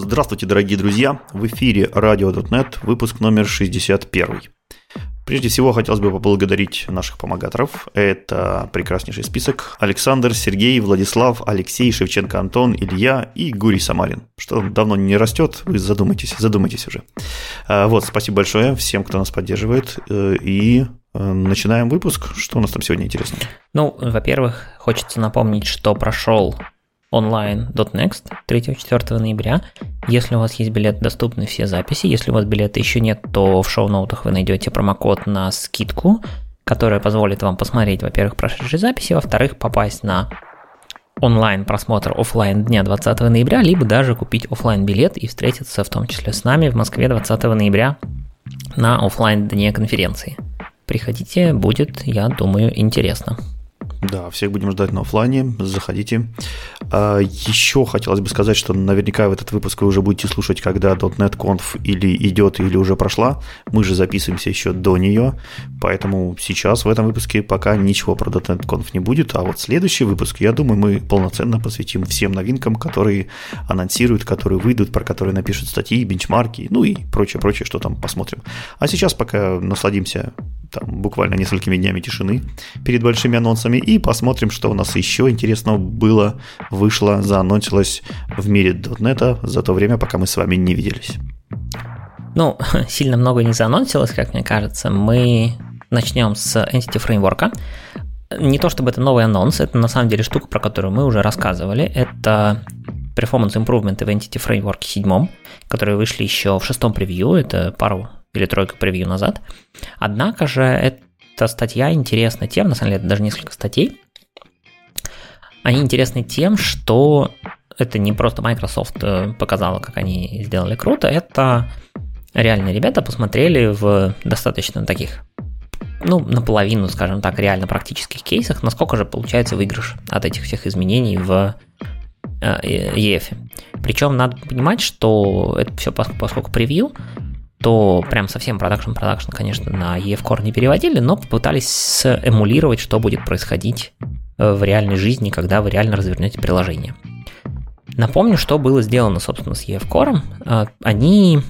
Здравствуйте, дорогие друзья! В эфире Radio.net, выпуск номер 61. Прежде всего, хотелось бы поблагодарить наших помогаторов. Это прекраснейший список. Александр, Сергей, Владислав, Алексей, Шевченко, Антон, Илья и Гурий Самарин. Что давно не растет, вы задумайтесь, задумайтесь уже. А, вот, спасибо большое всем, кто нас поддерживает. Э, и э, начинаем выпуск. Что у нас там сегодня интересно? Ну, во-первых, хочется напомнить, что прошел онлайн.next 3-4 ноября. Если у вас есть билет, доступны все записи. Если у вас билета еще нет, то в шоу-ноутах вы найдете промокод на скидку, которая позволит вам посмотреть, во-первых, прошедшие записи, во-вторых, попасть на онлайн просмотр офлайн дня 20 ноября, либо даже купить офлайн билет и встретиться в том числе с нами в Москве 20 ноября на офлайн дне конференции. Приходите, будет, я думаю, интересно. Да, всех будем ждать на офлайне. Заходите. А, еще хотелось бы сказать, что наверняка в этот выпуск вы уже будете слушать, когда .NET Conf или идет, или уже прошла. Мы же записываемся еще до нее, поэтому сейчас в этом выпуске пока ничего про .NET Conf не будет, а вот следующий выпуск, я думаю, мы полноценно посвятим всем новинкам, которые анонсируют, которые выйдут, про которые напишут статьи, бенчмарки, ну и прочее-прочее, что там посмотрим. А сейчас пока насладимся там, буквально несколькими днями тишины перед большими анонсами и посмотрим, что у нас еще интересного было, вышло, заанонсилось в мире .NET за то время, пока мы с вами не виделись. Ну, сильно много не заанонсилось, как мне кажется. Мы начнем с Entity Framework. Не то чтобы это новый анонс, это на самом деле штука, про которую мы уже рассказывали. Это Performance Improvement в Entity Framework 7, которые вышли еще в шестом превью, это пару или тройка превью назад. Однако же эта статья интересна тем, на самом деле это даже несколько статей, они интересны тем, что это не просто Microsoft э, показала, как они сделали круто, это реальные ребята посмотрели в достаточно таких, ну, наполовину, скажем так, реально практических кейсах, насколько же получается выигрыш от этих всех изменений в EF. Э, Причем надо понимать, что это все поскольку превью, то прям совсем продакшн-продакшн, конечно, на EF Core не переводили, но попытались эмулировать, что будет происходить э, в реальной жизни, когда вы реально развернете приложение. Напомню, что было сделано, собственно, с EF Core. Э, они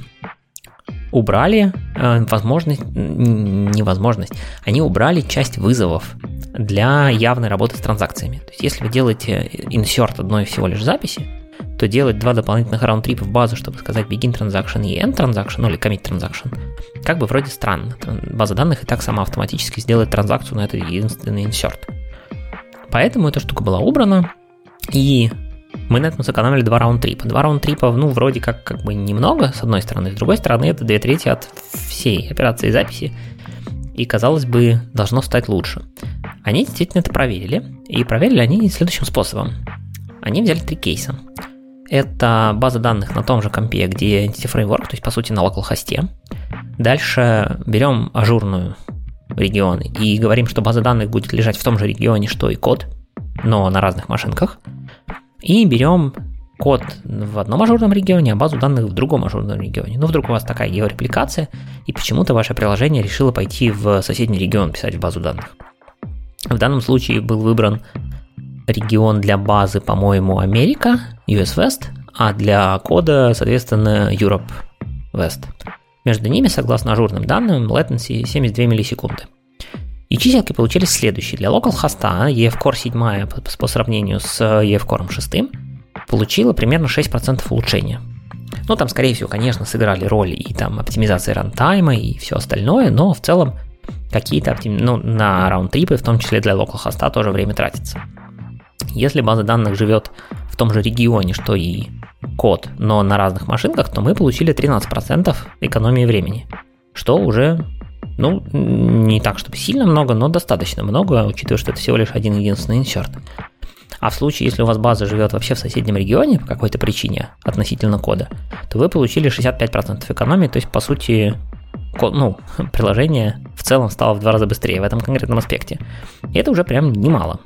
убрали э, возможность, невозможность, они убрали часть вызовов для явной работы с транзакциями. То есть, если вы делаете insert одной всего лишь записи, то делать два дополнительных раунд-трипа в базу, чтобы сказать begin transaction и end transaction, ну или commit transaction, как бы вроде странно. База данных и так сама автоматически сделает транзакцию на этот единственный insert. Поэтому эта штука была убрана, и мы на этом сэкономили два раунд-трипа. Два раунд-трипа, ну, вроде как, как бы немного, с одной стороны, с другой стороны, это две трети от всей операции записи, и, казалось бы, должно стать лучше. Они действительно это проверили, и проверили они следующим способом. Они взяли три кейса. Это база данных на том же компе, где Entity Framework, то есть по сути на local. Дальше берем ажурную регион и говорим, что база данных будет лежать в том же регионе, что и код, но на разных машинках. И берем код в одном ажурном регионе, а базу данных в другом ажурном регионе. Ну, вдруг у вас такая георепликация, и почему-то ваше приложение решило пойти в соседний регион писать в базу данных. В данном случае был выбран регион для базы, по-моему, Америка, US West, а для кода, соответственно, Europe West. Между ними, согласно ажурным данным, latency 72 миллисекунды. И чиселки получились следующие. Для local хоста EF-Core 7 по сравнению с EF-Core 6 получила примерно 6% улучшения. Ну, там, скорее всего, конечно, сыграли роль и там оптимизация рантайма и все остальное, но в целом какие-то оптим... ну, на раунд-трипы, в том числе для local хоста, тоже время тратится. Если база данных живет в том же регионе, что и код, но на разных машинках, то мы получили 13% экономии времени, что уже ну, не так, чтобы сильно много, но достаточно много, учитывая, что это всего лишь один единственный insert. А в случае, если у вас база живет вообще в соседнем регионе по какой-то причине относительно кода, то вы получили 65% экономии, то есть, по сути, код, ну, приложение в целом стало в два раза быстрее в этом конкретном аспекте. И это уже прям немало.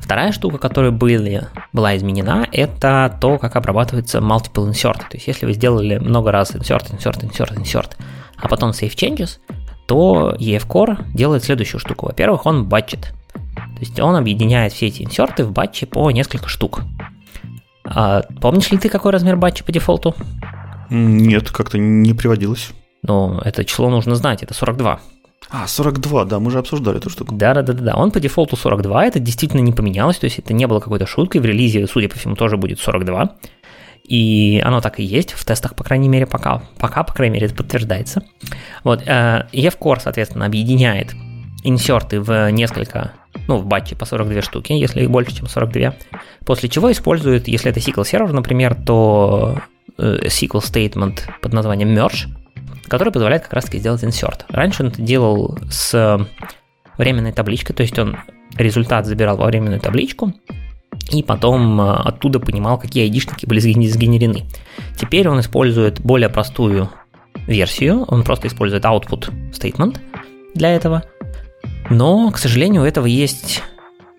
Вторая штука, которая были, была изменена, это то, как обрабатывается multiple insert. То есть, если вы сделали много раз insert, insert, insert, insert, а потом save changes, то EF Core делает следующую штуку. Во-первых, он батчит. То есть он объединяет все эти инсерты в батче по несколько штук. А помнишь ли ты, какой размер батча по дефолту? Нет, как-то не приводилось. Ну, это число нужно знать, это 42. А, 42, да, мы же обсуждали эту штуку. Да, да, да, да. Он по дефолту 42, это действительно не поменялось, то есть это не было какой-то шуткой. В релизе, судя по всему, тоже будет 42. И оно так и есть, в тестах, по крайней мере, пока, пока по крайней мере, это подтверждается. Вот, э, EF-Core, соответственно, объединяет инсерты в несколько, ну, в батче по 42 штуки, если их больше, чем 42, после чего использует, если это SQL сервер, например, то э, SQL statement под названием merge, который позволяет как раз-таки сделать insert. Раньше он это делал с временной табличкой, то есть он результат забирал во временную табличку, и потом э, оттуда понимал, какие айдишники были сгенерены. Теперь он использует более простую версию, он просто использует output statement для этого, но, к сожалению, у этого есть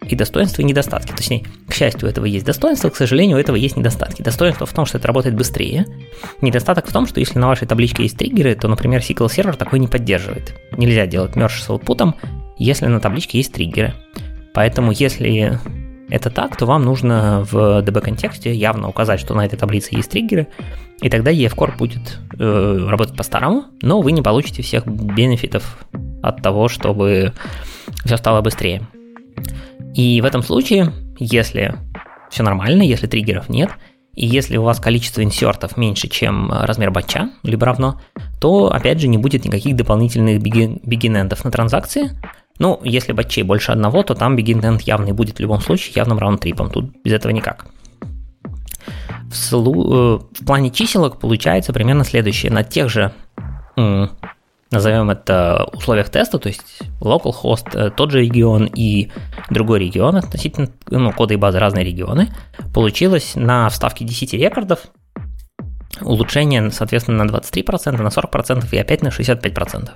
и достоинства, и недостатки. Точнее, к счастью, у этого есть достоинства, к сожалению, у этого есть недостатки. Достоинство в том, что это работает быстрее. Недостаток в том, что если на вашей табличке есть триггеры, то, например, SQL сервер такой не поддерживает. Нельзя делать мерж с output, если на табличке есть триггеры. Поэтому, если это так, то вам нужно в DB-контексте явно указать, что на этой таблице есть триггеры, и тогда EF-Core будет э, работать по-старому, но вы не получите всех бенефитов от того, чтобы все стало быстрее. И в этом случае, если все нормально, если триггеров нет, и если у вас количество инсертов меньше, чем размер батча, либо равно, то, опять же, не будет никаких дополнительных бигинендов на транзакции, ну, если батчей больше одного, то там end явный будет в любом случае явным раунд-трипом. Тут без этого никак. В, слу... Э, в плане чиселок получается примерно следующее. На тех же, назовем это, условиях теста, то есть localhost, э, тот же регион и другой регион, относительно ну, коды и базы разные регионы, получилось на вставке 10 рекордов улучшение, соответственно, на 23%, на 40% и опять на 65%. То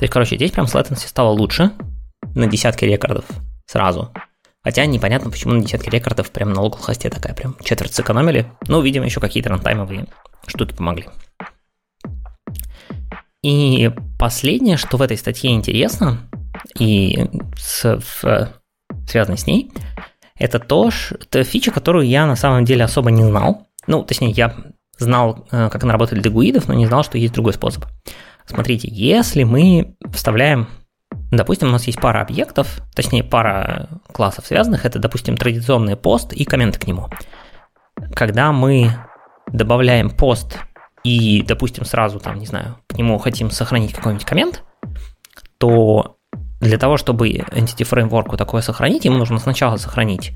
есть, короче, здесь прям с latency стало лучше на десятки рекордов сразу. Хотя непонятно, почему на десятки рекордов прям на локал-хосте такая прям четверть сэкономили. Ну, видимо, еще какие-то рантаймовые штуки помогли. И последнее, что в этой статье интересно, и с, в, связано с ней, это то, что фича, которую я на самом деле особо не знал. Ну, точнее, я знал, э, как она работает для гуидов, но не знал, что есть другой способ. Смотрите, если мы вставляем, допустим, у нас есть пара объектов, точнее пара классов связанных, это, допустим, традиционный пост и комменты к нему. Когда мы добавляем пост и, допустим, сразу там, не знаю, к нему хотим сохранить какой-нибудь коммент, то для того, чтобы Entity Framework такое сохранить, ему нужно сначала сохранить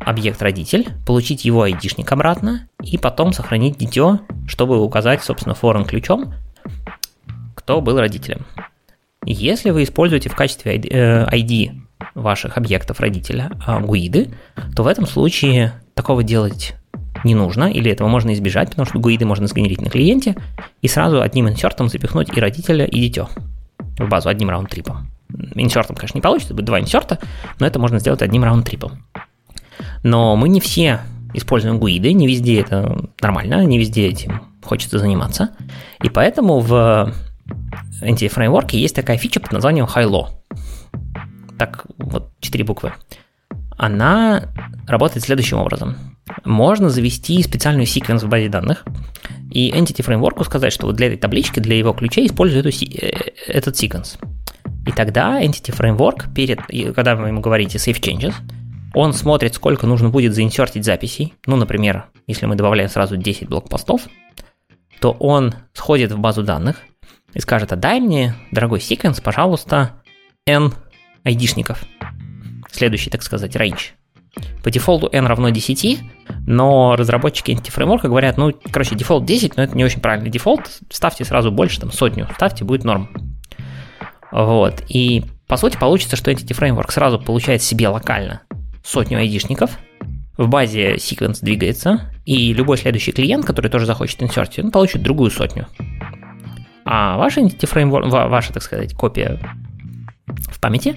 объект родитель, получить его айдишник обратно, и потом сохранить дитё, чтобы указать, собственно, foreign ключом, кто был родителем. Если вы используете в качестве ID э, ваших объектов родителя а, гуиды, то в этом случае такого делать не нужно, или этого можно избежать, потому что гуиды можно сгенерить на клиенте и сразу одним инсертом запихнуть и родителя, и дитё в базу одним раунд-трипом. Инсертом, конечно, не получится, будет два инсерта, но это можно сделать одним раунд-трипом. Но мы не все используем гуиды, не везде это нормально, не везде этим хочется заниматься. И поэтому в Entity есть такая фича под названием High-Low. Так, вот четыре буквы. Она работает следующим образом. Можно завести специальную секвенс в базе данных, и Entity Framework сказать, что вот для этой таблички, для его ключей используй эту, э, этот секвенс. И тогда Entity Framework, перед, когда вы ему говорите Save Changes, он смотрит, сколько нужно будет заинсертить записей. Ну, например, если мы добавляем сразу 10 блокпостов, то он сходит в базу данных, и скажет, а дай мне, дорогой sequence, пожалуйста, n айдишников. Следующий, так сказать, range. По дефолту n равно 10, но разработчики Entity Framework а говорят, ну, короче, дефолт 10, но это не очень правильный дефолт, ставьте сразу больше, там, сотню, ставьте, будет норм. Вот, и по сути получится, что Entity Framework сразу получает себе локально сотню айдишников, в базе sequence двигается, и любой следующий клиент, который тоже захочет инсертить, он получит другую сотню. А ваш Entity Framework, ваша, так сказать, копия в памяти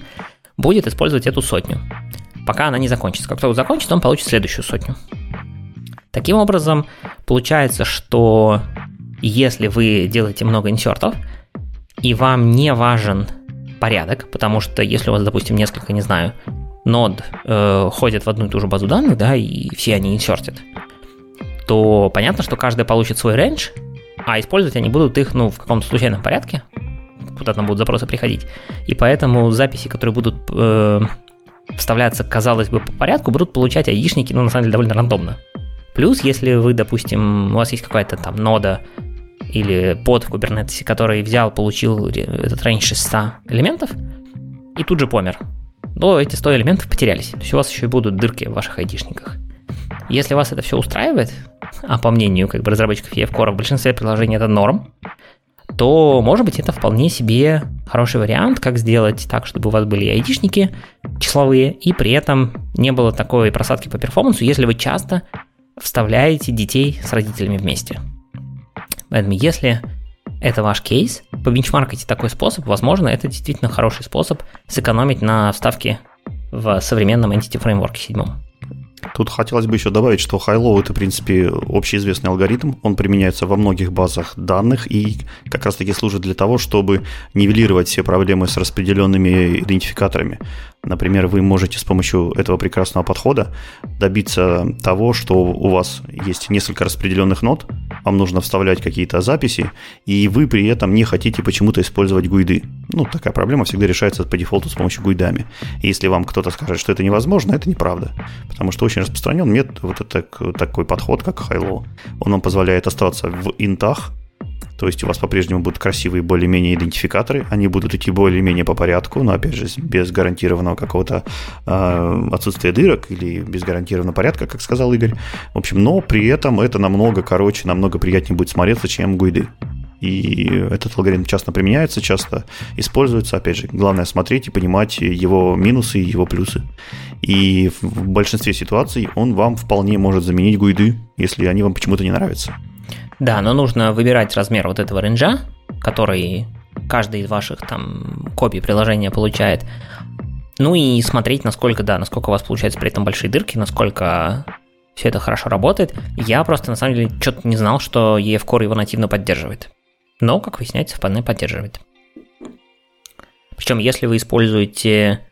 будет использовать эту сотню, пока она не закончится. Как только закончится, он получит следующую сотню. Таким образом, получается, что если вы делаете много инсертов, и вам не важен порядок, потому что если у вас, допустим, несколько, не знаю, нод э, ходят в одну и ту же базу данных, да, и все они инсертят, то понятно, что каждый получит свой рейндж, а использовать они будут их ну, в каком-то случайном порядке, куда там будут запросы приходить. И поэтому записи, которые будут э, вставляться, казалось бы, по порядку, будут получать айдишники, ну, на самом деле, довольно рандомно. Плюс, если вы, допустим, у вас есть какая-то там нода или под в Kubernetes, который взял, получил этот range из 100 элементов и тут же помер, то эти 100 элементов потерялись. То есть у вас еще и будут дырки в ваших айдишниках. Если вас это все устраивает, а по мнению как бы, разработчиков EF-Core в большинстве приложений это норм, то, может быть, это вполне себе хороший вариант, как сделать так, чтобы у вас были айдишники числовые, и при этом не было такой просадки по перформансу, если вы часто вставляете детей с родителями вместе. Поэтому если это ваш кейс, побенчмаркайте такой способ, возможно, это действительно хороший способ сэкономить на вставке в современном Entity Framework 7. Тут хотелось бы еще добавить, что High-Low это, в принципе, общеизвестный алгоритм. Он применяется во многих базах данных и как раз-таки служит для того, чтобы нивелировать все проблемы с распределенными идентификаторами. Например, вы можете с помощью этого прекрасного подхода добиться того, что у вас есть несколько распределенных нод, вам нужно вставлять какие-то записи, и вы при этом не хотите почему-то использовать гуиды. Ну, такая проблема всегда решается по дефолту с помощью гуидами. И если вам кто-то скажет, что это невозможно, это неправда. Потому что очень распространен метод, вот это, такой подход, как Hilo. Он вам позволяет оставаться в интах, то есть у вас по-прежнему будут красивые более-менее идентификаторы, они будут идти более-менее по порядку, но опять же без гарантированного какого-то э, отсутствия дырок или без гарантированного порядка, как сказал Игорь. В общем, но при этом это намного короче, намного приятнее будет смотреться, чем гуиды. И этот алгоритм часто применяется, часто используется. Опять же, главное смотреть и понимать его минусы и его плюсы. И в большинстве ситуаций он вам вполне может заменить гуиды, если они вам почему-то не нравятся. Да, но нужно выбирать размер вот этого рейнджа, который каждый из ваших там копий приложения получает. Ну и смотреть, насколько, да, насколько у вас получается при этом большие дырки, насколько все это хорошо работает. Я просто, на самом деле, что-то не знал, что EF Core его нативно поддерживает. Но, как выясняется, вполне поддерживает. Причем, если вы используете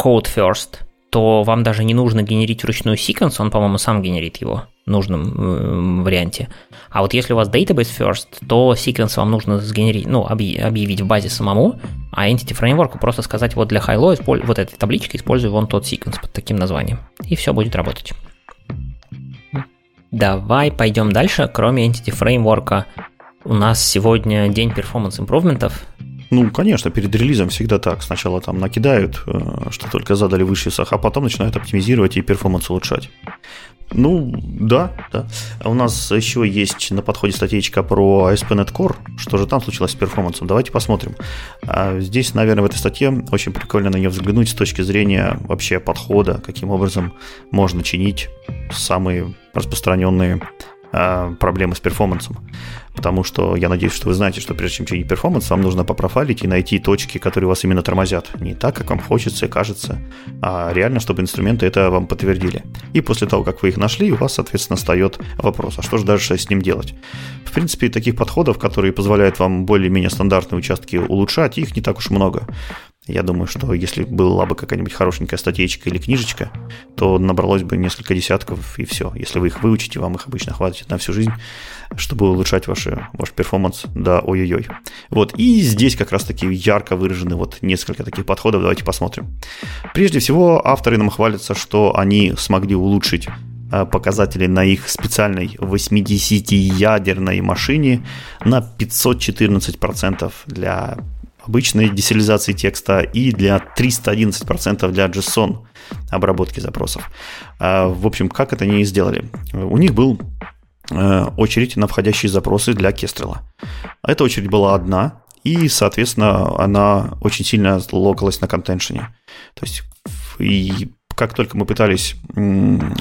Code First, то вам даже не нужно генерить вручную секвенс, он, по-моему, сам генерит его нужном варианте. А вот если у вас database first, то секвенс вам нужно сгенерить, ну, объявить в базе самому, а Entity Framework просто сказать, вот для Hilo вот этой таблички используй вон тот секвенс под таким названием. И все будет работать. Давай пойдем дальше. Кроме Entity Framework, у нас сегодня день performance improvement ов. Ну, конечно, перед релизом всегда так. Сначала там накидают, э, что только задали в высших, а потом начинают оптимизировать и performance улучшать. Ну, да, да. У нас еще есть на подходе статейка про ASP.NET Core. Что же там случилось с performance ом? Давайте посмотрим. А здесь, наверное, в этой статье очень прикольно на нее взглянуть с точки зрения вообще подхода, каким образом можно чинить самые распространенные а, проблемы с перформансом. Потому что я надеюсь, что вы знаете, что прежде чем чинить перформанс, вам нужно попрофайлить и найти точки, которые вас именно тормозят. Не так, как вам хочется и кажется, а реально, чтобы инструменты это вам подтвердили. И после того, как вы их нашли, у вас, соответственно, встает вопрос, а что же дальше с ним делать? В принципе, таких подходов, которые позволяют вам более-менее стандартные участки улучшать, их не так уж много. Я думаю, что если была бы какая-нибудь хорошенькая статейка или книжечка, то набралось бы несколько десятков и все. Если вы их выучите, вам их обычно хватит на всю жизнь, чтобы улучшать ваши, ваш перформанс до ой-ой-ой. Вот, и здесь как раз-таки ярко выражены вот несколько таких подходов, давайте посмотрим. Прежде всего, авторы нам хвалятся, что они смогли улучшить э, показатели на их специальной 80-ядерной машине на 514% для обычной десерилизации текста и для 311% для JSON обработки запросов. А, в общем, как это они сделали? У них был э, очередь на входящие запросы для Kestrel. Эта очередь была одна, и, соответственно, она очень сильно локалась на контеншене. То есть, и как только мы пытались,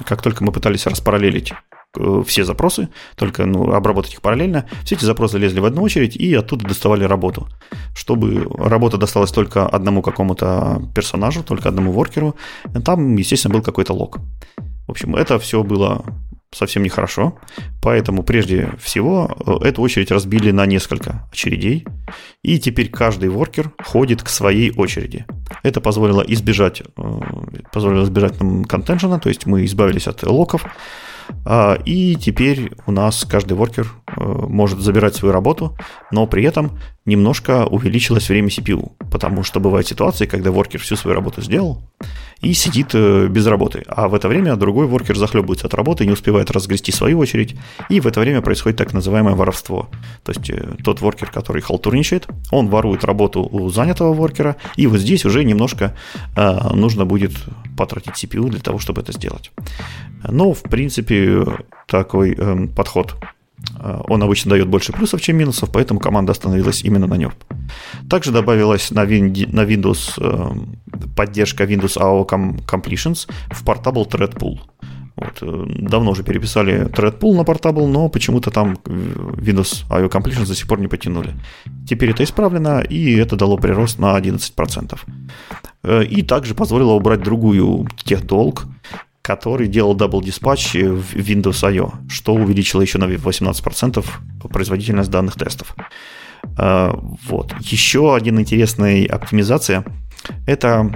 как только мы пытались распараллелить все запросы, только ну, обработать их параллельно. Все эти запросы лезли в одну очередь и оттуда доставали работу. Чтобы работа досталась только одному какому-то персонажу, только одному воркеру, там, естественно, был какой-то лог. В общем, это все было совсем нехорошо, поэтому прежде всего э, эту очередь разбили на несколько очередей, и теперь каждый воркер ходит к своей очереди. Это позволило избежать, э, позволило избежать нам контенжена, то есть мы избавились от локов, и теперь у нас каждый воркер э, может забирать свою работу, но при этом немножко увеличилось время CPU, потому что бывают ситуации, когда воркер всю свою работу сделал и сидит э, без работы, а в это время другой воркер захлебывается от работы, не успевает разгрести свою очередь, и в это время происходит так называемое воровство. То есть э, тот воркер, который халтурничает, он ворует работу у занятого воркера, и вот здесь уже немножко э, нужно будет потратить CPU для того, чтобы это сделать. Но, в принципе, такой э, подход он обычно дает больше плюсов, чем минусов, поэтому команда остановилась именно на нем. Также добавилась на, Win- на Windows э, поддержка Windows AO Completions в Portable Thread Pool. Вот, э, давно уже переписали Thread Pool на Portable, но почему-то там Windows IO Completion до сих пор не потянули. Теперь это исправлено, и это дало прирост на 11%. И также позволило убрать другую техдолг, который делал Double Dispatch в Windows I.O., что увеличило еще на 18% производительность данных тестов. А, вот. Еще один интересная оптимизация – это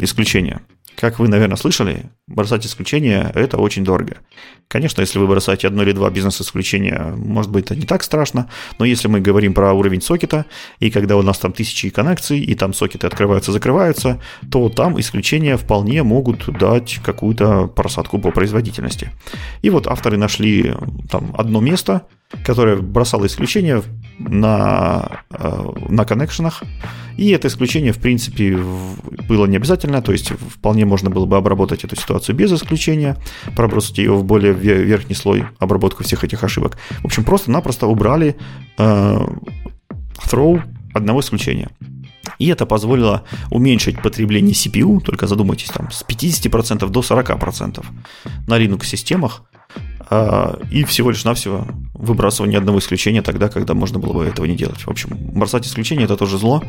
исключение. Как вы, наверное, слышали, бросать исключения – это очень дорого. Конечно, если вы бросаете одно или два бизнес-исключения, может быть, это не так страшно, но если мы говорим про уровень сокета, и когда у нас там тысячи коннекций, и там сокеты открываются, закрываются, то там исключения вполне могут дать какую-то просадку по производительности. И вот авторы нашли там одно место, которое бросало исключения на, э, на коннекшенах, и это исключение, в принципе, было не обязательно, то есть вполне можно было бы обработать эту ситуацию без исключения, пробросить ее в более верхний слой обработку всех этих ошибок. В общем, просто-напросто убрали э, throw одного исключения. И это позволило уменьшить потребление CPU, только задумайтесь, там, с 50% до 40% на Linux-системах, и всего лишь навсего выбрасывание одного исключения тогда, когда можно было бы этого не делать. В общем, бросать исключения это тоже зло,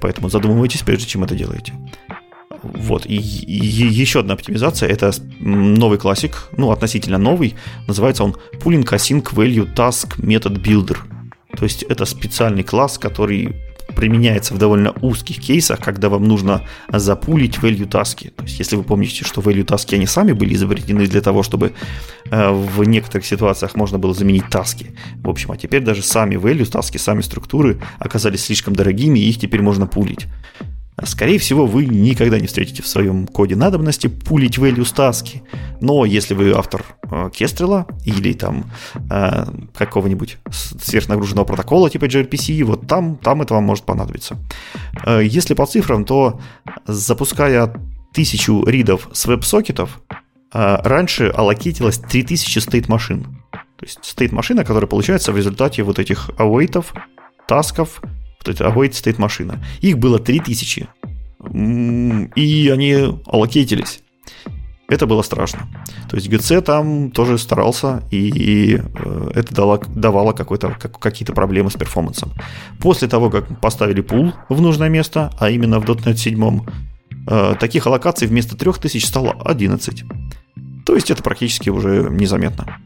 поэтому задумывайтесь, прежде чем это делаете. Вот, и, и еще одна оптимизация, это новый классик, ну, относительно новый, называется он Pooling Async Value Task Method Builder. То есть это специальный класс, который применяется в довольно узких кейсах, когда вам нужно запулить value таски. То есть, если вы помните, что value таски, они сами были изобретены для того, чтобы э, в некоторых ситуациях можно было заменить таски. В общем, а теперь даже сами value таски, сами структуры оказались слишком дорогими, и их теперь можно пулить. Скорее всего, вы никогда не встретите в своем коде надобности пулить values таски. Но если вы автор э, Кестрела или там э, какого-нибудь сверхнагруженного протокола типа gRPC, вот там, там это вам может понадобиться. Э, если по цифрам, то запуская тысячу ридов с веб-сокетов, э, раньше аллокетилось 3000 стейт-машин. То есть стейт-машина, которая получается в результате вот этих await тасков, вот эта await state машина. Их было 3000. И они аллокейтились. Это было страшно. То есть GC там тоже старался, и э, это дало, давало как, какие-то проблемы с перформансом. После того, как поставили пул в нужное место, а именно в .NET 7, э, таких аллокаций вместо 3000 стало 11. То есть это практически уже незаметно.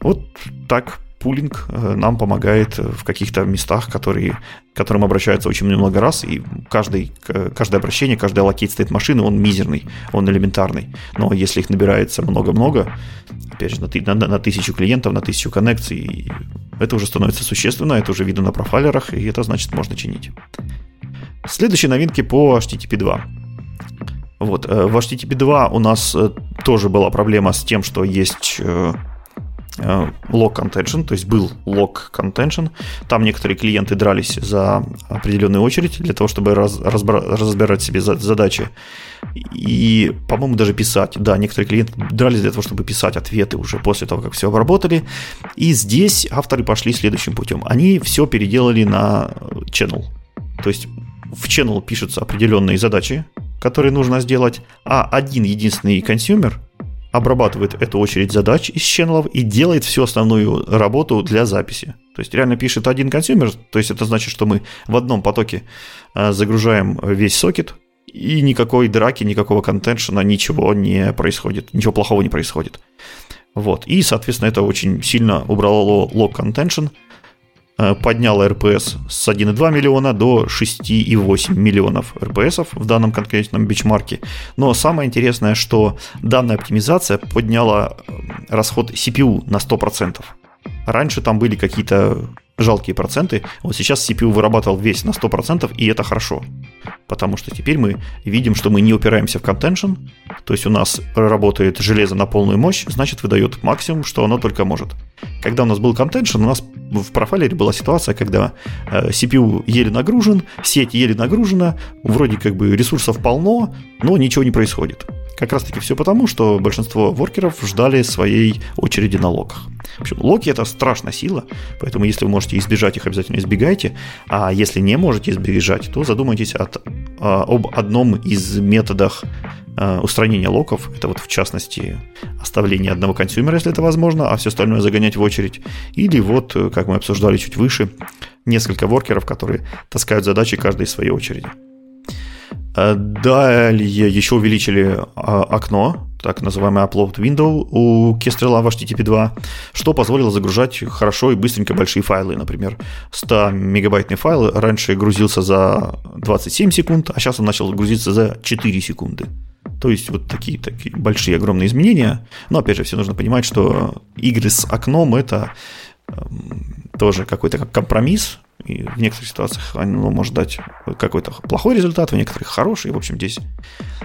Вот так пулинг э, нам помогает в каких-то местах, которые, которым обращаются очень много раз, и каждый, каждое обращение, каждый allocate стоит машины, он мизерный, он элементарный. Но если их набирается много-много, опять же, на, на, на тысячу клиентов, на тысячу коннекций, это уже становится существенно, это уже видно на профайлерах, и это значит можно чинить. Следующие новинки по HTTP/2. Вот, э, в HTTP/2 у нас э, тоже была проблема с тем, что есть lock contention, то есть был lock contention. Там некоторые клиенты дрались за определенную очередь для того, чтобы раз, разбирать себе задачи. И, по-моему, даже писать. Да, некоторые клиенты дрались для того, чтобы писать ответы уже после того, как все обработали. И здесь авторы пошли следующим путем. Они все переделали на channel. То есть в channel пишутся определенные задачи, которые нужно сделать, а один единственный consumer обрабатывает эту очередь задач из channel ов и делает всю основную работу для записи. То есть реально пишет один consumer, то есть это значит, что мы в одном потоке э, загружаем весь сокет, и никакой драки, никакого contention а, ничего не происходит, ничего плохого не происходит. Вот. И, соответственно, это очень сильно убрало lock contention, подняла RPS с 1,2 миллиона до 6,8 миллионов RPS в данном конкретном benchmark е. Но самое интересное, что данная оптимизация подняла э, расход CPU на 100%. Раньше там были какие-то жалкие проценты. Вот сейчас CPU вырабатывал весь на 100%, и это хорошо. Потому что теперь мы видим, что мы не упираемся в контеншн, то есть у нас работает железо на полную мощь, значит выдает максимум, что оно только может. Когда у нас был контеншн, у нас в профайлере была ситуация, когда э, CPU еле нагружен, сеть еле нагружена, вроде как бы ресурсов полно, но ничего не происходит. Как раз таки все потому, что большинство воркеров ждали своей очереди на локах. В общем, локи это страшная сила, поэтому если вы можете избежать их, обязательно избегайте. А если не можете избежать, то задумайтесь от, а, об одном из методах а, устранения локов. Это вот в частности оставление одного консюмера, если это возможно, а все остальное загонять в очередь. Или вот, как мы обсуждали чуть выше, несколько воркеров, которые таскают задачи каждой своей очереди. Э, далее еще увеличили а, окно, так называемый upload window у Kestrel в HTTP 2, что позволило загружать хорошо и быстренько большие файлы. Например, 100 мегабайтный файл раньше грузился за 27 секунд, а сейчас он начал грузиться за 4 секунды. То есть вот такие, такие большие, огромные изменения. Но опять же, все нужно понимать, что игры с окном это эм, тоже какой-то компромисс, и в некоторых ситуациях оно может дать какой-то плохой результат, в некоторых хороший. В общем, здесь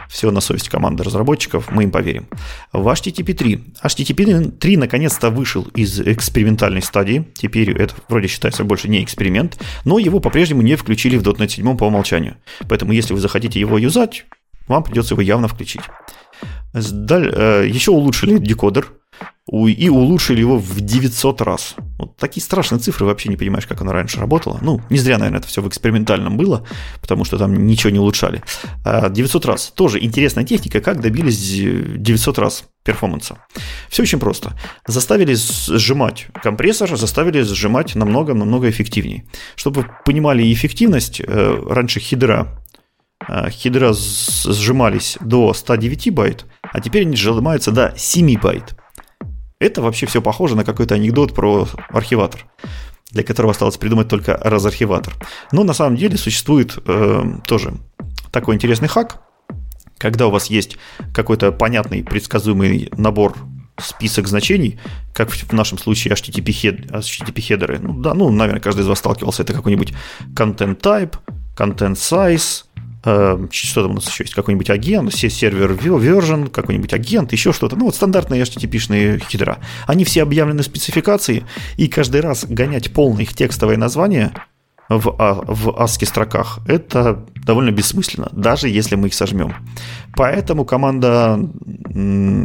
все на совесть команды разработчиков, мы им поверим. В HTTP 3. HTTP 3 наконец-то вышел из экспериментальной стадии. Теперь это вроде считается больше не эксперимент, но его по-прежнему не включили в .NET 7 по умолчанию. Поэтому если вы захотите его юзать, вам придется его явно включить. Э, Еще улучшили декодер, и улучшили его в 900 раз. Вот такие страшные цифры, вообще не понимаешь, как оно раньше работало. Ну, не зря, наверное, это все в экспериментальном было, потому что там ничего не улучшали. 900 раз. Тоже интересная техника, как добились 900 раз performance а. Все очень просто. Заставили сжимать компрессор, заставили сжимать намного-намного эффективнее. Чтобы вы понимали эффективность, э, раньше header а, э, header а сжимались до 109 байт, а теперь они сжимаются до 7 байт. Это вообще все похоже на какой-то анекдот про архиватор для которого осталось придумать только разархиватор. Но на самом деле существует э, тоже такой интересный хак, когда у вас есть какой-то понятный, предсказуемый набор список значений, как в нашем случае HTTP, head, HTTP хедеры. Ну, да, ну, наверное, каждый из вас сталкивался. Это какой-нибудь content type, content size, что там у нас еще есть, какой-нибудь агент, сервер version, какой-нибудь агент, еще что-то. Ну, вот стандартные HTTP-шные хитра. Они все объявлены в спецификации, и каждый раз гонять полное их текстовое название в, а, в ASCII строках, это довольно бессмысленно, даже если мы их сожмем. Поэтому команда,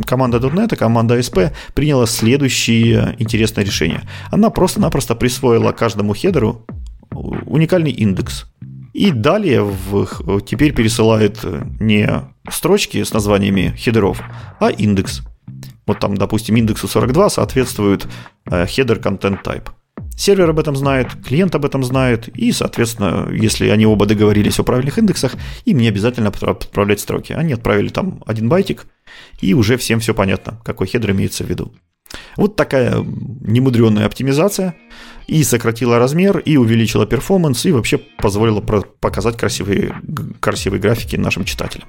команда .NET, команда ASP приняла следующее интересное решение. Она просто-напросто присвоила каждому хедеру уникальный индекс – и далее в, теперь пересылает не строчки с названиями header ов, а индекс. Вот там, допустим, индексу 42 соответствует header content type. Сервер об этом знает, клиент об этом знает, и, соответственно, если они оба договорились о правильных индексах, им не обязательно отправлять строки. Они отправили там один байтик, и уже всем все понятно, какой header имеется в виду. Вот такая немудренная оптимизация и сократила размер, и увеличила performance, и вообще позволила показать красивые, красивые графики нашим читателям.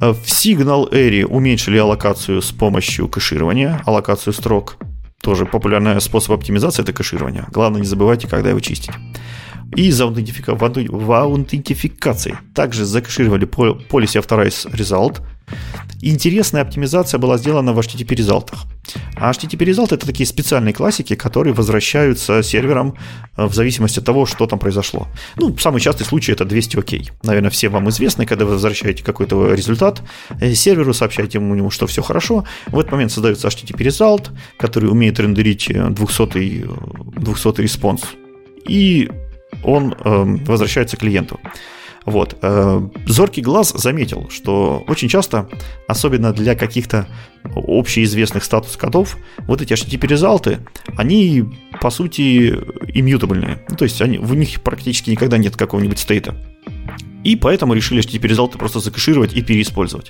Э, в Signal Airy уменьшили аллокацию с помощью кэширования, аллокацию строк. Тоже популярный способ оптимизации – это кэширование. Главное, не забывайте, когда его чистить. И за аутентифика... в аутентификации также закэшировали Policy Authorize Result – Интересная оптимизация была сделана в HTTP результах. А HTTP Result это такие специальные классики, которые возвращаются серверам э, в зависимости от того, что там произошло. Ну, самый частый случай это 200 OK. Наверное, все вам известны, когда вы возвращаете какой-то результат, э, серверу сообщаете ему, что все хорошо. В этот момент создается HTTP Result, который умеет рендерить 200, 200 response. И он э, возвращается клиенту. Вот. Э, зоркий глаз заметил, что очень часто, особенно для каких-то общеизвестных статус-кодов, вот эти HTTP- result ы, они, по сути, иммютабельные. Ну, то есть они, в них практически никогда нет какого-нибудь стейта. И поэтому решили HTTP-резалты просто закэшировать и переиспользовать.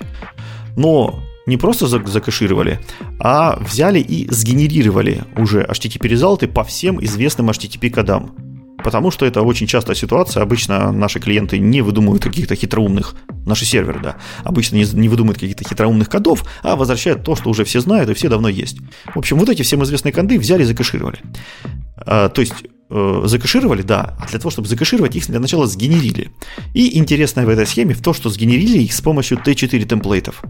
Но не просто закэшировали, а взяли и сгенерировали уже HTTP-резалты по всем известным HTTP-кодам. Потому что это очень частая ситуация. Обычно наши клиенты не выдумывают каких-то хитроумных, наши серверы, да, обычно не, не выдумывают каких-то хитроумных кодов, а возвращают то, что уже все знают и все давно есть. В общем, вот эти всем известные коды взяли и закэшировали. А, то есть э, да, а для того, чтобы закэшировать, их для начала сгенерили. И интересное в этой схеме в том, что сгенерили их с помощью T4 темплейтов.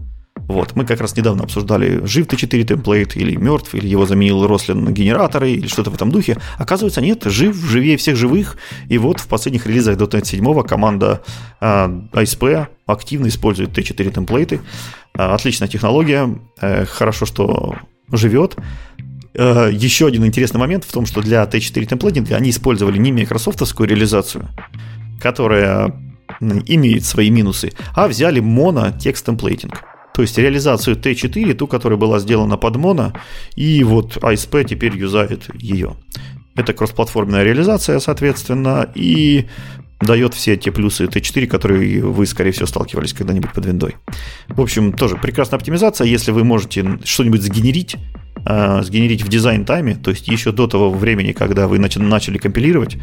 Вот, мы как раз недавно обсуждали, жив T4 темплейт или мертв, или его заменил Рослин генераторы, или что-то в этом духе. Оказывается, нет, жив, живее всех живых. И вот в последних релизах .NET 7 команда э, ASP активно использует T4 темплейты. Э, отличная технология, э, хорошо, что живет. Э, еще один интересный момент в том, что для T4 темплейтинга они использовали не микрософтовскую реализацию, которая имеет свои минусы, а взяли моно текст темплейтинг. То есть реализацию T4, ту, которая была сделана под моно, и вот ASP теперь юзает ее. Это кроссплатформенная реализация, соответственно, и дает все те плюсы T4, которые вы, скорее всего, сталкивались когда-нибудь под виндой. В общем, тоже прекрасная оптимизация. Если вы можете что-нибудь сгенерить, э, сгенерить в дизайн-тайме, то есть еще до того времени, когда вы начали компилировать,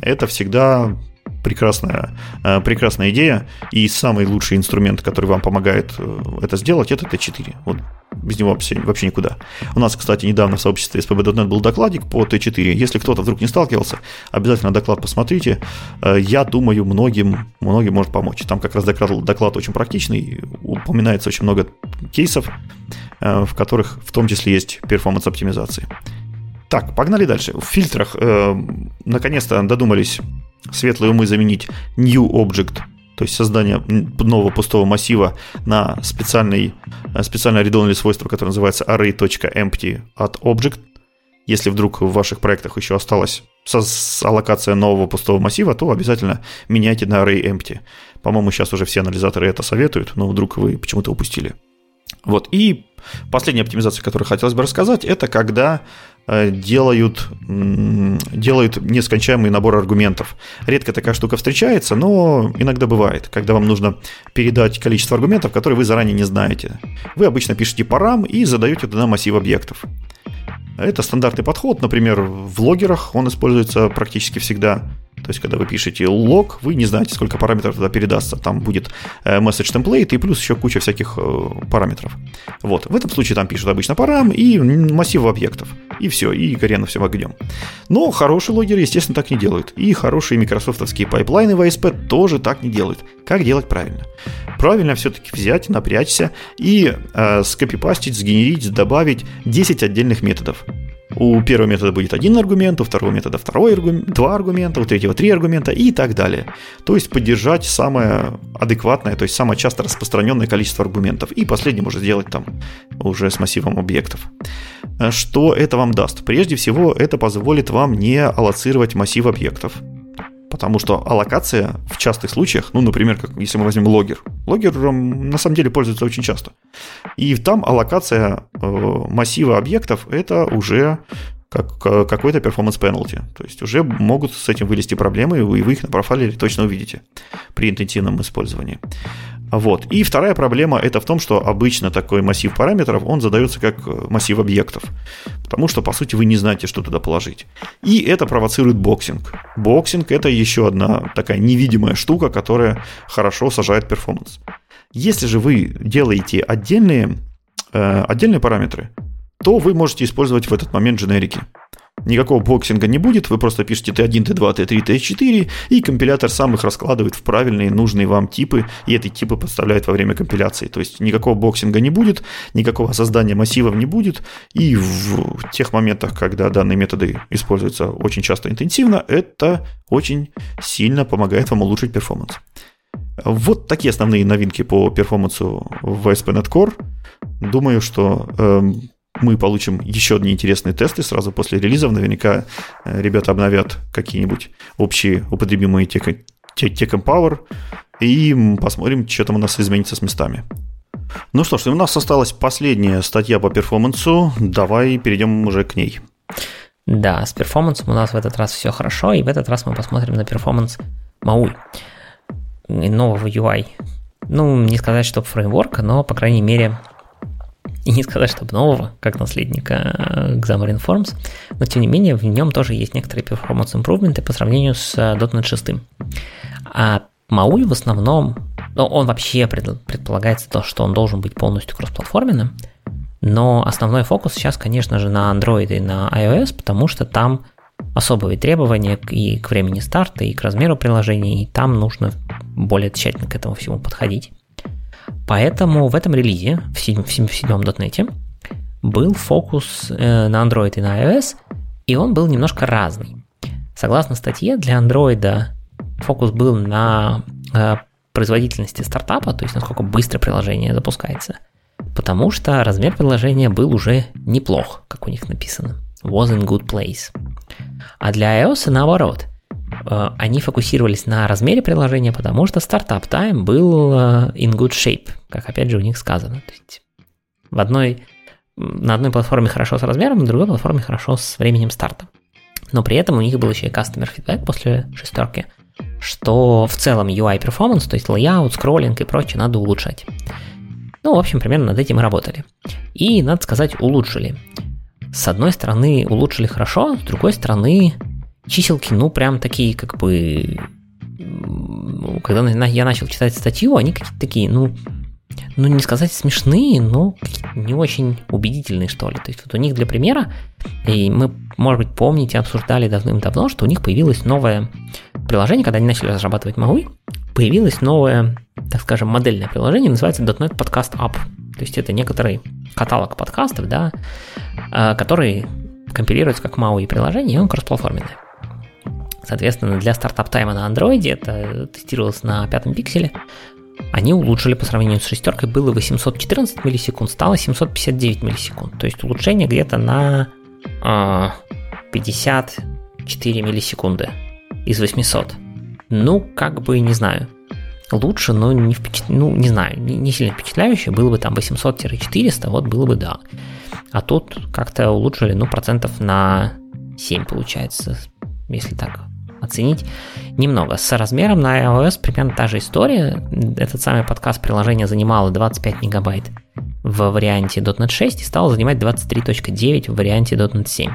это всегда прекрасная, э, прекрасная идея. И самый лучший инструмент, который вам помогает э, это сделать, это T4. Вот без него вообще, вообще никуда. У нас, кстати, недавно в сообществе SPB.NET был докладик по T4. Если кто-то вдруг не сталкивался, обязательно доклад посмотрите. Э, я думаю, многим, многим может помочь. Там как раз доклад, доклад очень практичный, упоминается очень много кейсов, в которых в том числе есть перформанс оптимизации. Так, погнали дальше. В фильтрах э, наконец-то додумались светлые умы заменить new object, то есть создание нового пустого массива на специальный, э, специальное редонное свойство, которое называется array.empty от object. Если вдруг в ваших проектах еще осталась аллокация нового пустого массива, то обязательно меняйте на array empty. По-моему, сейчас уже все анализаторы это советуют, но вдруг вы почему-то упустили. Вот. И последняя оптимизация, которую хотелось бы рассказать, это когда делают, делают нескончаемый набор аргументов. Редко такая штука встречается, но иногда бывает, когда вам нужно передать количество аргументов, которые вы заранее не знаете. Вы обычно пишете params и задаете туда массив объектов. Это стандартный подход, например, в logger ах он используется практически всегда. То есть, когда вы пишете лог, вы не знаете, сколько параметров туда передастся. Там будет э, message template и плюс еще куча всяких э, параметров. Вот. В этом случае там пишут обычно params и массив объектов. И все, и гори оно всем огнем. Но хорошие logger ы, естественно, так не делают. И хорошие Microsoft овские pipeline ы в ASP тоже так не делают. Как делать правильно? Правильно все-таки взять, напрячься и э, скопипастить, сгенерить, добавить 10 отдельных методов. У первого метода будет один аргумент, у второго метода второй аргумент, два аргумента, у третьего три аргумента и так далее. То есть поддержать самое адекватное, то есть самое часто распространенное количество аргументов. И последним уже сделать там уже с массивом объектов. Что это вам даст? Прежде всего, это позволит вам не аллоцировать массив объектов. Потому что аллокация в частых случаях, ну, например, как если мы возьмем логер. Логером на самом деле пользуется очень часто. И там аллокация э, массива объектов это уже как какой-то performance penalty. То есть уже могут с этим вылезти проблемы, и вы их на профайлере точно увидите при интенсивном использовании. Вот. И вторая проблема это в том, что обычно такой массив параметров, он задается как массив объектов. Потому что, по сути, вы не знаете, что туда положить. И это провоцирует boxing. Boxing это еще одна такая невидимая штука, которая хорошо сажает performance. Если же вы делаете отдельные, э, отдельные параметры, то вы можете использовать в этот момент дженерики. Никакого boxing а не будет, вы просто пишете T1, T2, T3, T4, и компилятор сам их раскладывает в правильные, нужные вам типы, и эти типы подставляет во время компиляции. То есть никакого boxing а не будет, никакого создания массивов не будет, и в тех моментах, когда данные методы используются очень часто интенсивно, это очень сильно помогает вам улучшить перформанс. Вот такие основные новинки по перформансу в ASP.NET Core. Думаю, что эм, мы получим еще одни интересные тесты сразу после релизов. Наверняка э, ребята обновят какие-нибудь общие употребимые Tech, Tech Empower и посмотрим, что там у нас изменится с местами. Ну что ж, у нас осталась последняя статья по перформансу. Давай перейдем уже к ней. Да, с перформансом у нас в этот раз все хорошо, и в этот раз мы посмотрим на перформанс Maui нового UI. Ну, не сказать, что фреймворка, но, по крайней мере, и не сказать, чтобы нового, как наследника Xamarin Forms, но тем не менее в нем тоже есть некоторые performance improvement по сравнению с .NET 6. А Maui в основном, ну, он вообще предполагается то, что он должен быть полностью кроссплатформенным, но основной фокус сейчас, конечно же, на Android и на iOS, потому что там особые требования и к времени старта, и к размеру приложения, и там нужно более тщательно к этому всему подходить. Поэтому в этом релизе, в седьмом, в седьмом .NET, был фокус э, на Android и на iOS, и он был немножко разный. Согласно статье, для Android фокус был на э, производительности стартапа, то есть насколько быстро приложение запускается, потому что размер приложения был уже неплох, как у них написано. Was in good place. А для iOS наоборот. Э, они фокусировались на размере приложения, потому что стартап time был э, in good shape, как опять же у них сказано. То есть в одной, на одной платформе хорошо с размером, на другой платформе хорошо с временем старта. Но при этом у них был еще и customer feedback после шестерки, что в целом UI performance, то есть layout, скроллинг и прочее надо улучшать. Ну, в общем, примерно над этим и работали. И, надо сказать, улучшили. С одной стороны, улучшили хорошо, с другой стороны, чиселки, ну, прям такие, как бы... Когда я начал читать статью, они какие-то такие, ну, ну, не сказать смешные, но не очень убедительные, что ли. То есть вот у них для примера, и мы, может быть, помните, обсуждали давным-давно, что у них появилось новое приложение, когда они начали разрабатывать MAUI, появилось новое, так скажем, модельное приложение, называется .NET Podcast App. То есть это некоторый каталог подкастов, да, э, который компилируется как MAUI приложение, и он кроссплатформенный. Соответственно, для стартап-тайма на Android это тестировалось на пятом пикселе. Они улучшили по сравнению с шестеркой, было 814 миллисекунд, стало 759 миллисекунд. То есть улучшение где-то на э, а, 54 миллисекунды из 800. Ну, как бы, не знаю, лучше, но не, впечат... ну, не знаю, не, не сильно впечатляюще. Было бы там 800-400, вот было бы да. А тут как-то улучшили, ну, процентов на 7 получается, если так оценить немного. С размером на iOS примерно та же история. Этот самый подкаст приложения занимало 25 мегабайт в варианте .NET 6 и стало занимать 23.9 в варианте .NET 7.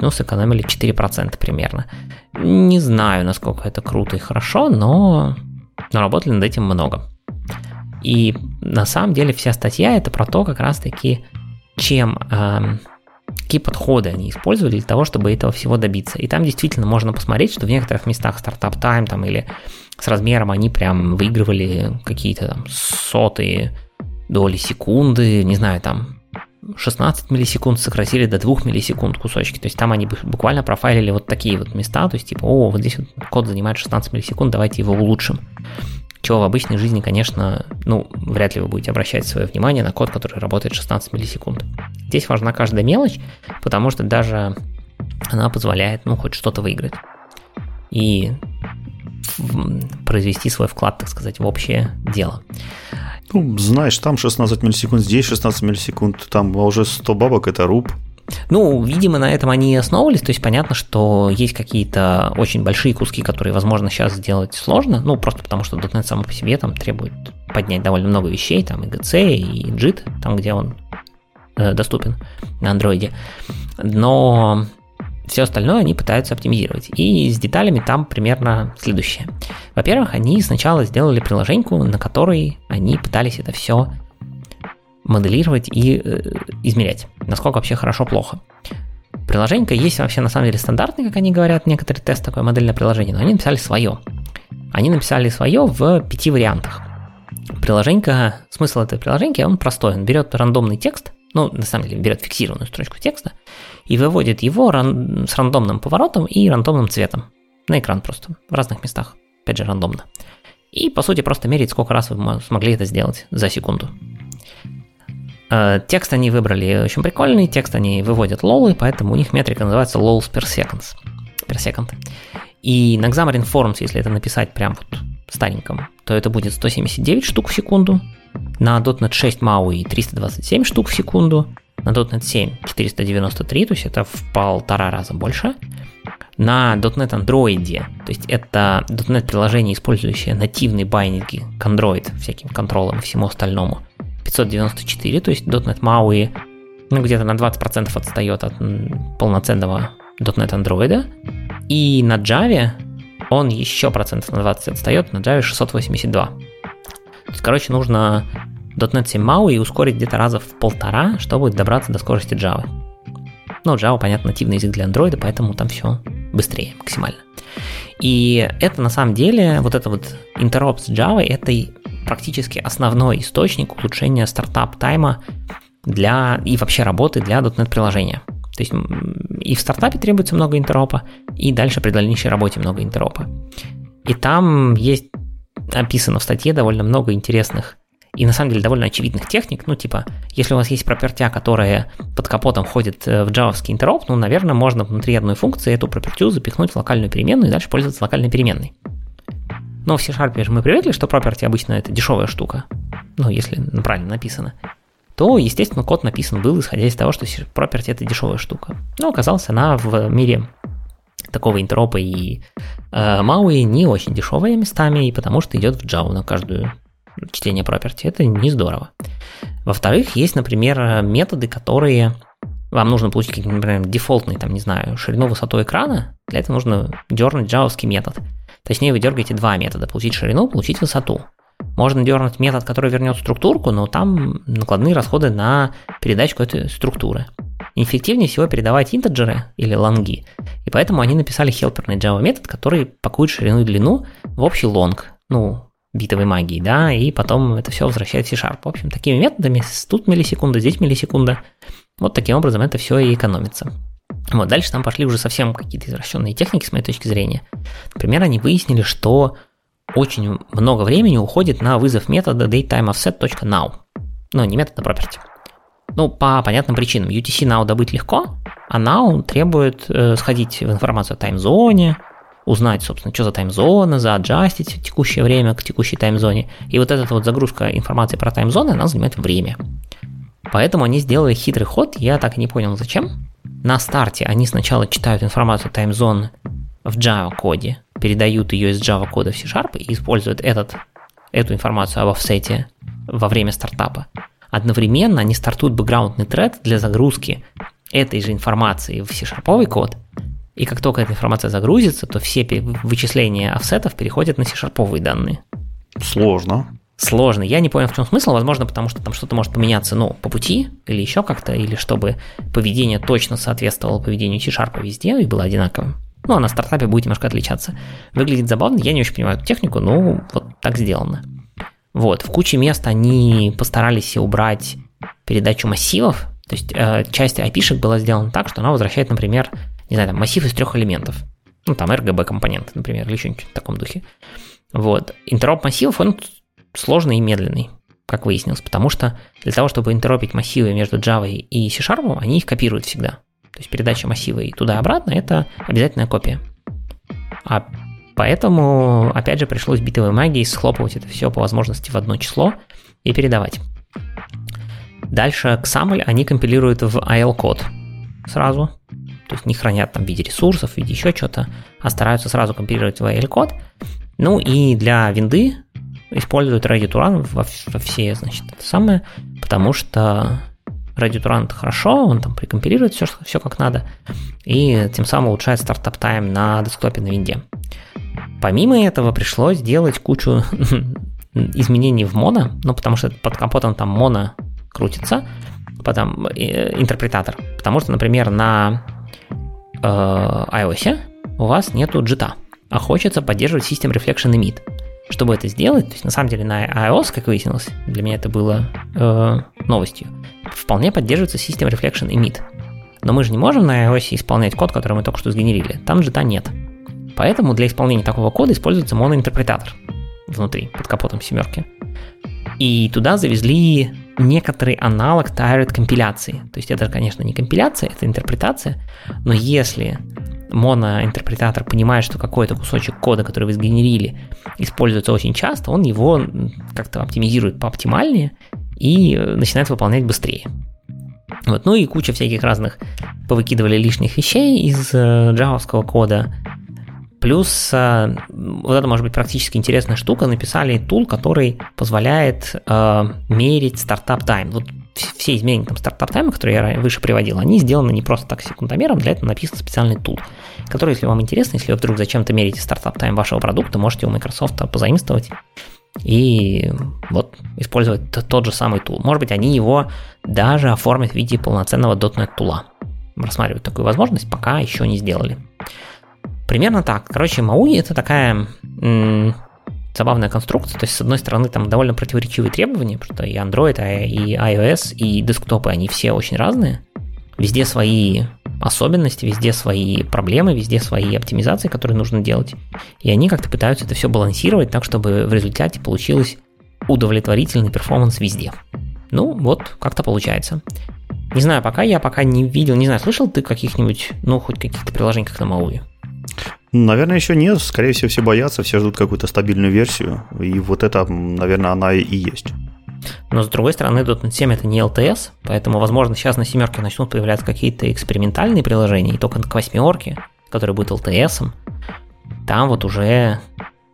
Ну, сэкономили 4% примерно. Не знаю, насколько это круто и хорошо, но, но работали над этим много. И на самом деле вся статья это про то, как раз таки, чем эм, какие подходы они использовали для того, чтобы этого всего добиться. И там действительно можно посмотреть, что в некоторых местах стартап тайм там или с размером они прям выигрывали какие-то там сотые доли секунды, не знаю, там 16 миллисекунд сократили до 2 миллисекунд кусочки. То есть там они буквально профайлили вот такие вот места, то есть типа, о, вот здесь вот код занимает 16 миллисекунд, давайте его улучшим чего в обычной жизни, конечно, ну, вряд ли вы будете обращать свое внимание на код, который работает 16 миллисекунд. Здесь важна каждая мелочь, потому что даже она позволяет, ну, хоть что-то выиграть. И произвести свой вклад, так сказать, в общее дело. Ну, знаешь, там 16 миллисекунд, здесь 16 миллисекунд, там уже 100 бабок – это руб. Ну, видимо, на этом они и основывались, то есть понятно, что есть какие-то очень большие куски, которые, возможно, сейчас сделать сложно, ну, просто потому что .NET само по себе там требует поднять довольно много вещей, там и GC, и JIT, там, где он э, доступен на андроиде, но все остальное они пытаются оптимизировать. И с деталями там примерно следующее. Во-первых, они сначала сделали приложеньку, на которой они пытались это все моделировать и э, измерять, насколько вообще хорошо-плохо. Приложение есть вообще на самом деле стандартный, как они говорят, некоторые тест такое модельное приложение, но они написали свое. Они написали свое в пяти вариантах. Приложение, смысл этой приложения, он простой. Он берет рандомный текст, ну, на самом деле, берет фиксированную строчку текста и выводит его ран- с рандомным поворотом и рандомным цветом на экран просто, в разных местах, опять же, рандомно. И, по сути, просто мерить, сколько раз вы смогли это сделать за секунду. Э, текст они выбрали очень прикольный, текст они выводят лолы, поэтому у них метрика называется lols per second. Per second. И на Xamarin Forms, если это написать прям вот стареньком, то это будет 179 штук в секунду, на .NET 6 MAUI 327 штук в секунду, на .NET 7 493, то есть это в полтора раза больше, на .NET Android, то есть это .NET приложение, использующее нативный байнинги к Android, всяким контролам и всему остальному, 594, то есть .NET MAUI ну, где-то на 20% отстает от полноценного .NET Android. И на Java он еще процентов на 20 отстает, на Java 682. То есть, короче, нужно .NET 7 MAUI ускорить где-то раза в полтора, чтобы добраться до скорости Java. Ну, Java, понятно, нативный язык для Android, поэтому там все быстрее максимально. И это на самом деле, вот это вот интероп с Java, это практически основной источник улучшения стартап-тайма для и вообще работы для .NET приложения. То есть и в стартапе требуется много интеропа, и дальше при дальнейшей работе много интеропа. И там есть описано в статье довольно много интересных и на самом деле довольно очевидных техник, ну типа, если у вас есть пропертя, которая под капотом входит э, в джавовский интероп, ну, наверное, можно внутри одной функции эту пропертю запихнуть в локальную переменную и дальше пользоваться локальной переменной. Но в C-Sharp же мы привыкли, что property обычно это дешевая штука, ну, если правильно написано то, естественно, код написан был, исходя из того, что property это дешевая штука. Но оказалось, она в мире такого интропа и э, Maui не очень дешевая местами, и потому что идет в Java на каждую чтение property. Это не здорово. Во-вторых, есть, например, методы, которые вам нужно получить, например, дефолтный, там, не знаю, ширину, высоту экрана. Для этого нужно дернуть джавовский метод. Точнее, вы дергаете два метода. Получить ширину, получить высоту. Можно дернуть метод, который вернет структурку, но там накладные расходы на передачу этой структуры. Эффективнее всего передавать интеджеры или лонги, и поэтому они написали хелперный Java метод, который пакует ширину и длину в общий лонг, ну, битовой магии, да, и потом это все возвращает в C-Sharp. В общем, такими методами, тут миллисекунда, здесь миллисекунда, вот таким образом это все и экономится. Вот, дальше там пошли уже совсем какие-то извращенные техники, с моей точки зрения. Например, они выяснили, что очень много времени уходит на вызов метода datetimeoffset.now. Ну, не метода property. Ну, по понятным причинам. UTC now добыть легко, а now требует э, сходить в информацию о таймзоне, узнать, собственно, что за таймзона, зааджастить текущее время к текущей таймзоне. И вот эта вот загрузка информации про таймзоны, она занимает время. Поэтому они сделали хитрый ход, я так и не понял зачем. На старте они сначала читают информацию таймзон в Java коде, передают ее из Java кода в C-Sharp и используют этот, эту информацию об офсете во время стартапа. Одновременно они стартуют бэкграундный тред для загрузки этой же информации в C-Sharp код, и как только эта информация загрузится, то все вычисления офсетов переходят на C-Sharp данные. Сложно. Сложно. Я не понял, в чем смысл. Возможно, потому что там что-то может поменяться, ну, по пути или еще как-то, или чтобы поведение точно соответствовало поведению C-Sharp везде и было одинаковым. Ну, а на стартапе будет немножко отличаться. Выглядит забавно, я не очень понимаю эту технику, но вот так сделано. Вот, в куче мест они постарались убрать передачу массивов, то есть э, часть IP-шек была сделана так, что она возвращает, например, не знаю, там, массив из трех элементов. Ну, там RGB компоненты, например, или что-нибудь в таком духе. Вот. Интероп массивов, он сложный и медленный, как выяснилось, потому что для того, чтобы интеропить массивы между Java и C-Sharp, они их копируют всегда. То есть передача массива и туда-обратно – это обязательная копия. А поэтому, опять же, пришлось битовой магией схлопывать это все по возможности в одно число и передавать. Дальше XAML они компилируют в IL-код сразу, то есть не хранят там в виде ресурсов, в виде еще что-то, а стараются сразу компилировать в IL-код. Ну и для винды используют Ready to Run во, во все, значит, это самое, потому что Ready to Run хорошо, он там прикомпилирует все, все как надо, и тем самым улучшает стартап тайм на десктопе на винде. Помимо этого пришлось делать кучу изменений в моно, ну потому что под капотом там моно крутится, потом э, интерпретатор. Потому что, например, на э, iOS у вас нету JIT, а хочется поддерживать System Reflection Emit. Чтобы это сделать, то есть на самом деле на iOS, как выяснилось, для меня это было э, новостью, вполне поддерживается System Reflection Emit. Но мы же не можем на iOS исполнять код, который мы только что сгенерили. Там джита нет. Поэтому для исполнения такого кода используется моноинтерпретатор внутри, под капотом семерки. И туда завезли некоторый аналог tired компиляции. То есть это, конечно, не компиляция, это интерпретация, но если моноинтерпретатор понимает, что какой-то кусочек кода, который вы сгенерили, используется очень часто, он его как-то оптимизирует пооптимальнее и начинает выполнять быстрее. Вот. Ну и куча всяких разных повыкидывали лишних вещей из э, джавовского кода. Плюс э, вот это может быть практически интересная штука. Написали tool, который позволяет э, мерить startup time. Вот все изменения startup time а, которые я выше приводил, они сделаны не просто так секундомером, для этого написан специальный tool, который, если вам интересно, если вы вдруг зачем-то мерите startup time вашего продукта, можете у Microsoft позаимствовать и вот использовать тот же самый tool. Может быть, они его даже оформят в виде полноценного .NET tool а. Рассматривать такую возможность пока еще не сделали. Примерно так. Короче, MAUI это такая м- забавная конструкция. То есть, с одной стороны, там довольно противоречивые требования, потому что и Android, а и iOS, и десктопы, они все очень разные. Везде свои особенности, везде свои проблемы, везде свои оптимизации, которые нужно делать. И они как-то пытаются это все балансировать так, чтобы в результате получилось удовлетворительный перформанс везде. Ну, вот, как-то получается. Не знаю, пока я пока не видел, не знаю, слышал ты каких-нибудь, ну, хоть каких-то приложений, как на Мауи? Наверное, еще нет. Скорее всего, все боятся, все ждут какую-то стабильную версию. И вот это, наверное, она и есть. Но с другой стороны, .NET 7 это не LTS, поэтому, возможно, сейчас на семерке начнут появляться какие-то экспериментальные приложения, и только к восьмерке, который будет LTS, там вот уже,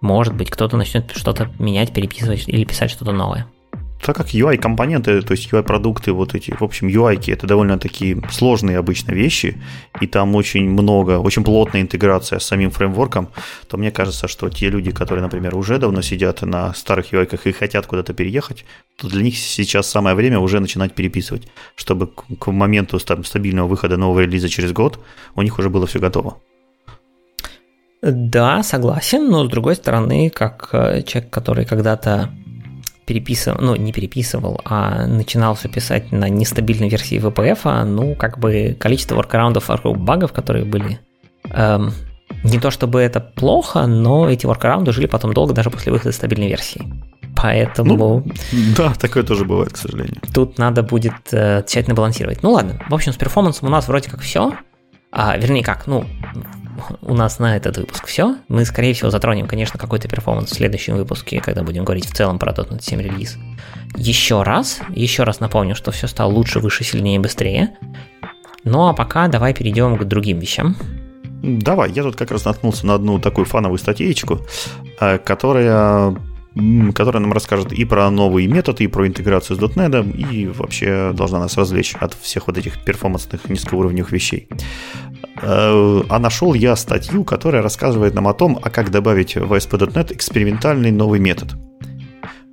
может быть, кто-то начнет что-то менять, переписывать или писать что-то новое так как UI-компоненты, то есть UI-продукты, вот эти, в общем, UI-ки, это довольно такие сложные обычно вещи, и там очень много, очень плотная интеграция с самим фреймворком, то мне кажется, что те люди, которые, например, уже давно сидят на старых UI-ках и хотят куда-то переехать, то для них сейчас самое время уже начинать переписывать, чтобы к моменту стабильного выхода нового релиза через год у них уже было все готово. Да, согласен, но с другой стороны, как э, человек, который когда-то переписывал, ну, не переписывал, а начинал все писать на нестабильной версии VPF, ну, как бы количество воркараундов вокруг багов, которые были, эм, не то чтобы это плохо, но эти воркараунды жили потом долго, даже после выхода стабильной версии. Поэтому... Ну, да, такое тоже бывает, к сожалению. Тут надо будет э, тщательно балансировать. Ну ладно, в общем, с перформансом у нас вроде как все. А, вернее как, ну, у нас на этот выпуск все. Мы, скорее всего, затронем, конечно, какой-то перформанс в следующем выпуске, когда будем говорить в целом про .NET 7 релиз. Еще раз, еще раз напомню, что все стало лучше, выше, сильнее, быстрее. Ну а пока давай перейдем к другим вещам. Давай, я тут как раз наткнулся на одну такую фановую статейку, э, которая которая нам расскажет и про новые методы, и про интеграцию с .NET, и вообще должна нас развлечь от всех вот этих перформансных низкоуровневых вещей. Э, а нашел я статью, которая рассказывает нам о том, а как добавить в ASP.NET экспериментальный новый метод.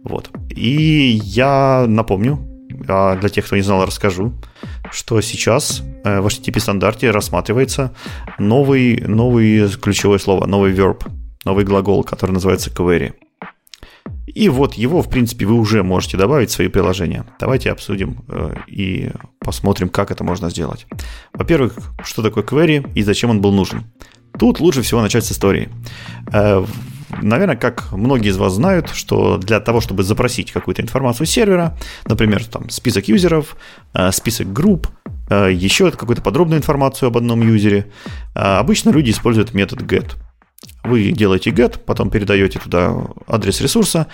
Вот. И я напомню, а для тех, кто не знал, расскажу, что сейчас э, в HTTP стандарте рассматривается новый, новый ключевое слово, новый verb, новый глагол, который называется query. И вот его, в принципе, вы уже можете добавить в свои приложения. Давайте обсудим э, и посмотрим, как это можно сделать. Во-первых, что такое query и зачем он был нужен. Тут лучше всего начать с истории. Э, наверное, как многие из вас знают, что для того, чтобы запросить какую-то информацию с сервера, например, там список юзеров, э, список групп, еще какую-то подробную информацию об одном юзере, обычно люди используют метод get. Вы делаете get, потом передаете туда адрес ресурса,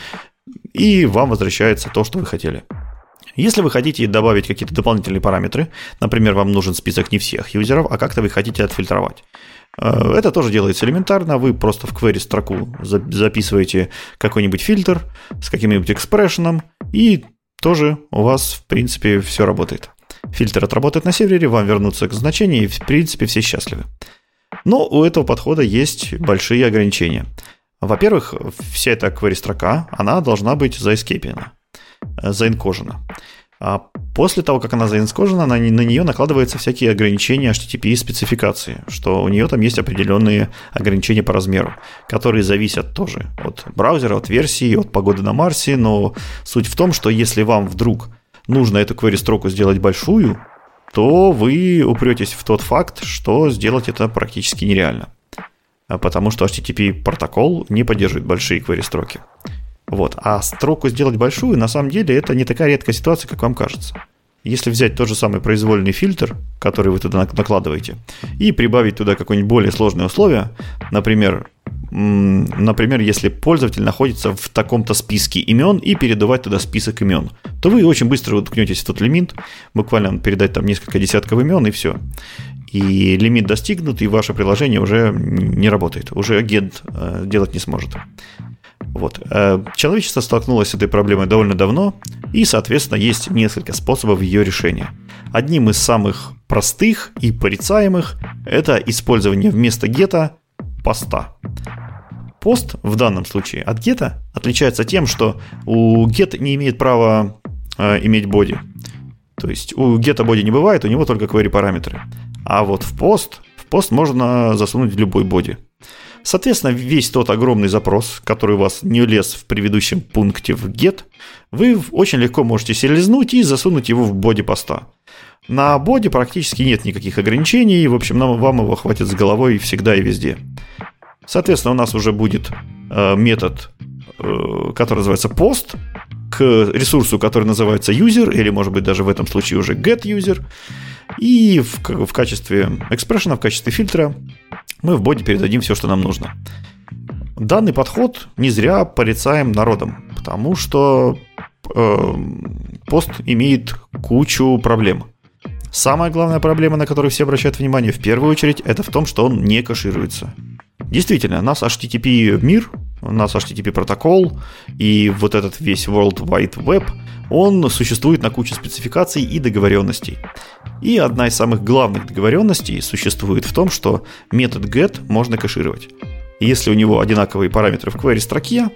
и вам возвращается то, что вы хотели. Если вы хотите добавить какие-то дополнительные параметры, например, вам нужен список не всех юзеров, а как-то вы хотите отфильтровать. Э, это тоже делается элементарно. Вы просто в query строку записываете какой-нибудь фильтр с каким-нибудь экспрессионом, и тоже у вас, в принципе, все работает. Фильтр отработает на сервере, вам вернутся к значению, и, в принципе, все счастливы. Но у этого подхода есть большие ограничения. Во-первых, вся эта query-строка, она должна быть заэскейпена, заинкожена. А после того, как она заинкожена, на, на нее накладываются всякие ограничения HTTP спецификации, что у нее там есть определенные ограничения по размеру, которые зависят тоже от браузера, от версии, от погоды на Марсе, но суть в том, что если вам вдруг нужно эту query-строку сделать большую, то вы упретесь в тот факт, что сделать это практически нереально. А потому что HTTP протокол не поддерживает большие query-строки. Вот. А строку сделать большую, на самом деле, это не такая редкая ситуация, как вам кажется. Если взять тот же самый произвольный фильтр, который вы туда накладываете, и прибавить туда какое-нибудь более сложное условие, например, например, если пользователь находится в таком-то списке имен и передавать туда список имен, то вы очень быстро уткнетесь в тот лимит, буквально передать там несколько десятков имен и все. и лимит достигнут, и ваше приложение уже не работает, уже агент э, делать не сможет. Вот. Э, человечество столкнулось с этой проблемой довольно давно, и, соответственно, есть несколько способов ее решения. Одним из самых простых и порицаемых – это использование вместо гета поста. Пост в данном случае от гета отличается тем, что у get не имеет права э, иметь боди. То есть у гета боди не бывает, у него только query параметры. А вот в пост, в пост можно засунуть любой боди. Соответственно, весь тот огромный запрос, который у вас не лез в предыдущем пункте в get, вы очень легко можете селезнуть и засунуть его в боди поста. На боди практически нет никаких ограничений, в общем, нам, вам его хватит с головой всегда и везде. Соответственно, у нас уже будет э, метод, э, который называется post, к ресурсу, который называется user, или, может быть, даже в этом случае уже get user. И в, в качестве экспрессиона, в качестве фильтра мы в боди передадим все, что нам нужно. Данный подход не зря порицаем народом, потому что э, пост имеет кучу проблем. Самая главная проблема, на которую все обращают внимание в первую очередь, это в том, что он не кэшируется. Действительно, нас HTTP мир, у нас HTTP протокол и вот этот весь World Wide Web, он существует на куче спецификаций и договоренностей. И одна из самых главных договоренностей существует в том, что метод get можно кэшировать. Если у него одинаковые параметры в query строке,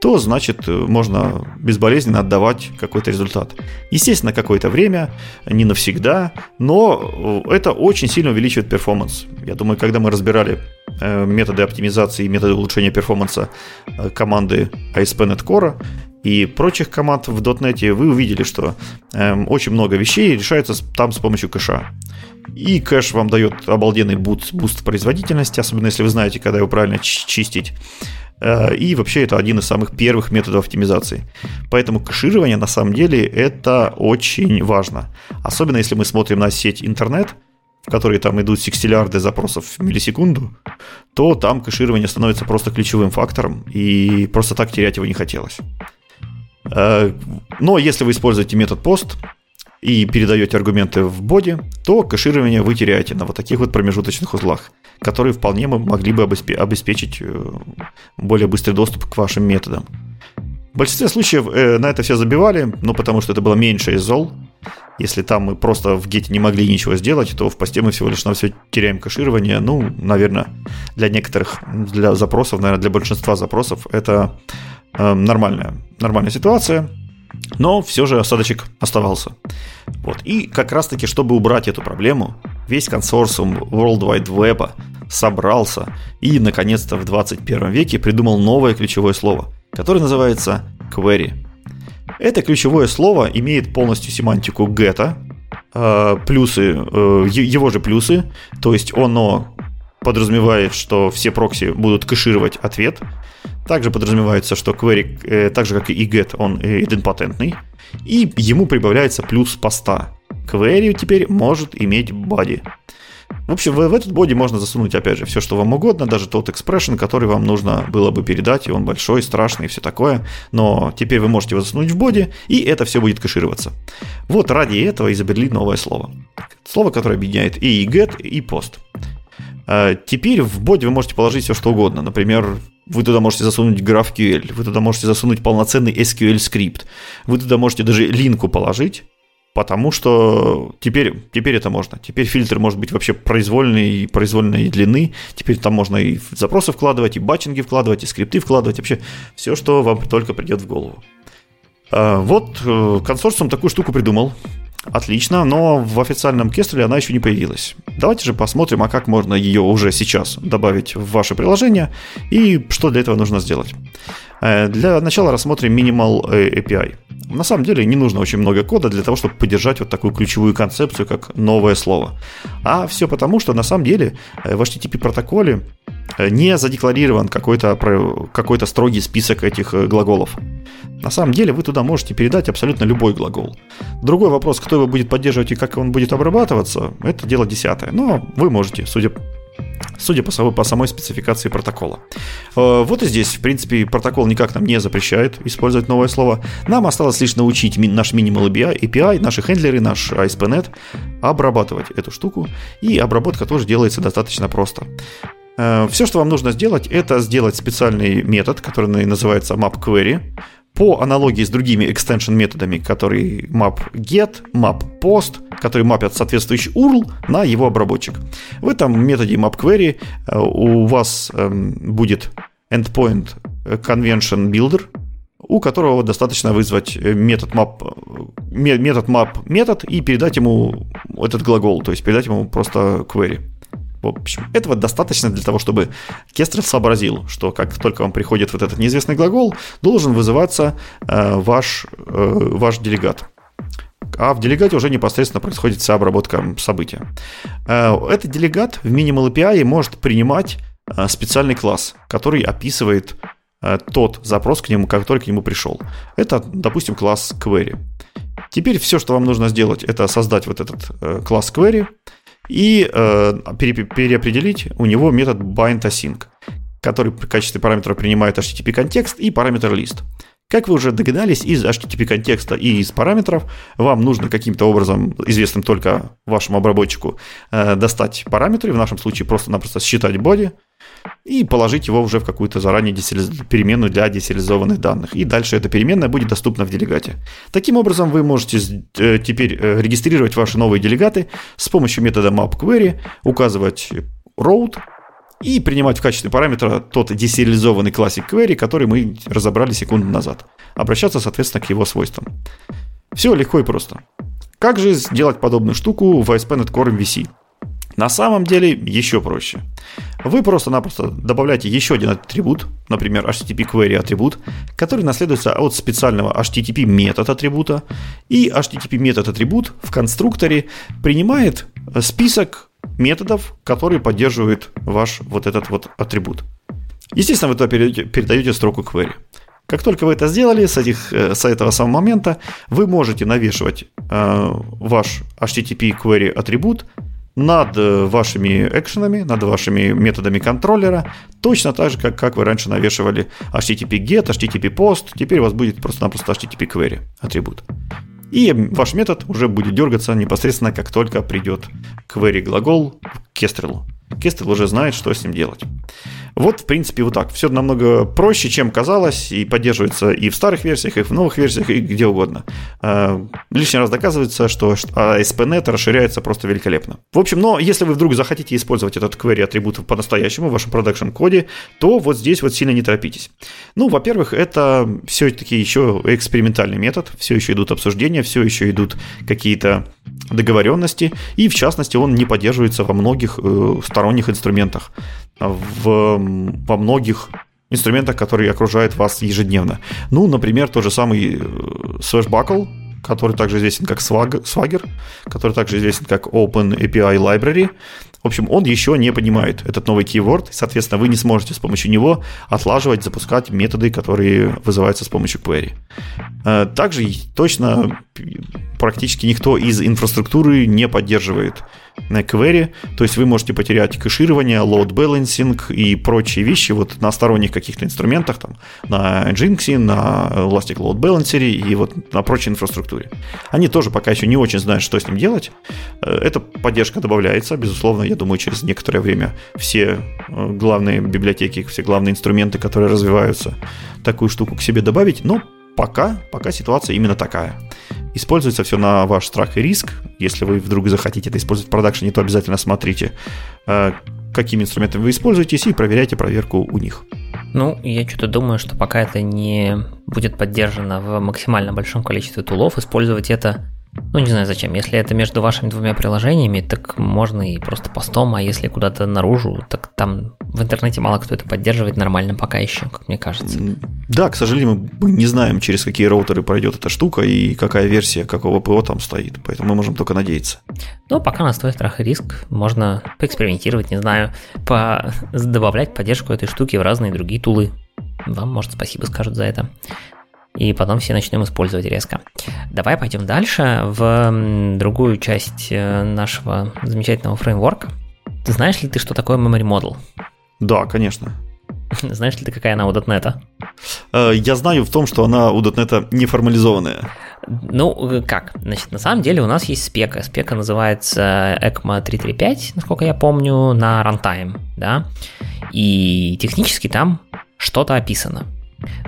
то значит можно безболезненно отдавать какой-то результат. Естественно, какое-то время, не навсегда, но это очень сильно увеличивает перформанс. Я думаю, когда мы разбирали э, методы оптимизации и методы улучшения перформанса э, команды ASP.NET Core, и прочих команд в .NET, вы увидели, что э, очень много вещей решается там с помощью кэша. И кэш вам дает обалденный boost, boost производительности, особенно если вы знаете, когда его правильно чистить. Э, и вообще это один из самых первых методов оптимизации. Поэтому кэширование на самом деле это очень важно. Особенно если мы смотрим на сеть интернет, в которой там идут секстиллиарды запросов в миллисекунду, то там кэширование становится просто ключевым фактором, и просто так терять его не хотелось. Э, но если вы используете метод post и передаете аргументы в боди, то кэширование вы теряете на вот таких вот промежуточных узлах, которые вполне могли бы обеспечить э, более быстрый доступ к вашим методам. В большинстве случаев э, на это все забивали, ну потому что это было меньше из зол. Если там мы просто в гете не могли ничего сделать, то в посте мы всего лишь на все теряем кэширование. Ну, наверное, для некоторых, для запросов, наверное, для большинства запросов это э, нормальная, нормальная ситуация, но все же осадочек оставался. Вот. И как раз-таки, чтобы убрать эту проблему, весь консорциум World Wide Web собрался и, наконец-то, в 21 веке придумал новое ключевое слово, которое называется query. Это ключевое слово имеет полностью семантику get, э, плюсы, э, его же плюсы, то есть оно подразумевает, что все прокси будут кэшировать ответ, также подразумевается, что query, э, так же как и get, он идемпотентный, и ему прибавляется плюс поста. Query теперь может иметь body. В общем, в этот боди можно засунуть, опять же, все, что вам угодно, даже тот экспрессион, который вам нужно было бы передать, и он большой, страшный и все такое. Но теперь вы можете его засунуть в боди, и это все будет кэшироваться. Вот ради этого изобрели новое слово. Слово, которое объединяет и get, и post. А, теперь в боди вы можете положить все, что угодно. Например, вы туда можете засунуть GraphQL, вы туда можете засунуть полноценный SQL скрипт, вы туда можете даже линку положить, потому что теперь, теперь это можно. Теперь фильтр может быть вообще произвольной, произвольной длины. Теперь там можно и запросы вкладывать, и батчинги вкладывать, и скрипты вкладывать. Вообще все, что вам только придет в голову. А, вот э, консорциум такую штуку придумал. Отлично, но в официальном кестле она еще не появилась. Давайте же посмотрим, а как можно ее уже сейчас добавить в ваше приложение и что для этого нужно сделать. Э, для начала рассмотрим Minimal э, API. На самом деле не нужно очень много кода для того, чтобы поддержать вот такую ключевую концепцию, как новое слово. А все потому, что на самом деле э, в HTTP протоколе не задекларирован какой-то какой строгий список этих глаголов. На самом деле вы туда можете передать абсолютно любой глагол. Другой вопрос, кто его будет поддерживать и как он будет обрабатываться, это дело десятое. Но вы можете, судя судя по, по самой спецификации протокола. Э, вот и здесь, в принципе, протокол никак нам не запрещает использовать новое слово. Нам осталось лишь научить наш Minimal API, наши хендлеры, наш ASP.NET обрабатывать эту штуку, и обработка тоже делается достаточно просто. Э, Все, что вам нужно сделать, это сделать специальный метод, который называется mapQuery, по аналогии с другими extension методами, которые map get, map post, которые мапят соответствующий URL на его обработчик. В этом методе mapQuery э, у вас эм, будет endpoint convention builder, у которого достаточно вызвать э, метод map, метод map метод и передать ему этот глагол, то есть передать ему просто query. В общем, этого достаточно для того, чтобы Кестрел сообразил, что как только вам приходит вот этот неизвестный глагол, должен вызываться э, ваш, э, ваш делегат. А в делегате уже непосредственно происходит вся обработка события. Э, этот делегат в Minimal API может принимать э, специальный класс, который описывает э, тот запрос к нему, который к нему пришел. Это, допустим, класс query. Теперь все, что вам нужно сделать, это создать вот этот э, класс query, и э, переопределить у него метод bindAsync, который в качестве параметра принимает HTTP контекст и параметр list. Как вы уже догадались, из HTTP контекста и из параметров вам нужно каким-то образом, известным только вашему обработчику, э, достать параметры, в нашем случае просто-напросто считать body, и положить его уже в какую-то заранее десериз... переменную для десериализованных данных. И дальше эта переменная будет доступна в делегате. Таким образом, вы можете э, теперь э, регистрировать ваши новые делегаты с помощью метода mapQuery, указывать route, и принимать в качестве параметра тот десериализованный классик query, который мы разобрали секунду назад. Обращаться, соответственно, к его свойствам. Все легко и просто. Как же сделать подобную штуку в ASP.NET Core MVC? На самом деле еще проще. Вы просто-напросто добавляете еще один атрибут, например, HTTP query атрибут, который наследуется от специального HTTP метод атрибута, и HTTP метод атрибут в конструкторе принимает список методов, которые поддерживают ваш вот этот вот атрибут. Естественно, вы туда передаете строку query. Как только вы это сделали, с, этих, э, с этого самого момента вы можете навешивать э, ваш HTTP query атрибут над э, вашими экшенами, над вашими методами контроллера, точно так же, как, как вы раньше навешивали HTTP GET, HTTP POST, теперь у вас будет просто-напросто HTTP query атрибут. И ваш метод уже будет дергаться непосредственно, как только придет query глагол к Kestrel. Kestrel уже знает, что с ним делать. Вот, в принципе, вот так. Все намного проще, чем казалось, и поддерживается и в старых версиях, и в новых версиях, и где угодно. А, лишний раз доказывается, что ASP.NET расширяется просто великолепно. В общем, но если вы вдруг захотите использовать этот query атрибут по-настоящему в вашем продакшн коде, то вот здесь вот сильно не торопитесь. Ну, во-первых, это все-таки еще экспериментальный метод, все еще идут обсуждения, все еще идут какие-то договоренности, и в частности он не поддерживается во многих э, сторонних инструментах в, во многих инструментах, которые окружают вас ежедневно. Ну, например, тот же самый э, Swashbuckle, который также известен как Swagger, который также известен как Open API Library. В общем, он еще не понимает этот новый keyword, соответственно, вы не сможете с помощью него отлаживать, запускать методы, которые вызываются с помощью query. Э, также точно практически никто из инфраструктуры не поддерживает на query, то есть вы можете потерять кэширование, load balancing и прочие вещи вот на сторонних каких-то инструментах, там, на Jinx, на Elastic Load Balancer и вот на прочей инфраструктуре. Они тоже пока еще не очень знают, что с ним делать. Э, эта поддержка добавляется, безусловно, я думаю, через некоторое время все э, главные библиотеки, все главные инструменты, которые развиваются, такую штуку к себе добавить, но пока, пока ситуация именно такая. Используется все на ваш страх и риск. Если вы вдруг захотите это использовать в продакшене, то обязательно смотрите, э, какими инструментами вы используетесь, и проверяйте проверку у них. Ну, я что-то думаю, что пока это не будет поддержано в максимально большом количестве тулов, использовать это ну, не знаю зачем. Если это между вашими двумя приложениями, так можно и просто постом, а если куда-то наружу, так там в интернете мало кто это поддерживает нормально пока еще, как мне кажется. Да, к сожалению, мы не знаем, через какие роутеры пройдет эта штука и какая версия какого ПО там стоит, поэтому мы можем только надеяться. Ну, пока на свой страх и риск можно поэкспериментировать, не знаю, по... добавлять поддержку этой штуки в разные другие тулы. Вам, может, спасибо скажут за это и потом все начнем использовать резко. Давай пойдем дальше в другую часть э, нашего замечательного фреймворка. знаешь ли ты, что такое memory model? Да, конечно. Знаешь ли ты, какая она у .NET? Э, я знаю в том, что она у .NET неформализованная. Ну, как? Значит, на самом деле у нас есть спека. Спека называется ECMA 335, насколько я помню, на runtime, да? И технически там что-то описано.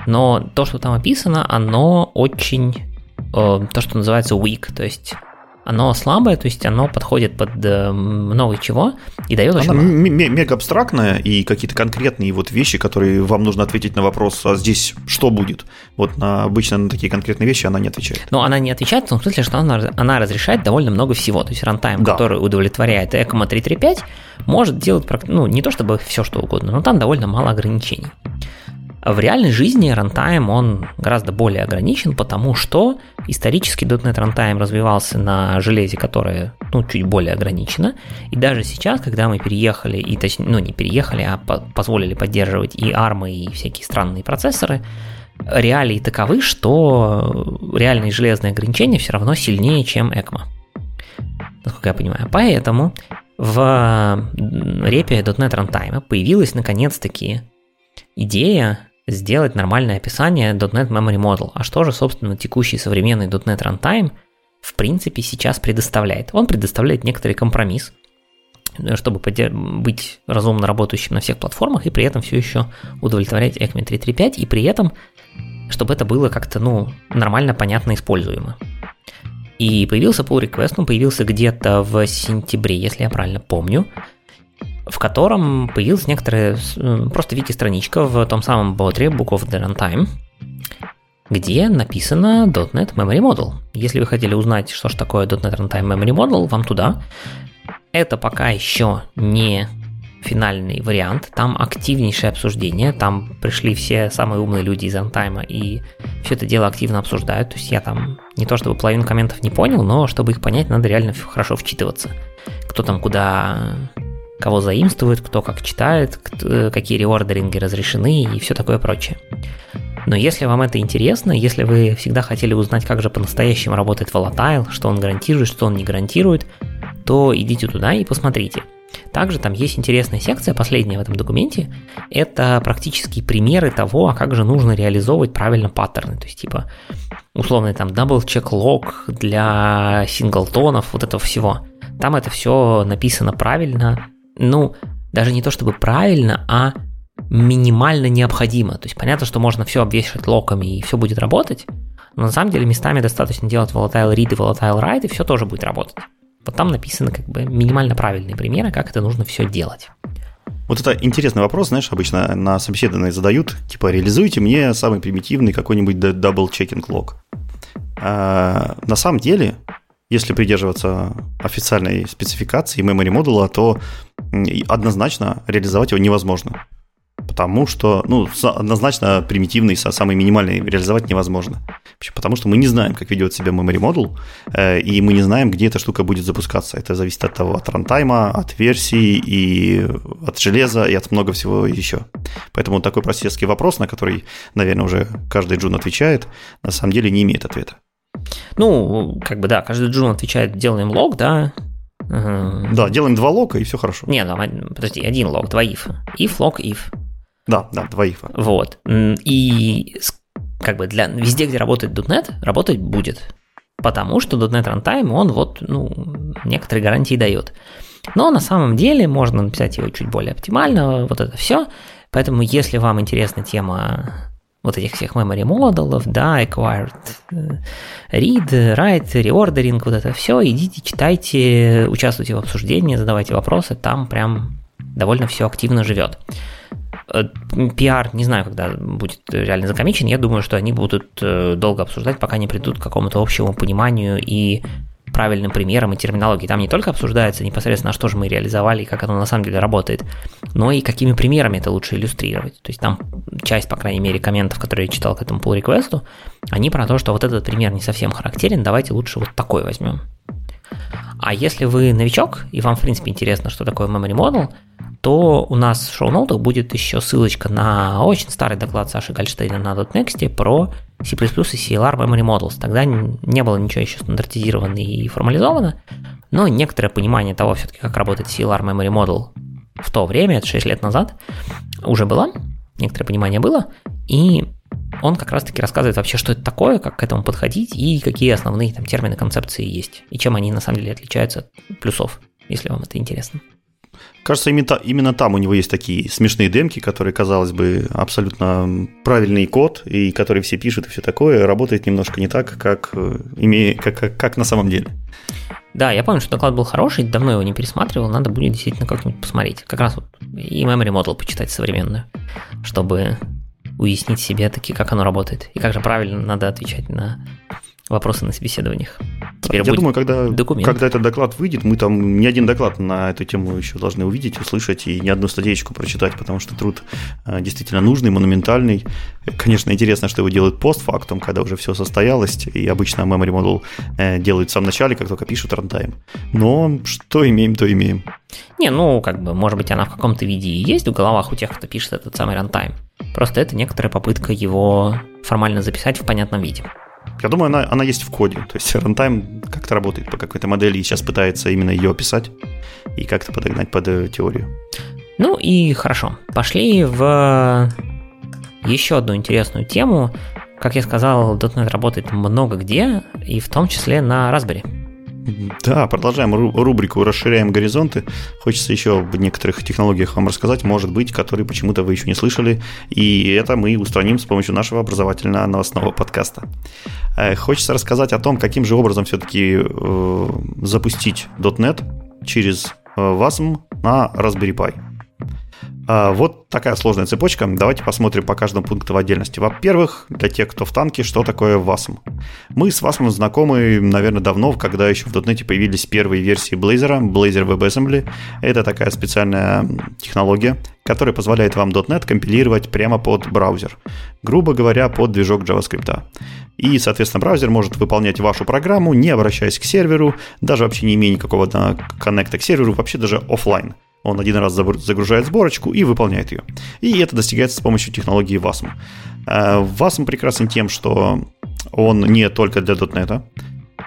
Но то, что там описано, оно очень, э, то, что называется weak, то есть оно слабое, то есть оно подходит под э, много чего и дает очень Она мега абстрактная и какие-то конкретные вот вещи, которые вам нужно ответить на вопрос, а здесь что будет? Вот на, обычно на такие конкретные вещи она не отвечает. Но она не отвечает в том смысле, что она, она разрешает довольно много всего. То есть runtime, да. который удовлетворяет ECMA 335, может делать ну, не то чтобы все что угодно, но там довольно мало ограничений. В реальной жизни runtime он гораздо более ограничен, потому что исторически .NET Runtime развивался на железе, которое ну, чуть более ограничено. И даже сейчас, когда мы переехали, и точнее, ну не переехали, а по позволили поддерживать и ARM, и всякие странные процессоры, реалии таковы, что реальные железные ограничения все равно сильнее, чем ECMA. Насколько я понимаю. Поэтому в репе .NET Runtime появилась наконец-таки идея сделать нормальное описание .NET Memory Model. А что же, собственно, текущий современный .NET Runtime в принципе сейчас предоставляет? Он предоставляет некоторый компромисс, э, чтобы быть разумно работающим на всех платформах и при этом все еще удовлетворять ECMA 335 и при этом чтобы это было как-то, ну, нормально, понятно, используемо. И появился pull request, он появился где-то в сентябре, если я правильно помню в котором появилась некоторая просто вики-страничка в том самом ботре Book of the Runtime, где написано .NET Memory Model. Если вы хотели узнать, что же такое .NET Runtime Memory Model, вам туда. Это пока еще не финальный вариант, там активнейшее обсуждение, там пришли все самые умные люди из Runtime и все это дело активно обсуждают, то есть я там не то чтобы половину комментов не понял, но чтобы их понять, надо реально хорошо вчитываться. Кто там куда кого заимствует, кто как читает, э, какие реордеринги разрешены и все такое прочее. Но если вам это интересно, если вы всегда хотели узнать, как же по-настоящему работает Volatile, что он гарантирует, что он не гарантирует, то идите туда и посмотрите. Также там есть интересная секция, последняя в этом документе, это практические примеры того, а как же нужно реализовывать правильно паттерны. То есть, типа, условный там double check log для синглтонов, вот этого всего. Там это все написано правильно, ну, даже не то чтобы правильно, а минимально необходимо. То есть понятно, что можно все обвешивать локами и все будет работать, но на самом деле местами достаточно делать volatile read и volatile write, и все тоже будет работать. Вот там написаны как бы минимально правильные примеры, как это нужно все делать. Вот это интересный вопрос, знаешь, обычно на собеседовании задают, типа, реализуйте мне самый примитивный какой-нибудь double-checking лог. А, на самом деле, если придерживаться официальной спецификации memory модула, то однозначно реализовать его невозможно. Потому что, ну, однозначно примитивный, самый минимальный реализовать невозможно. Потому что мы не знаем, как ведет себя memory модул, э, и мы не знаем, где эта штука будет запускаться. Это зависит от того, от рантайма, от версии, и от железа, и от много всего еще. Поэтому такой просветский вопрос, на который, наверное, уже каждый джун отвечает, на самом деле не имеет ответа. Ну, как бы да, каждый джун отвечает, делаем лог, да. Да, делаем два лока, и все хорошо. Не, ну, подожди, один лог, два if. If, лог, if. Да, да, два if. Вот. И как бы для везде, где работает .NET, работать будет. Потому что .NET Runtime, он вот, ну, некоторые гарантии дает. Но на самом деле можно написать его чуть более оптимально, вот это все. Поэтому, если вам интересна тема вот этих всех memory модулов, да, acquired э, read, write, reordering, вот это все, идите, читайте, участвуйте в обсуждении, задавайте вопросы, там прям довольно все активно живет. Э, не знаю, когда будет реально закомичен, я думаю, что они будут э, долго обсуждать, пока не придут к какому-то общему пониманию и правильным примером и терминологией. Там не только обсуждается непосредственно, что же мы реализовали и как оно на самом деле работает, но и какими примерами это лучше иллюстрировать. То есть там часть, по крайней мере, комментов, которые я читал к этому pull реквесту они про то, что вот этот пример не совсем характерен, давайте лучше вот такой возьмем. А если вы новичок, и вам, в принципе, интересно, что такое Memory Model, то у нас в шоу-ноутах будет еще ссылочка на очень старый доклад Саши Гольштейна на .next про C++ и CLR Memory Models. Тогда не было ничего еще стандартизировано и формализовано, но некоторое понимание того все-таки, как работает CLR Memory Model в то время, это 6 лет назад, уже было, некоторое понимание было, и он как раз-таки рассказывает вообще, что это такое, как к этому подходить и какие основные там термины, концепции есть, и чем они на самом деле отличаются от плюсов, если вам это интересно. Кажется, именно, именно там у него есть такие смешные демки, которые, казалось бы, абсолютно правильный код, и который все пишут и все такое, работает немножко не так, как, э, имея, как, как, как на самом деле. Да, я помню, что доклад был хороший, давно его не пересматривал, надо будет действительно как-нибудь посмотреть. Как раз вот и memory model почитать современную, чтобы уяснить себе таки, как оно работает, и как же правильно надо отвечать на вопросы на собеседованиях. Теперь Я думаю, когда, когда этот доклад выйдет, мы там не один доклад на эту тему еще должны увидеть, услышать и не одну статейку прочитать, потому что труд э, действительно нужный, монументальный. Конечно, интересно, что его делают постфактум, когда уже все состоялось, и обычно memory model э, делают в самом начале, как только пишут runtime. Но что имеем, то имеем. Не, ну, как бы, может быть, она в каком-то виде и есть в головах у тех, кто пишет этот самый runtime. Просто это некоторая попытка его формально записать в понятном виде. Я думаю, она, она есть в коде. То есть runtime как-то работает по какой-то модели и сейчас пытается именно ее описать и как-то подогнать под э, теорию. Ну и хорошо. Пошли в еще одну интересную тему. Как я сказал, .NET работает много где, и в том числе на Raspberry. Да, продолжаем рубрику «Расширяем горизонты». Хочется еще об некоторых технологиях вам рассказать, может быть, которые почему-то вы еще не слышали, и это мы устраним с помощью нашего образовательного новостного подкаста. Э, хочется рассказать о том, каким же образом все-таки э, запустить .NET через э, WASM на Raspberry Pi. А, вот такая сложная цепочка. Давайте посмотрим по каждому пункту в отдельности. Во-первых, для тех, кто в танке, что такое WASM? Мы с WASM знакомы, наверное, давно, когда еще в .NET появились первые версии Blazor, Blazor WebAssembly. Это такая специальная технология, которая позволяет вам .NET компилировать прямо под браузер. Грубо говоря, под движок JavaScript. И, соответственно, браузер может выполнять вашу программу, не обращаясь к серверу, даже вообще не имея никакого коннекта к серверу, вообще даже офлайн. Он один раз загружает сборочку и выполняет ее. И это достигается с помощью технологии WASM. WASM прекрасен тем, что он не только для .NET,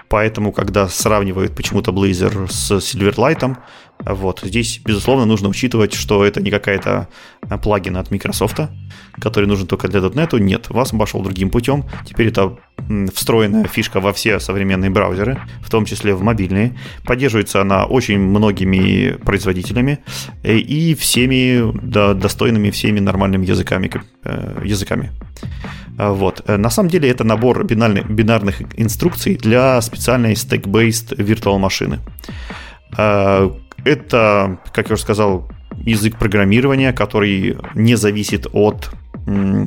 поэтому, когда сравнивают почему-то Blazor с Silverlight, вот, здесь, безусловно, нужно учитывать, что это не какая-то плагин от Microsoft, который нужен только для .NET. Нет, вас пошел другим путем. Теперь это встроенная фишка во все современные браузеры, в том числе в мобильные. Поддерживается она очень многими производителями э, и всеми да, достойными всеми нормальными языками. Э, языками. А, вот. Э, на самом деле это набор бинарных, бинарных инструкций для специальной stack-based виртуал машины. Это, как я уже сказал, язык программирования, который не зависит от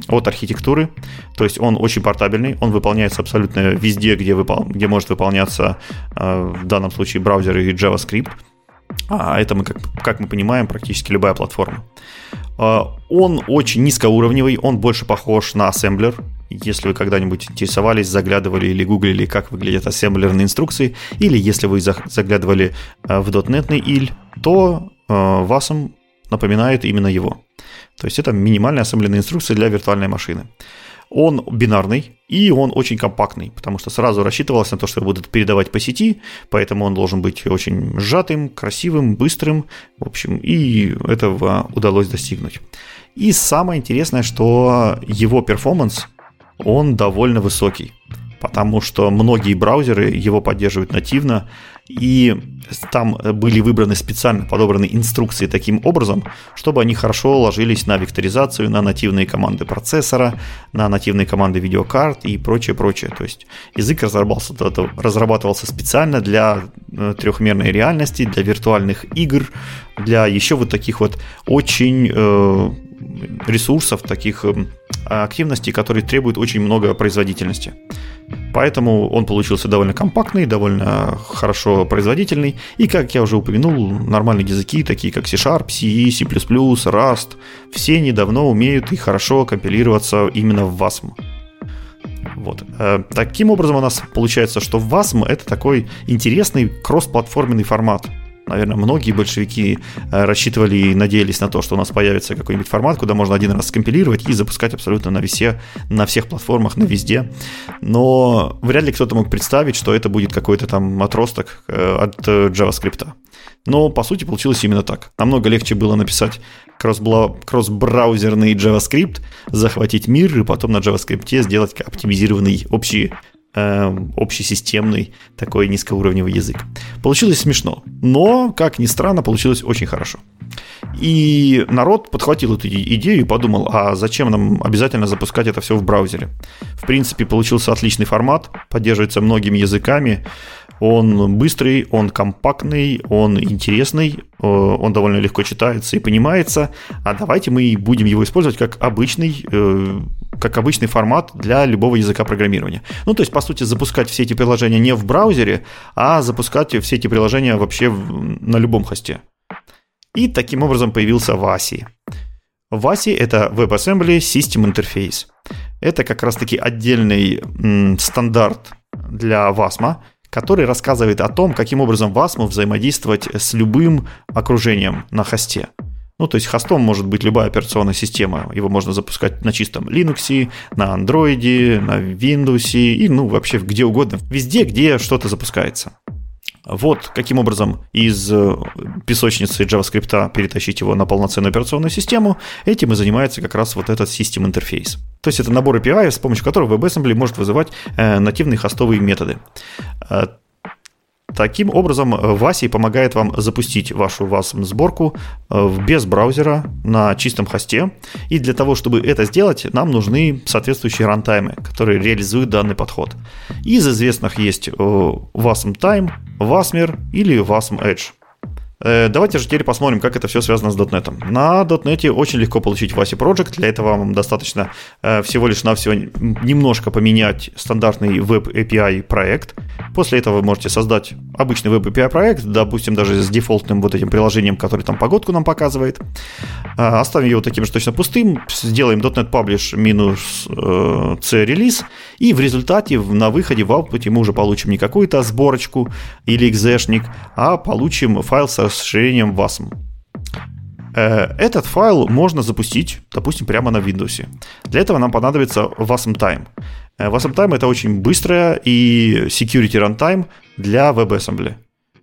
от архитектуры, то есть он очень портабельный, он выполняется абсолютно везде, где, выпол... где может выполняться э, в данном случае браузер и JavaScript, а это мы, как, как мы понимаем, практически любая платформа. Э, он очень низкоуровневый, он больше похож на ассемблер, если вы когда-нибудь интересовались, заглядывали или гуглили, как выглядят ассемблерные инструкции, или если вы заглядывали э, в .NET IL, то WASM напоминает именно его. То есть это минимальная ассемблерная инструкция для виртуальной машины. Он бинарный и он очень компактный, потому что сразу рассчитывалось на то, что будут передавать по сети, поэтому он должен быть очень сжатым, красивым, быстрым, в общем, и этого удалось достигнуть. И самое интересное, что его перформанс, он довольно высокий потому что многие браузеры его поддерживают нативно, и там были выбраны специально подобраны инструкции таким образом, чтобы они хорошо ложились на векторизацию, на нативные команды процессора, на нативные команды видеокарт и прочее, прочее. То есть язык разрабатывался, разрабатывался специально для э, трехмерной реальности, для виртуальных игр, для еще вот таких вот очень э, ресурсов, таких э, активностей, которые требуют очень много производительности. Поэтому он получился довольно компактный, довольно хорошо производительный. И, как я уже упомянул, нормальные языки, такие как C-Sharp, C, C++, Rust, все недавно умеют и хорошо компилироваться именно в WASM. Вот. Э, таким образом у нас получается, что WASM это такой интересный кроссплатформенный формат. Наверное, многие большевики э, рассчитывали и надеялись на то, что у нас появится какой-нибудь формат, куда можно один раз скомпилировать и запускать абсолютно на весе, на всех платформах, на везде. Но вряд ли кто-то мог представить, что это будет какой-то там отросток э, от JavaScript. Но по сути получилось именно так. Намного легче было написать кросс-браузерный JavaScript, захватить мир и потом на JavaScript сделать оптимизированный общий общесистемный такой низкоуровневый язык. Получилось смешно, но, как ни странно, получилось очень хорошо. И народ подхватил эту идею и подумал, а зачем нам обязательно запускать это все в браузере? В принципе, получился отличный формат, поддерживается многими языками, он быстрый, он компактный, он интересный, э, он довольно легко читается и понимается. А давайте мы будем его использовать как обычный, э, как обычный формат для любого языка программирования. Ну, то есть, по сути, запускать все эти приложения не в браузере, а запускать все эти приложения вообще на любом хосте. И таким образом появился VASI. VASI – это WebAssembly System Interface. Это как раз-таки отдельный м, стандарт для WASM, который рассказывает о том, каким образом WASM взаимодействовать с любым окружением на хосте. Ну, то есть хостом может быть любая операционная система. Его можно запускать на чистом Linux, на Android, на Windows и, ну, вообще где угодно. Везде, где что-то запускается. Вот каким образом из э, песочницы JavaScript перетащить его на полноценную операционную систему, этим и занимается как раз вот этот System Interface. То есть это набор API, с помощью которого WebAssembly может вызывать э, нативные хостовые методы. Э, Таким образом, Васи помогает вам запустить вашу WASM сборку э, без браузера на чистом хосте. И для того, чтобы это сделать, нам нужны соответствующие рантаймы, которые реализуют данный подход. Из известных есть WASM Time, WASMer или WASM Edge. Э, давайте же теперь посмотрим, как это все связано с .NET. На .NET очень легко получить VASI Project. Для этого вам достаточно э, всего лишь навсего немножко поменять стандартный Web API проект. После этого вы можете создать обычный Web API проект, допустим, даже с дефолтным вот этим приложением, который там погодку нам показывает. Э, оставим его таким же точно пустым, сделаем .NET Publish минус C релиз, и в результате на выходе в output мы уже получим не какую-то сборочку или exешник, а получим файл со расширением WASM. Э, этот файл можно запустить, допустим, прямо на Windows. Для этого нам понадобится WASM Time. Э, WASM Time это очень быстрая и security runtime для WebAssembly.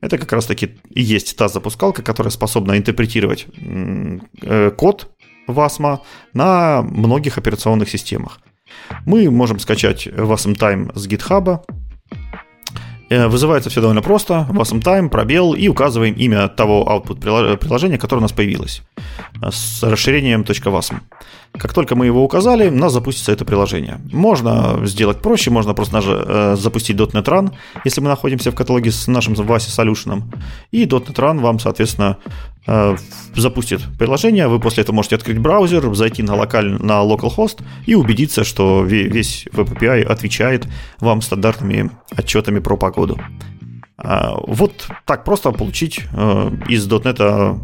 Это как раз таки и есть та запускалка, которая способна интерпретировать э, код WASM на многих операционных системах. Мы можем скачать WASM Time с GitHub, вызывается все довольно просто. Wasm time, пробел и указываем имя того output приложения, которое у нас появилось э, с расширением .wasm. Как только мы его указали, у нас запустится это приложение. Можно сделать проще, можно просто э, запустить .NET Run, если мы находимся в каталоге с нашим VASI Solution. И .NET Run вам, соответственно, Э, запустит приложение, вы после этого можете открыть браузер, зайти на, локаль, на localhost и убедиться, что весь Web отвечает вам стандартными отчетами про погоду. А, вот так просто получить э, из .NET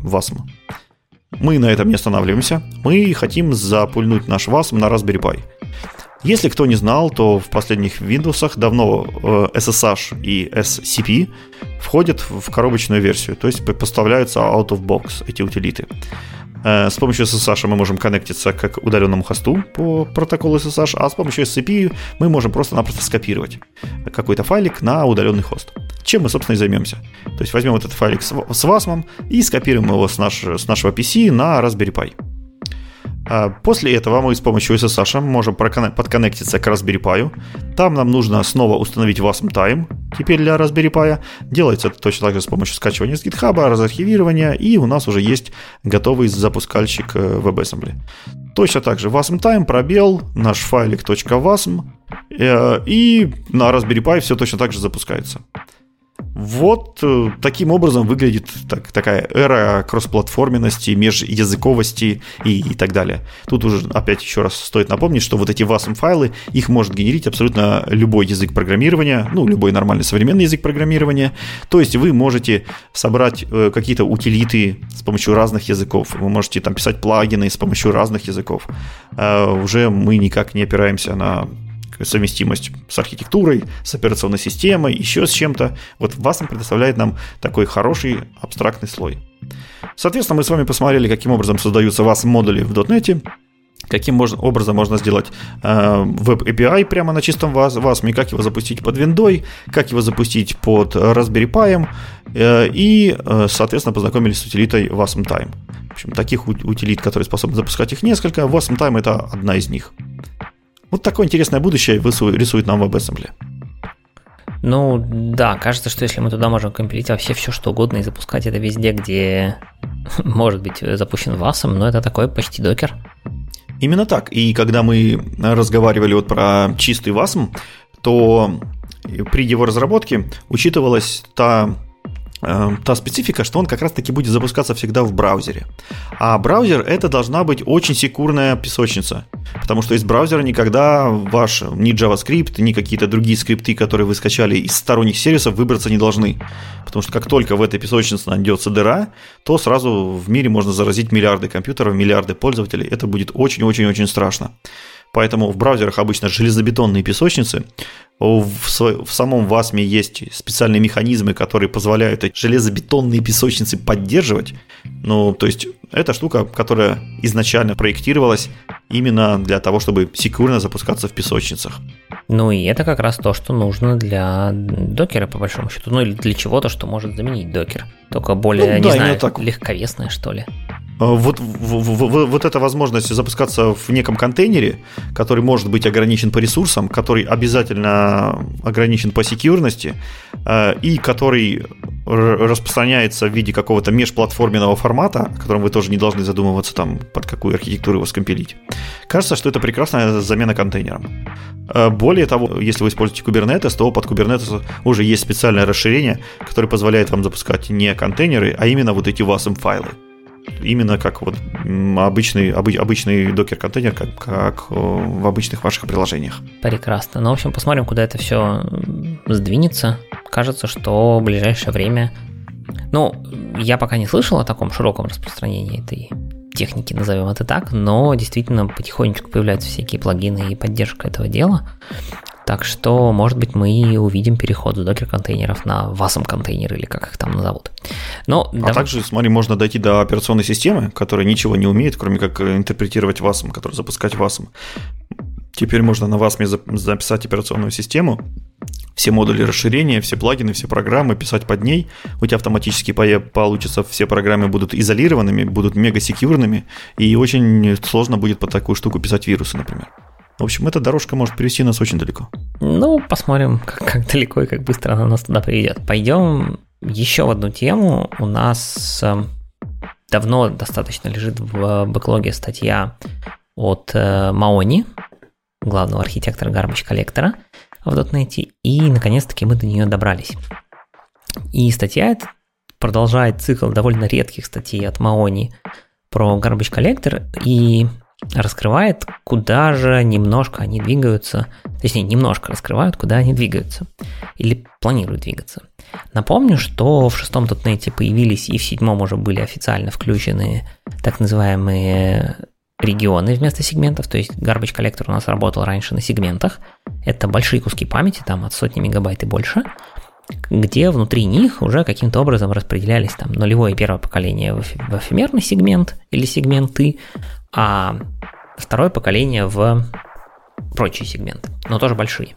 WASM. Мы на этом не останавливаемся. Мы хотим запульнуть наш WASM на Raspberry Pi. Если кто не знал, то в последних Windows давно SSH и SCP входят в коробочную версию, то есть поставляются out of box эти утилиты. С помощью SSH мы можем коннектиться к удаленному хосту по протоколу SSH, а с помощью SCP мы можем просто-напросто скопировать какой-то файлик на удаленный хост. Чем мы, собственно, и займемся. То есть возьмем этот файлик с WASM и скопируем его с, наш, с нашего PC на Raspberry Pi. А после этого мы с помощью SSH можем подконнектиться к Raspberry Pi. Там нам нужно снова установить WASM Time, теперь для Raspberry Pi. Делается это точно так же с помощью скачивания с GitHub, разархивирования, и у нас уже есть готовый запускальщик э, WebAssembly. Точно так же WASM Time, пробел, наш файлик .wasm, э, и на Raspberry Pi все точно так же запускается. Вот э, таким образом выглядит так, такая эра кроссплатформенности, межязыковости и, и так далее. Тут уже опять еще раз стоит напомнить, что вот эти WASM файлы, их может генерить абсолютно любой язык программирования, ну, любой нормальный современный язык программирования. То есть вы можете собрать э, какие-то утилиты с помощью разных языков, вы можете там писать плагины с помощью разных языков. Э, уже мы никак не опираемся на совместимость с архитектурой, с операционной системой, еще с чем-то. Вот WASM предоставляет нам такой хороший абстрактный слой. Соответственно, мы с вами посмотрели, каким образом создаются WASM-модули в .NET, каким можно, образом можно сделать э, веб-API прямо на чистом WASM, как его запустить под виндой, как его запустить под Raspberry Pi, э, и, э, соответственно, познакомились с утилитой WASM Time. В общем, таких утилит, которые способны запускать их несколько, WASM Time это одна из них. Вот такое интересное будущее рисует нам WebAssembly. Ну, да, кажется, что если мы туда можем компилить вообще все, что угодно и запускать это везде, где может быть запущен WASM, но это такой почти докер. Именно так. И когда мы разговаривали вот про чистый WASM, то при его разработке учитывалась та Э, та специфика, что он как раз-таки будет запускаться всегда в браузере. А браузер это должна быть очень секурная песочница, потому что из браузера никогда ваш ни JavaScript, ни какие-то другие скрипты, которые вы скачали из сторонних сервисов, выбраться не должны. Потому что как только в этой песочнице найдется дыра, то сразу в мире можно заразить миллиарды компьютеров, миллиарды пользователей. Это будет очень-очень-очень страшно. Поэтому в браузерах обычно железобетонные песочницы. В, в самом WASM есть специальные механизмы, которые позволяют эти железобетонные песочницы поддерживать. Ну, то есть это штука, которая изначально проектировалась именно для того, чтобы секурно запускаться в песочницах. Ну и это как раз то, что нужно для докера, по большому счету. Ну или для чего-то, что может заменить докер. Только более, ну, не да, знаю, так... легковесное, что ли. А, вот, вот эта возможность запускаться в неком контейнере, который может быть ограничен по ресурсам, который обязательно ограничен по секьюрности а, и который распространяется в виде какого-то межплатформенного формата, о котором вы тоже не должны задумываться, там, под какую архитектуру его скомпилить. Кажется, что это прекрасная замена контейнерам. А, более того, если вы используете Kubernetes, то под Kubernetes уже есть специальное расширение, которое позволяет вам запускать не контейнеры, а именно вот эти WASM файлы именно как вот обычный, обычный докер-контейнер, как, как э, в обычных ваших приложениях. Прекрасно. Ну, в общем, посмотрим, куда это все сдвинется. Кажется, что в ближайшее время... Ну, я пока не слышал о таком широком распространении этой техники, назовем это так, но действительно потихонечку появляются всякие плагины и поддержка этого дела. Так что, может быть, мы увидим переход с докер-контейнеров на WASM контейнер или как их там назовут. Но, а давай... также, смотри, можно дойти до операционной системы, которая ничего не умеет, кроме как интерпретировать WASM, который запускать WASM. Теперь можно на WASM записать операционную систему, все модули расширения, все плагины, все программы, писать под ней. У тебя автоматически получится, все программы будут изолированными, будут мега-секьюрными, и очень сложно будет под такую штуку писать вирусы, например. В общем, эта дорожка может привести нас очень далеко. Ну, посмотрим, как, как далеко и как быстро она нас туда приведет. Пойдем еще в одну тему. У нас эм, давно достаточно лежит в бэклоге статья от э, Маони, главного архитектора Garbage коллектора в .NET, и наконец-таки мы до нее добрались. И статья эта продолжает цикл довольно редких статей от Маони про Garbage Collector, и раскрывает, куда же немножко они двигаются, точнее, немножко раскрывают, куда они двигаются или планируют двигаться. Напомню, что в шестом .NET появились и в седьмом уже были официально включены так называемые регионы вместо сегментов, то есть Garbage Collector у нас работал раньше на сегментах. Это большие куски памяти, там от сотни мегабайт и больше, где внутри них уже каким-то образом распределялись там нулевое и первое поколение в эфемерный сегмент или сегменты, а второе поколение в прочие сегменты, но тоже большие.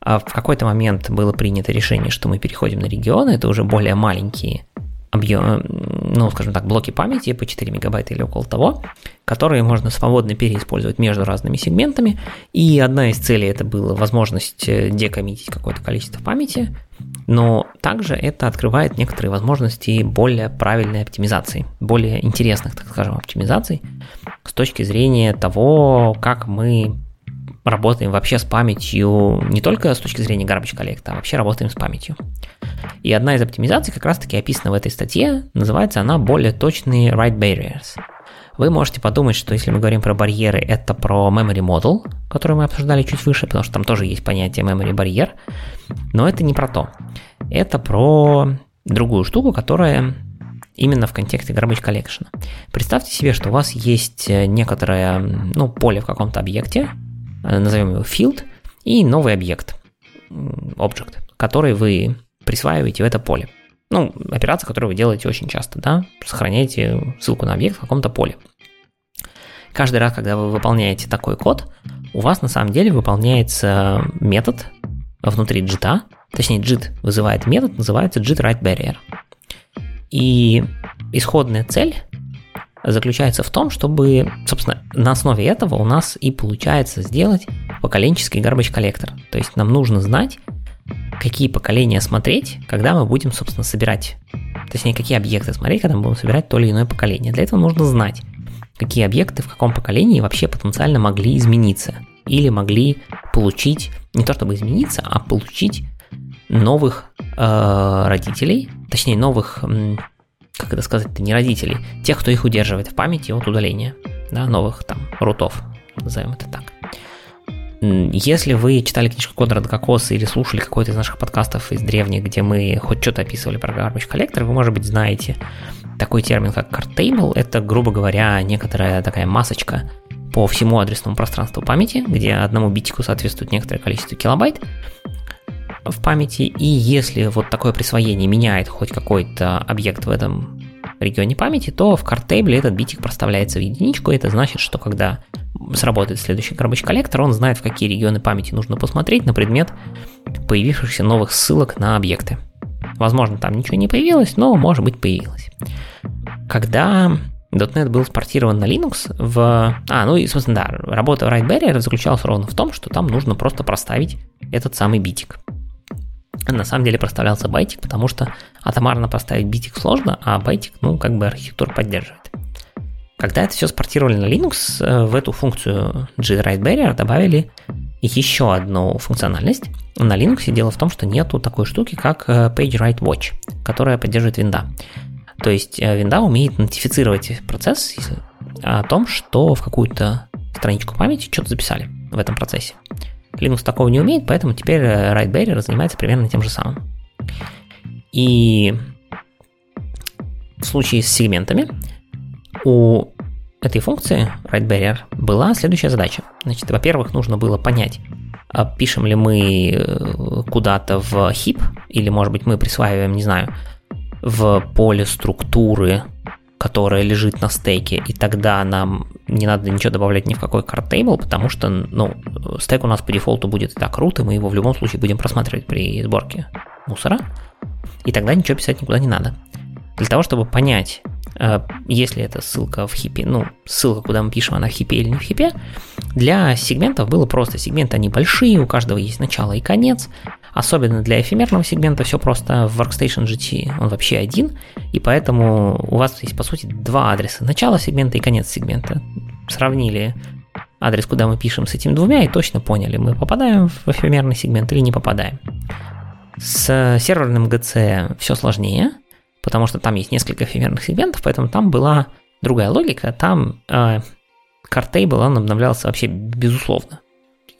А в какой-то момент было принято решение, что мы переходим на регионы, это уже более маленькие объем, ну, скажем так, блоки памяти по 4 мегабайта или около того, которые можно свободно переиспользовать между разными сегментами. И одна из целей это была возможность э, декоммитить какое-то количество памяти, но также это открывает некоторые возможности более правильной оптимизации, более интересных, так скажем, оптимизаций с точки зрения того, как мы работаем вообще с памятью не только с точки зрения garbage collect, а вообще работаем с памятью. И одна из оптимизаций как раз-таки описана в этой статье, называется она более точные write barriers. Вы можете подумать, что если мы говорим про барьеры, это про memory model, который мы обсуждали чуть выше, потому что там тоже есть понятие memory барьер, но это не про то. Это про другую штуку, которая именно в контексте garbage collection. Представьте себе, что у вас есть некоторое ну, поле в каком-то объекте, назовем его field, и новый объект, object, который вы присваиваете в это поле. Ну, операция, которую вы делаете очень часто, да, сохраняете ссылку на объект в каком-то поле. Каждый раз, когда вы выполняете такой код, у вас на самом деле выполняется метод внутри JIT, точнее JIT вызывает метод, называется JIT Write Barrier. И исходная цель заключается в том, чтобы, собственно, на основе этого у нас и получается сделать поколенческий garbage коллектор. То есть нам нужно знать, какие поколения смотреть, когда мы будем, собственно, собирать, точнее, какие объекты смотреть, когда мы будем собирать то или иное поколение. Для этого нужно знать, какие объекты в каком поколении вообще потенциально могли измениться или могли получить, не то чтобы измениться, а получить новых э, родителей, точнее новых, как это сказать, не родителей, тех, кто их удерживает в памяти от удаления, да, новых там рутов, назовем это так. Если вы читали книжку Конрада Кокоса или слушали какой-то из наших подкастов из древних, где мы хоть что-то описывали про Garbage Collector, вы, может быть, знаете такой термин, как card table. Это, грубо говоря, некоторая такая масочка по всему адресному пространству памяти, где одному битику соответствует некоторое количество килобайт в памяти, и если вот такое присвоение меняет хоть какой-то объект в этом регионе памяти, то в картейбле этот битик проставляется в единичку, это значит, что когда сработает следующий garbage коллектор, он знает, в какие регионы памяти нужно посмотреть на предмет появившихся новых ссылок на объекты. Возможно, там ничего не появилось, но, может быть, появилось. Когда .NET был спортирован на Linux в... А, ну и, собственно, да, работа Write Barrier заключалась ровно в том, что там нужно просто проставить этот самый битик. На самом деле проставлялся байтик, потому что атомарно поставить битик сложно, а байтик, ну, как бы архитектура поддерживает. Когда это все спортировали на Linux, э, в эту функцию G-Write Barrier добавили еще одну функциональность. На Linux дело в том, что нету такой штуки, как э, PageWrite Watch, которая поддерживает винда. То есть э, винда умеет нотифицировать процесс о том, что в какую-то страничку памяти что-то записали в этом процессе. Linux такого не умеет, поэтому теперь Write Barrier занимается примерно тем же самым. И в случае с сегментами у этой функции barrier была следующая задача. Значит, во-первых, нужно было понять, а пишем ли мы э, куда-то в heap, или, может быть, мы присваиваем, не знаю, в поле структуры, которая лежит на стейке, и тогда нам не надо ничего добавлять ни в какой card потому что, ну, стейк у нас по дефолту будет и так root, и мы его в любом случае будем просматривать при сборке мусора, и тогда ничего писать никуда не надо. Для того, чтобы понять, Э, если это ссылка в хипе, ну, ссылка, куда мы пишем, она в хипе или не в хипе, для сегментов было просто. Сегменты, они большие, у каждого есть начало и конец. Особенно для эфемерного сегмента все просто в Workstation GT он вообще один, и поэтому у вас есть, по сути, два адреса. Начало сегмента и конец сегмента. Сравнили адрес, куда мы пишем с этими двумя, и точно поняли, мы попадаем в эфемерный сегмент или не попадаем. С серверным GC все сложнее – потому что там есть несколько эфемерных сегментов, поэтому там была другая логика, там э, card он обновлялся вообще безусловно.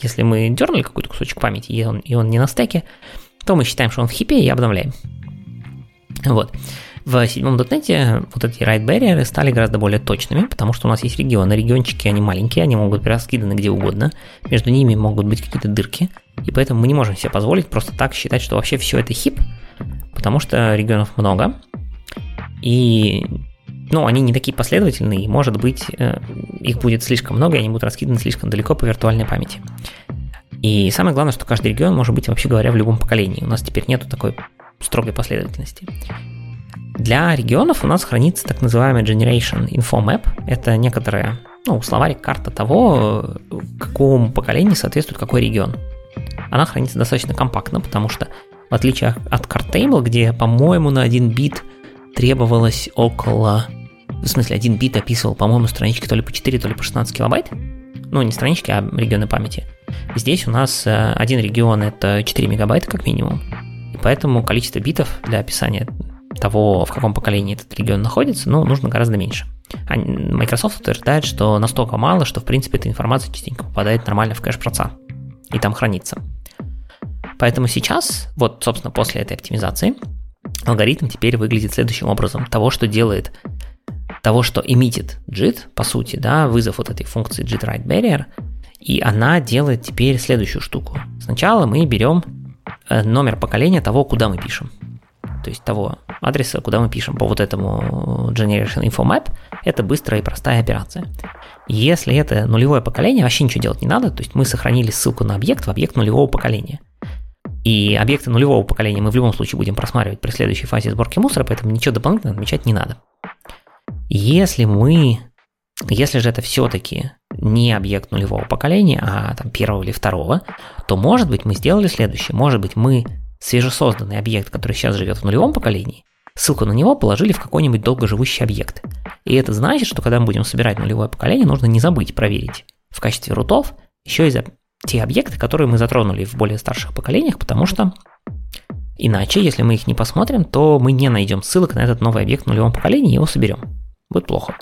Если мы дернули какой-то кусочек памяти, и он, и он не на стеке, то мы считаем, что он в хипе и обновляем. Вот. В седьмом дотнете вот эти write barrier стали гораздо более точными, потому что у нас есть регионы. Региончики, они маленькие, они могут быть раскиданы где угодно. Между ними могут быть какие-то дырки. И поэтому мы не можем себе позволить просто так считать, что вообще все это хип, потому что регионов много. И ну, они не такие последовательные, и, может быть, э, их будет слишком много, и они будут раскиданы слишком далеко по виртуальной памяти. И самое главное, что каждый регион может быть, вообще говоря, в любом поколении. У нас теперь нету такой строгой последовательности. Для регионов у нас хранится так называемый Generation Info Map. Это некоторая, ну, словарик, карта того, какому поколению соответствует какой регион. Она хранится достаточно компактно, потому что в отличие от Card где, по-моему, на один бит требовалось около... В смысле, один бит описывал, по-моему, странички то ли по 4, то ли по 16 килобайт. Ну, не странички, а регионы памяти. Здесь у нас э, один регион это 4 мегабайта как минимум. И поэтому количество битов для описания того, в каком поколении этот регион находится, ну, нужно гораздо меньше. А Microsoft утверждает, что настолько мало, что, в принципе, эта информация частенько попадает нормально в кэш проца и там хранится. Поэтому сейчас, вот, собственно, после этой оптимизации, алгоритм теперь выглядит следующим образом. Того, что делает, того, что эмитит JIT, по сути, да, вызов вот этой функции JIT Write Barrier, И она делает теперь следующую штуку. Сначала мы берем э, номер поколения того, куда мы пишем. То есть того адреса, куда мы пишем по вот этому Generation Info Map. Это быстрая и простая операция. Если это нулевое поколение, вообще ничего делать не надо. То есть мы сохранили ссылку на объект в объект нулевого поколения. И объекты нулевого поколения мы в любом случае будем просматривать при следующей фазе сборки мусора, поэтому ничего дополнительно отмечать не надо. Если мы, если же это все-таки не объект нулевого поколения, а там первого или второго, то может быть мы сделали следующее. Может быть мы свежесозданный объект, который сейчас живет в нулевом поколении, ссылку на него положили в какой-нибудь долгоживущий объект. И это значит, что когда мы будем собирать нулевое поколение, нужно не забыть проверить в качестве рутов еще и те объекты, которые мы затронули в более старших поколениях, потому что иначе, если мы их не посмотрим, то мы не найдем ссылок на этот новый объект в нулевом поколении и его соберем. Будет плохо.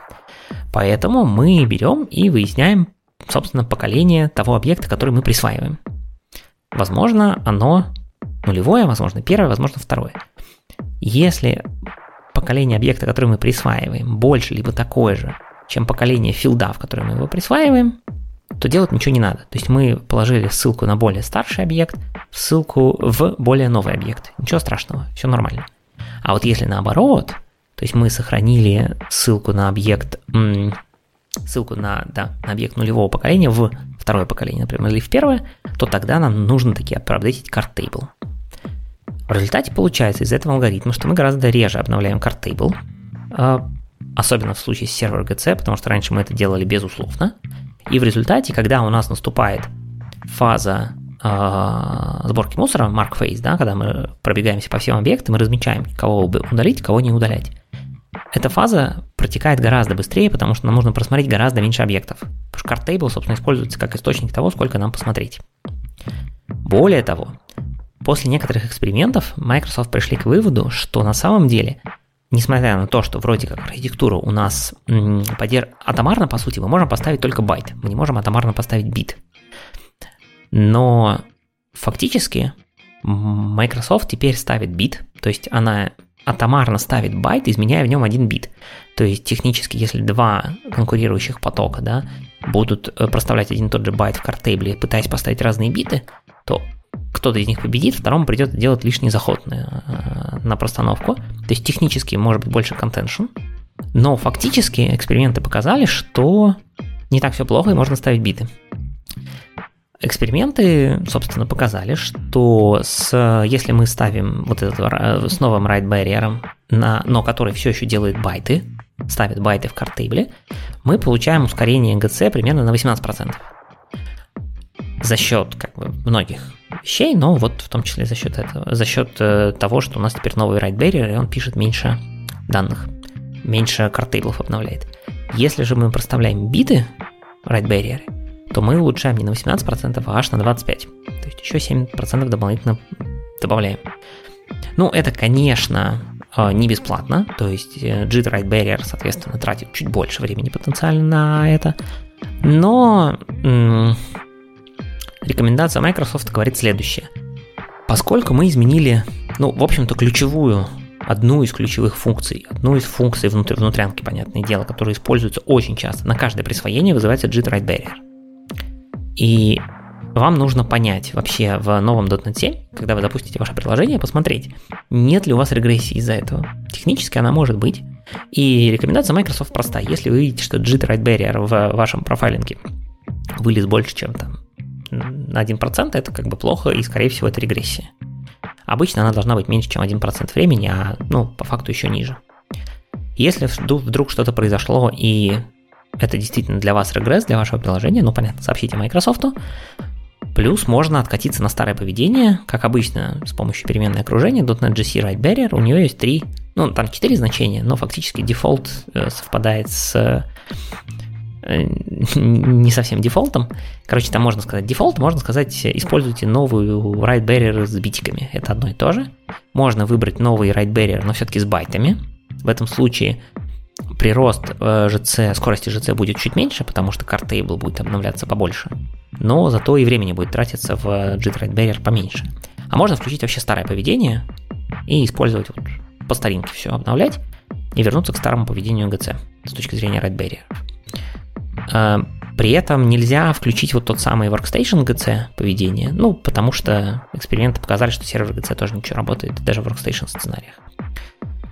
Поэтому мы берем и выясняем, собственно, поколение того объекта, который мы присваиваем. Возможно, оно нулевое, возможно, первое, возможно, второе. Если поколение объекта, который мы присваиваем, больше либо такое же, чем поколение филда, в которое мы его присваиваем, то делать ничего не надо. То есть мы положили ссылку на более старший объект, ссылку в более новый объект. Ничего страшного, все нормально. А вот если наоборот, то есть мы сохранили ссылку на объект, ссылку на, да, на объект нулевого поколения в второе поколение, например, или в первое, то тогда нам нужно таки апдейтить card table. В результате получается из этого алгоритма, что мы гораздо реже обновляем card table, а, особенно в случае с сервер GC, потому что раньше мы это делали безусловно, и в результате, когда у нас наступает фаза э, сборки мусора, mark phase, да, когда мы пробегаемся по всем объектам и размечаем, кого удалить, кого не удалять. Эта фаза протекает гораздо быстрее, потому что нам нужно просмотреть гораздо меньше объектов. Потому что CardTable, собственно, используется как источник того, сколько нам посмотреть. Более того, после некоторых экспериментов Microsoft пришли к выводу, что на самом деле несмотря на то, что вроде как архитектура у нас подер... атомарно, по сути, мы можем поставить только байт, мы не можем атомарно поставить бит. Но фактически Microsoft теперь ставит бит, то есть она атомарно ставит байт, изменяя в нем один бит. То есть технически, если два конкурирующих потока да, будут э, проставлять один и тот же байт в card table е, пытаясь поставить разные биты, то кто-то из них победит, второму придется делать лишний заход на, на простановку. То есть технически может быть больше contention, но фактически эксперименты показали, что не так все плохо и можно ставить биты. Эксперименты, собственно, показали, что с, если мы ставим вот этот с новым write barrier, на, но который все еще делает байты, ставит байты в картейбле, мы получаем ускорение GC примерно на 18% за счет как бы, многих вещей, но вот в том числе за счет этого, за счет э, того, что у нас теперь новый write barrier, и он пишет меньше данных, меньше картейблов обновляет. Если же мы проставляем биты write barrier, то мы улучшаем не на 18%, а аж на 25%. То есть еще 7% дополнительно добавляем. Ну, это, конечно, э, не бесплатно, то есть э, JIT Write Barrier, соответственно, тратит чуть больше времени потенциально на это, но Рекомендация Microsoft говорит следующее. Поскольку мы изменили, ну, в общем-то, ключевую, одну из ключевых функций, одну из функций внутри, внутрянки, понятное дело, которая используется очень часто, на каждое присвоение вызывается JIT Write Barrier. И вам нужно понять вообще в новом .NET 7, когда вы запустите ваше приложение, посмотреть, нет ли у вас регрессии из-за этого. Технически она может быть. И рекомендация Microsoft проста. Если вы видите, что JIT Write Barrier в вашем профайлинге вылез больше, чем там на 1%, это как бы плохо, и, скорее всего, это регрессия. Обычно она должна быть меньше, чем 1% времени, а, ну, по факту еще ниже. Если вдруг что-то произошло, и это действительно для вас регресс, для вашего приложения, ну, понятно, сообщите Microsoft. Плюс можно откатиться на старое поведение, как обычно, с помощью переменной окружения, .NET GC Write Barrier, у нее есть три, ну, там четыре значения, но фактически дефолт э, совпадает с Э, не совсем дефолтом. Короче, там можно сказать дефолт, можно сказать, используйте новую write barrier с битиками. Это одно и то же. Можно выбрать новый write barrier, но все-таки с байтами. В этом случае прирост э, скорости GC будет чуть меньше, потому что table будет обновляться побольше. Но зато и времени будет тратиться в JIT write barrier поменьше. А можно включить вообще старое поведение и использовать вот по старинке все обновлять и вернуться к старому поведению GC с точки зрения write barrier. А, При этом нельзя включить вот тот самый Workstation GC поведение, ну, потому что эксперименты показали, что сервер GC тоже ничего работает, даже в Workstation сценариях.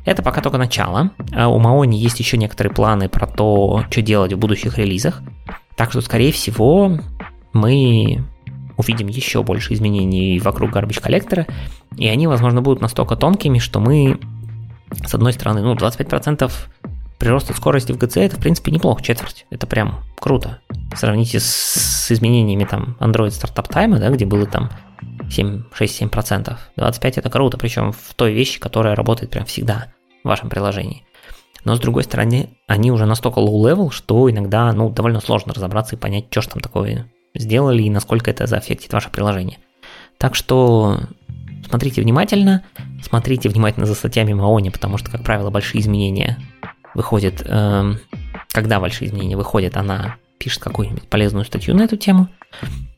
Это пока только начало. А у Маони есть еще некоторые планы про то, что делать в будущих релизах. Так что, скорее всего, мы увидим еще больше изменений вокруг garbage коллектора, и они, возможно, будут настолько тонкими, что мы, с одной стороны, ну, 25% прироста скорости в GC это, в принципе, неплохо, четверть. Это прям круто. Сравните с, с изменениями там Android Startup Time, да, где было там 7, 6-7%. 25 это круто, причем в той вещи, которая работает прям всегда в вашем приложении. Но с другой стороны, они уже настолько low-level, что иногда ну, довольно сложно разобраться и понять, что же там такое сделали и насколько это заэффектит ваше приложение. Так что смотрите внимательно, смотрите внимательно за статьями Маони, потому что, как правило, большие изменения выходят, э, когда большие изменения выходят, она пишет какую-нибудь полезную статью на эту тему.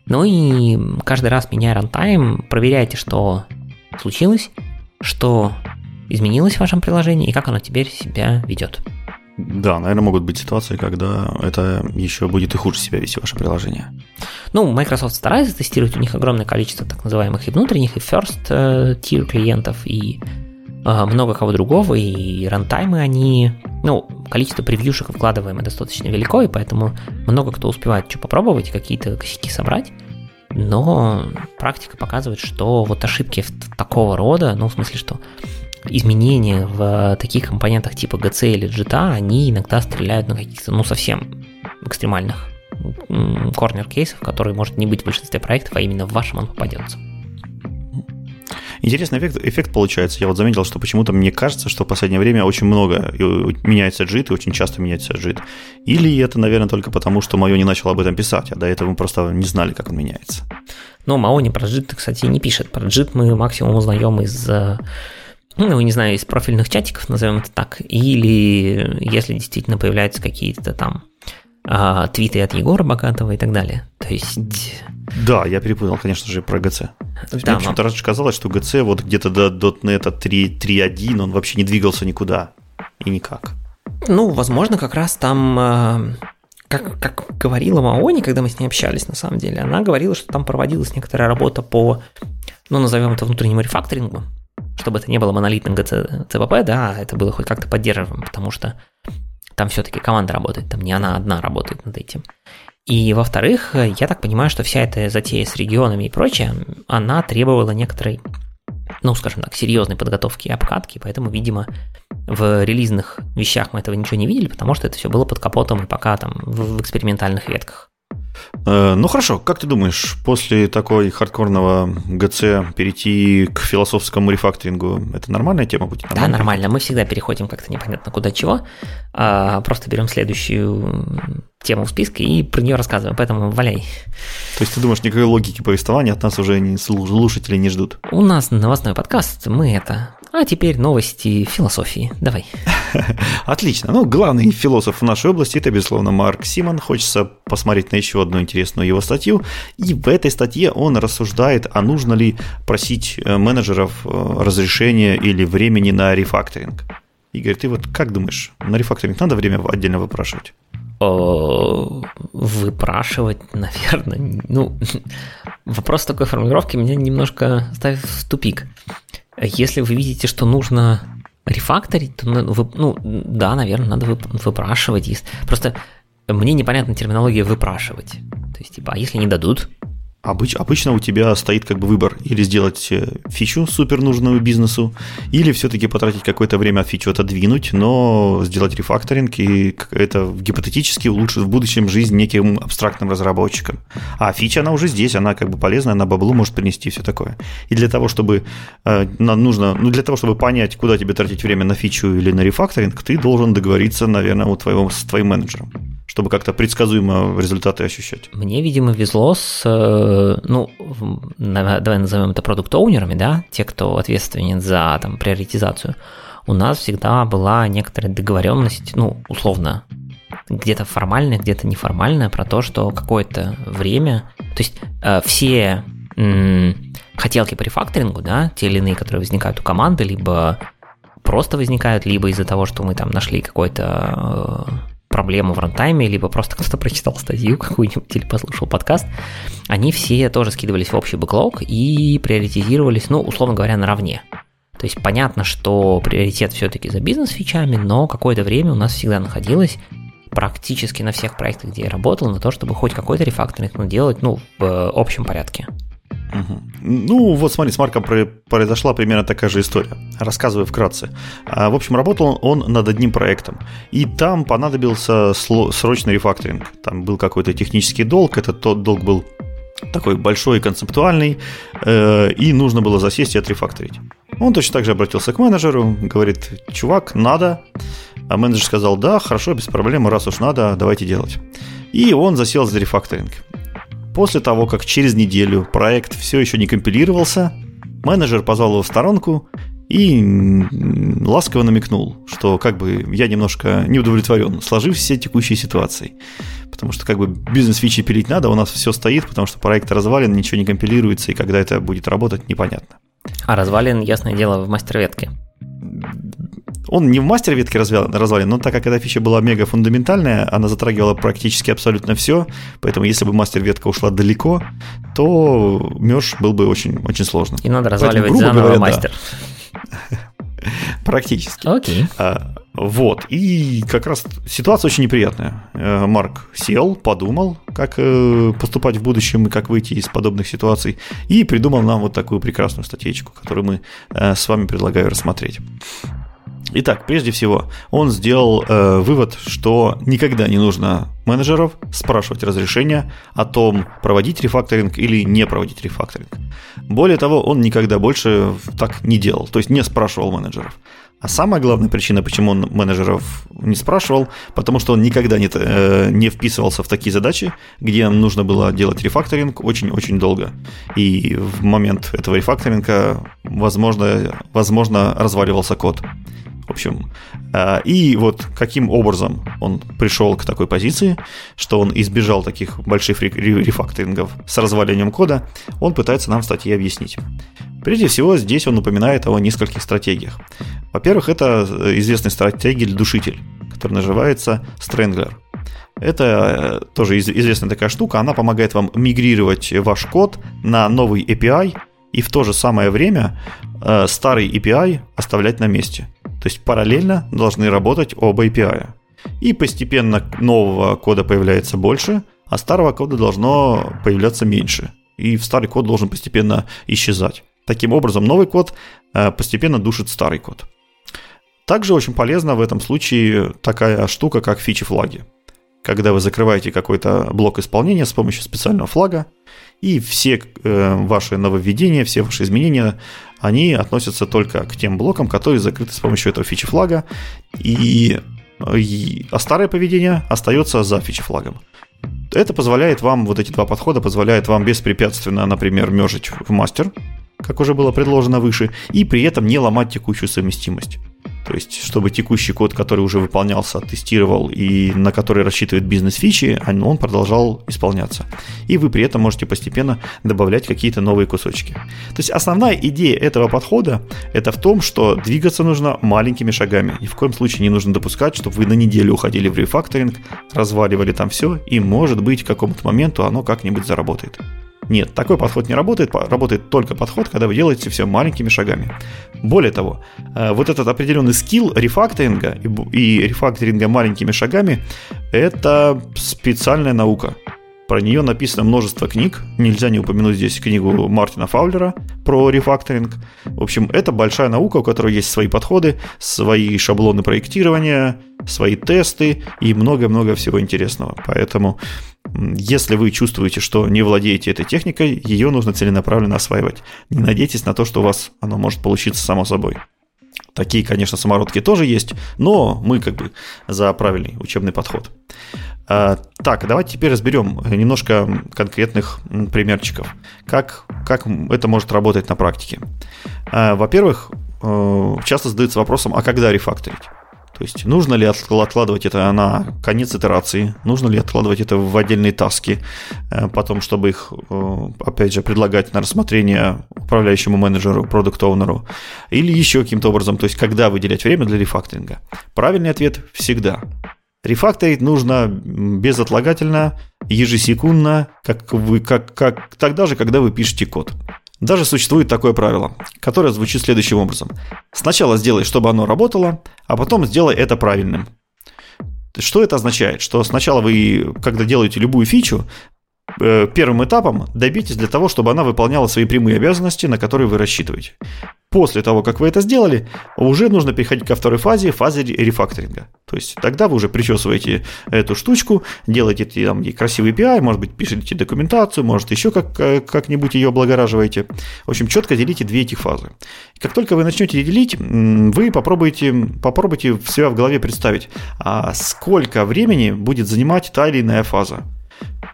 Ну и каждый раз меняя рантайм, проверяйте, что случилось, что изменилось в вашем приложении и как оно теперь себя ведет. Да, наверное, могут быть ситуации, когда это еще будет и хуже себя вести ваше приложение. Ну, Microsoft старается тестировать, у них огромное количество так называемых и внутренних, и first э, tier клиентов, и э, много кого другого, и рантаймы они, ну, количество превьюшек вкладываемое достаточно велико, и поэтому много кто успевает что попробовать, какие-то косяки собрать. Но практика показывает, что вот ошибки такого рода, ну, в смысле, что изменения в таких компонентах типа GC или JITA, они иногда стреляют на каких-то, ну, совсем экстремальных корнер-кейсов, которые может не быть в большинстве проектов, а именно в вашем он попадется. Интересный эффект, эффект получается. Я вот заметил, что почему-то мне кажется, что в последнее время очень много меняется JIT, и очень часто меняется JIT. Или это, наверное, только потому, что Майо не начал об этом писать, а до этого мы просто не знали, как он меняется. Ну, Маони про JIT, кстати, не пишет. Про JIT мы максимум узнаем из э, ну, не знаю, из профильных чатиков, назовем это так, или если действительно появляются какие-то там а, твиты от Егора Богатого и так далее. То есть... Да, я перепутал, конечно же, про ГЦ. Да, мне почему-то раньше казалось, что ГЦ вот где-то до .NET 3.1 он вообще не двигался никуда и никак. Ну, возможно, как раз там а, как, как говорила Маони, когда мы с ней общались, на самом деле, она говорила, что там проводилась некоторая работа по, ну, назовем это внутреннему рефакторингу, чтобы это не было монолитным ЦПП, да, это было хоть как-то поддерживаем, потому что там все-таки команда работает, там не она одна работает над этим. И во-вторых, я так понимаю, что вся эта затея с регионами и прочее, она требовала некоторой, ну, скажем так, серьезной подготовки и обкатки, поэтому, видимо, в релизных вещах мы этого ничего не видели, потому что это все было под капотом и пока там в экспериментальных ветках. Э, ну хорошо, как ты думаешь, после такой хардкорного ГЦ перейти к философскому рефакторингу, это нормальная тема будет? Нормально? Да, нормально. Мы всегда переходим как-то непонятно куда чего. А, просто берем следующую тему в списке и про нее рассказываем, поэтому валяй. То есть ты думаешь, никакой логики повествования от нас уже слушатели не ждут? У нас новостной подкаст, мы это а теперь новости философии. Давай. Отлично. Ну, главный философ в нашей области это, безусловно, Марк Симон. Хочется посмотреть на еще одну интересную его статью. И в этой статье он рассуждает, а нужно ли просить э, менеджеров э, разрешения или времени на рефакторинг. Игорь, ты вот как думаешь, на рефакторинг надо время отдельно выпрашивать? Выпрашивать, наверное. Ну, вопрос такой формулировки меня немножко ставит в тупик. Если вы видите, что нужно рефакторить, то, ну, вы, ну да, наверное, надо выпрашивать. Просто мне непонятна терминология выпрашивать. То есть, типа, а если не дадут, Обыч, обычно у тебя стоит как бы выбор или сделать э, фичу супер нужную бизнесу, или все-таки потратить какое-то время фичу отодвинуть, но сделать рефакторинг и это гипотетически улучшит в будущем жизнь неким абстрактным разработчикам. А фича, она уже здесь, она как бы полезная, она баблу может принести все такое. И для того, чтобы э, нужно, ну для того, чтобы понять, куда тебе тратить время на фичу или на рефакторинг, ты должен договориться, наверное, у твоего, с твоим менеджером чтобы как-то предсказуемо результаты ощущать. Мне, видимо, везло с, э, ну, давай назовем это продукт-оунерами, да, те, кто ответственен за там приоритизацию. У нас всегда была некоторая договоренность, ну, условно, где-то формальная, где-то неформальная, про то, что какое-то время, то есть э, все хотелки по рефакторингу, да, те или иные, которые возникают у команды, либо просто возникают, либо из-за того, что мы там нашли какой-то э, проблему в рантайме, либо просто кто-то прочитал статью какую-нибудь или послушал подкаст, они все тоже скидывались в общий бэклог и приоритизировались, ну, условно говоря, наравне. То есть понятно, что приоритет все-таки за бизнес-фичами, но какое-то время у нас всегда находилось практически на всех проектах, где я работал, на то, чтобы хоть какой-то рефакторинг ну, делать ну, в э, общем порядке. Угу. Ну, вот смотри, с Марком произошла примерно такая же история. Рассказываю вкратце. А, в общем, работал он над одним проектом, и там понадобился срочный рефакторинг. Там был какой-то технический долг, этот тот долг был такой большой и концептуальный, э, и нужно было засесть и отрефакторить. Он точно так же обратился к менеджеру, говорит, чувак, надо. А менеджер сказал, да, хорошо, без проблем, раз уж надо, давайте делать. И он засел за рефакторинг. После того, как через неделю проект все еще не компилировался, менеджер позвал его в сторонку и ласково намекнул, что как бы я немножко не удовлетворен, сложив все текущие ситуации. Потому что как бы бизнес-фичи пилить надо, у нас все стоит, потому что проект развален, ничего не компилируется, и когда это будет работать, непонятно. А развален, ясное дело, в мастер-ветке. Он не в мастер-ветке развален, но так как эта фича была мега фундаментальная, она затрагивала практически абсолютно все, поэтому если бы мастер-ветка ушла далеко, то меж был бы очень, очень сложно. И надо разваливать поэтому, заново говоря, мастер. Да. Практически. Окей. А, вот. И как раз ситуация очень неприятная. Э, Марк сел, подумал, как э, поступать в будущем и как выйти из подобных ситуаций, и придумал нам вот такую прекрасную статейку, которую мы э, с вами предлагаю рассмотреть. Итак, прежде всего, он сделал э, вывод, что никогда не нужно менеджеров спрашивать разрешения о том, проводить рефакторинг или не проводить рефакторинг. Более того, он никогда больше так не делал, то есть не спрашивал менеджеров. А самая главная причина, почему он менеджеров не спрашивал, потому что он никогда не, э, не вписывался в такие задачи, где нужно было делать рефакторинг очень-очень долго. И в момент этого рефакторинга, возможно, возможно разваливался код. В общем, э, и вот каким образом он пришел к такой позиции, что он избежал таких больших рефакторингов с развалением кода, он пытается нам в статье объяснить. Прежде всего, здесь он упоминает о нескольких стратегиях. Во-первых, это известная стратегия душитель, которая называется Strangler. Это э, тоже известная такая штука, она помогает вам мигрировать ваш код на новый API и в то же самое время э, старый API оставлять на месте. То есть параллельно должны работать оба API. И постепенно нового кода появляется больше, а старого кода должно появляться меньше. И старый код должен постепенно исчезать. Таким образом, новый код э, постепенно душит старый код. Также очень полезна в этом случае такая штука, как фичи-флаги. Когда вы закрываете какой-то блок исполнения с помощью специального флага, и все э, ваши нововведения, все ваши изменения, они относятся только к тем блокам, которые закрыты с помощью этого фичи-флага, и, и, а старое поведение остается за фичи-флагом. Это позволяет вам, вот эти два подхода позволяют вам беспрепятственно, например, мержить в мастер, как уже было предложено выше, и при этом не ломать текущую совместимость. То есть, чтобы текущий код, который уже выполнялся, тестировал и на который рассчитывает бизнес-фичи, он продолжал исполняться. И вы при этом можете постепенно добавлять какие-то новые кусочки. То есть, основная идея этого подхода – это в том, что двигаться нужно маленькими шагами. Ни в коем случае не нужно допускать, чтобы вы на неделю уходили в рефакторинг, разваливали там все, и, может быть, к какому-то моменту оно как-нибудь заработает. Нет, такой подход не работает. Работает только подход, когда вы делаете все маленькими шагами. Более того, э, вот этот определенный скилл рефакторинга и рефакторинга маленькими шагами – это специальная наука. Про нее написано множество книг. Нельзя не упомянуть здесь книгу Мартина Фаулера про рефакторинг. В общем, это большая наука, у которой есть свои подходы, свои шаблоны проектирования, свои тесты и много-много всего интересного. Поэтому, если вы чувствуете, что не владеете этой техникой, ее нужно целенаправленно осваивать. Не надейтесь на то, что у вас оно может получиться само собой. Такие, конечно, самородки тоже есть, но мы как бы за правильный учебный подход. А, так, давайте теперь разберем немножко конкретных примерчиков. Как, как это может работать на практике? А, во-первых, э, часто задаются вопросом, а когда рефакторить? То есть нужно ли откладывать это на конец итерации, нужно ли откладывать это в отдельные таски, э, потом, чтобы их, э, опять же, предлагать на рассмотрение управляющему менеджеру, продукт оунеру или еще каким-то образом, то есть когда выделять время для рефакторинга. Правильный ответ – всегда. Рефакторить нужно безотлагательно, ежесекундно, как вы, как, как тогда же, когда вы пишете код. Даже существует такое правило, которое звучит следующим образом. Сначала сделай, чтобы оно работало, а потом сделай это правильным. Что это означает? Что сначала вы, когда делаете любую фичу, первым этапом добейтесь для того, чтобы она выполняла свои прямые обязанности, на которые вы рассчитываете. После того, как вы это сделали, уже нужно переходить ко второй фазе, фазе рефакторинга. То есть тогда вы уже причесываете эту штучку, делаете там красивый API, может быть, пишете документацию, может, еще как, э, как-нибудь ее облагораживаете. В общем, четко делите две эти фазы. Как только вы начнете делить, вы попробуйте, попробуйте себя в голове представить, а сколько времени будет занимать та или иная фаза.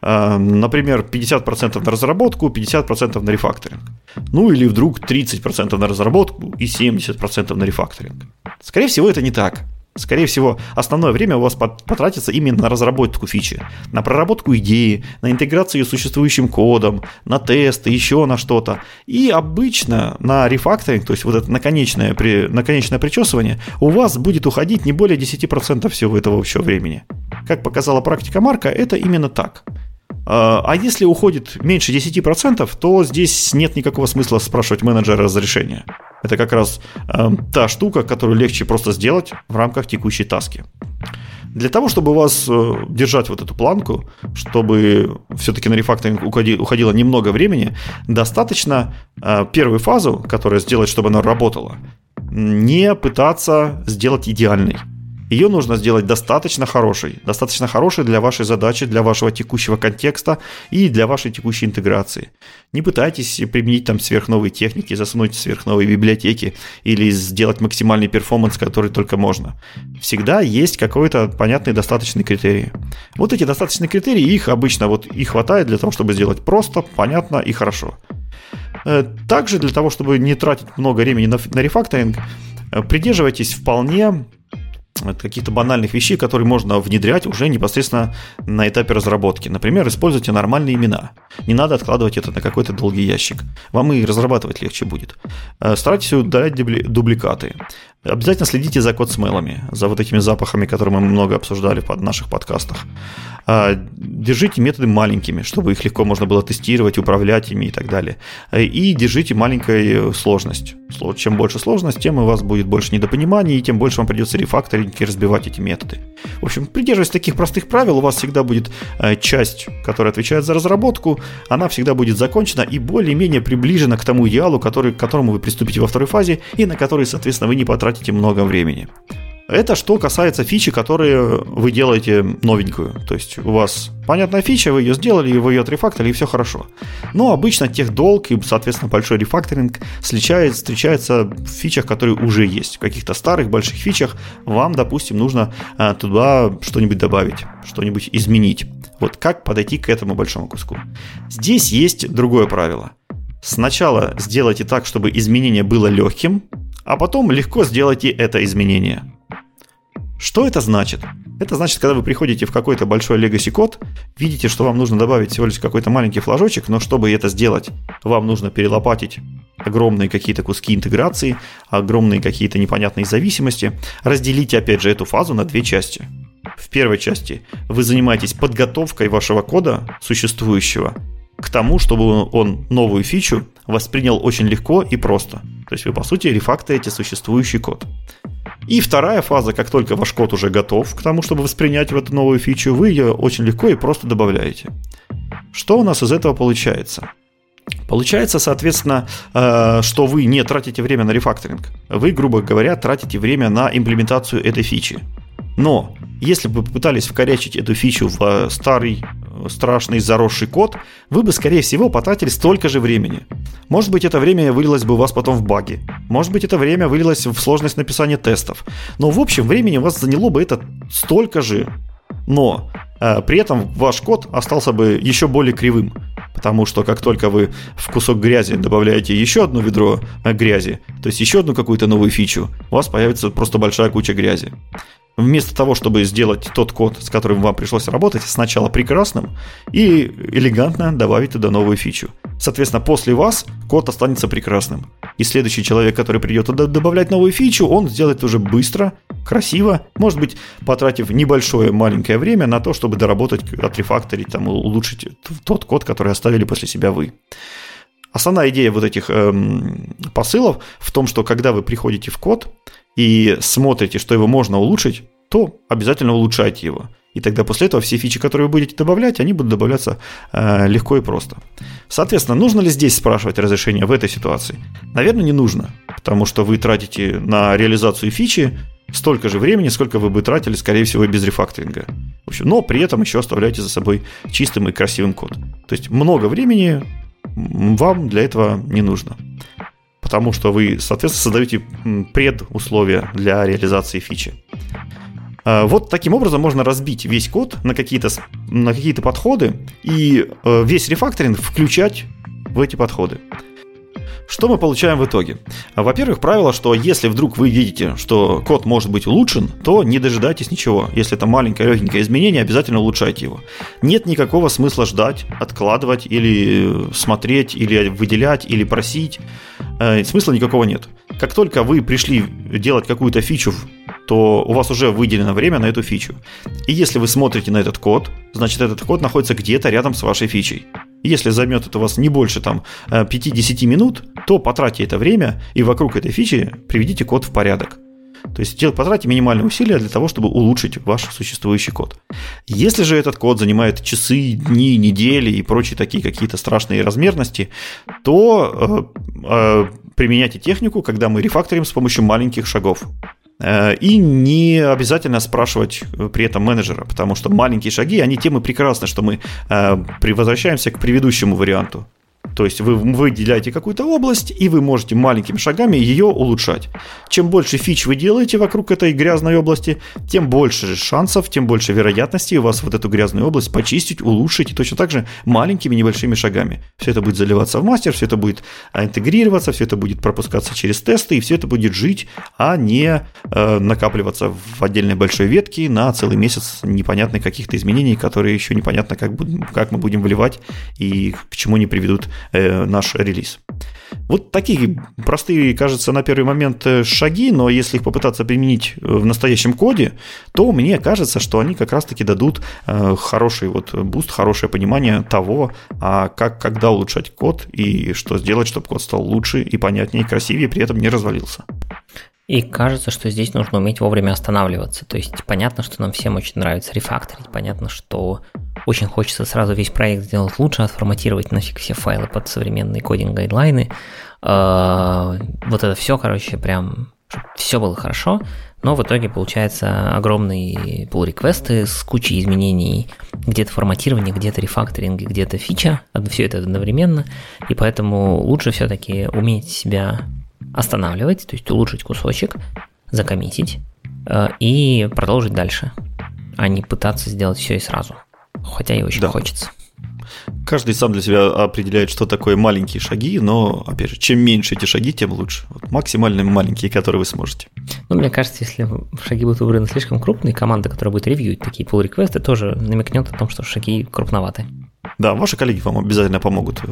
Э, например, 50% на разработку, 50% на рефакторинг. Ну или вдруг 30% на разработку и 70% на рефакторинг. Скорее всего, это не так. Скорее всего, основное время у вас потратится именно на разработку фичи, на проработку идеи, на интеграцию с существующим кодом, на тесты, еще на что-то. И обычно на рефакторинг, то есть вот это наконечное, при, наконечное причесывание, у вас будет уходить не более 10% всего этого общего времени. Как показала практика Марка, это именно так. А, а если уходит меньше 10%, то здесь нет никакого смысла спрашивать менеджера разрешения. Это как раз э, та штука, которую легче просто сделать в рамках текущей таски. Для того, чтобы вас э, держать вот эту планку, чтобы все-таки на рефакторинг уходило немного времени, достаточно э, первую фазу, которая сделать, чтобы она работала, не пытаться сделать идеальной ее нужно сделать достаточно хорошей, достаточно хорошей для вашей задачи, для вашего текущего контекста и для вашей текущей интеграции. Не пытайтесь применить там сверхновые техники, засунуть сверхновые библиотеки или сделать максимальный перформанс, который только можно. Всегда есть какой-то понятный достаточный критерий. Вот эти достаточные критерии, их обычно вот и хватает для того, чтобы сделать просто, понятно и хорошо. Э, также для того, чтобы не тратить много времени на, на рефакторинг, э, придерживайтесь вполне каких-то банальных вещей, которые можно внедрять уже непосредственно на этапе разработки. Например, используйте нормальные имена. Не надо откладывать это на какой-то долгий ящик. Вам и разрабатывать легче будет. Э, старайтесь удалять дубликаты. Обязательно следите за код смелами, за вот этими запахами, которые мы много обсуждали в наших подкастах. А, держите методы маленькими, чтобы их легко можно было тестировать, управлять ими и так далее. И держите маленькую сложность. Чем больше сложность, тем у вас будет больше недопониманий, и тем больше вам придется рефакторинг и разбивать эти методы. В общем, придерживаясь таких простых правил, у вас всегда будет э, часть, которая отвечает за разработку, она всегда будет закончена и более-менее приближена к тому идеалу, который, к которому вы приступите во второй фазе, и на который, соответственно, вы не потратите много времени. Это что касается фичи, которые вы делаете новенькую. То есть у вас понятная фича, вы ее сделали, вы ее отрефакторили, и все хорошо. Но обычно тех долг и, соответственно, большой рефакторинг встречается, встречается в фичах, которые уже есть. В каких-то старых больших фичах вам, допустим, нужно а, туда что-нибудь добавить, что-нибудь изменить. Вот как подойти к этому большому куску. Здесь есть другое правило. Сначала сделайте так, чтобы изменение было легким, а потом легко сделайте это изменение. Что это значит? Это значит, когда вы приходите в какой-то большой legacy код, видите, что вам нужно добавить всего лишь какой-то маленький флажочек, но чтобы это сделать, вам нужно перелопатить огромные какие-то куски интеграции, огромные какие-то непонятные зависимости. Разделите, опять же, эту фазу на две части. В первой части вы занимаетесь подготовкой вашего кода существующего к тому, чтобы он новую фичу воспринял очень легко и просто. То есть вы, по сути, рефакторите существующий код. И вторая фаза, как только ваш код уже готов к тому, чтобы воспринять в эту новую фичу, вы ее очень легко и просто добавляете. Что у нас из этого получается? Получается, соответственно, э, что вы не тратите время на рефакторинг. Вы, грубо говоря, тратите время на имплементацию этой фичи. Но если бы попытались вкорячить эту фичу в э, старый страшный заросший код, вы бы, скорее всего, потратили столько же времени. Может быть, это время вылилось бы у вас потом в баги. Может быть, это время вылилось в сложность написания тестов. Но, в общем, времени у вас заняло бы это столько же. Но э, при этом ваш код остался бы еще более кривым. Потому что как только вы в кусок грязи добавляете еще одно ведро э, грязи, то есть еще одну какую-то новую фичу, у вас появится просто большая куча грязи. Вместо того, чтобы сделать тот код, с которым вам пришлось работать, сначала прекрасным и элегантно добавить туда новую фичу. Соответственно, после вас код останется прекрасным. И следующий человек, который придет туда добавлять новую фичу, он сделает уже быстро, красиво, может быть, потратив небольшое маленькое время на то, чтобы доработать, отрефакторить, там, улучшить тот код, который оставили после себя вы. Основная идея вот этих эм, посылов в том, что когда вы приходите в код, и смотрите, что его можно улучшить, то обязательно улучшайте его. И тогда после этого все фичи, которые вы будете добавлять, они будут добавляться э, легко и просто. Соответственно, нужно ли здесь спрашивать разрешение в этой ситуации? Наверное, не нужно, потому что вы тратите на реализацию фичи столько же времени, сколько вы бы тратили, скорее всего, без рефакторинга. В общем, но при этом еще оставляете за собой чистым и красивым код. То есть много времени вам для этого не нужно потому что вы, соответственно, создаете предусловия для реализации фичи. А, вот таким образом можно разбить весь код на какие-то, на какие-то подходы и э, весь рефакторинг включать в эти подходы. Что мы получаем в итоге? Во-первых, правило, что если вдруг вы видите, что код может быть улучшен, то не дожидайтесь ничего. Если это маленькое легенькое изменение, обязательно улучшайте его. Нет никакого смысла ждать, откладывать или смотреть, или выделять, или просить. Э, смысла никакого нет. Как только вы пришли делать какую-то фичу то у вас уже выделено время на эту фичу. И если вы смотрите на этот код, значит этот код находится где-то рядом с вашей фичей. Если займет это у вас не больше там 5-10 минут, то потратьте это время и вокруг этой фичи приведите код в порядок. То есть потратьте минимальные усилия для того, чтобы улучшить ваш существующий код. Если же этот код занимает часы, дни, недели и прочие такие какие-то страшные размерности, то э, э, применяйте технику, когда мы рефакторим с помощью маленьких шагов. Э, и не обязательно спрашивать э, при этом менеджера, потому что маленькие шаги, они тем и прекрасны, что мы э, возвращаемся к предыдущему варианту. То есть вы выделяете какую-то область, и вы можете маленькими шагами ее улучшать. Чем больше фич вы делаете вокруг этой грязной области, тем больше шансов, тем больше вероятностей у вас вот эту грязную область почистить, улучшить, и точно так же маленькими небольшими шагами. Все это будет заливаться в мастер, все это будет интегрироваться, все это будет пропускаться через тесты, и все это будет жить, а не э, накапливаться в отдельной большой ветке на целый месяц непонятных каких-то изменений, которые еще непонятно, как, будем, как мы будем вливать и к чему не приведут э, наш релиз. Вот такие простые, кажется, на первый момент э, шаги, но если их попытаться применить э, в настоящем коде, то мне кажется, что они как раз-таки дадут хороший вот буст, хорошее понимание того, а как, когда улучшать код и что сделать, чтобы код стал лучше и понятнее, и красивее, при этом не развалился. И кажется, что здесь нужно уметь вовремя останавливаться. То есть понятно, что нам всем очень нравится рефакторить, понятно, что очень хочется сразу весь проект сделать лучше, отформатировать нафиг все файлы под современные кодинг-гайдлайны. А, вот это все, короче, прям все было хорошо, но в итоге получается огромные pull реквесты с кучей изменений, где-то форматирование, где-то рефакторинг, где-то фича, все это одновременно, и поэтому лучше все-таки уметь себя останавливать, то есть улучшить кусочек, закоммитить э, и продолжить дальше, а не пытаться сделать все и сразу. Хотя и очень да. хочется. Каждый сам для себя определяет, что такое маленькие шаги, но, опять же, чем меньше эти шаги, тем лучше. Вот максимально маленькие, которые вы сможете. Ну, мне кажется, если шаги будут выбраны слишком крупные, команда, которая будет ревьюить такие pull реквесты тоже намекнет о том, что шаги крупноваты. Да, ваши коллеги вам обязательно помогут,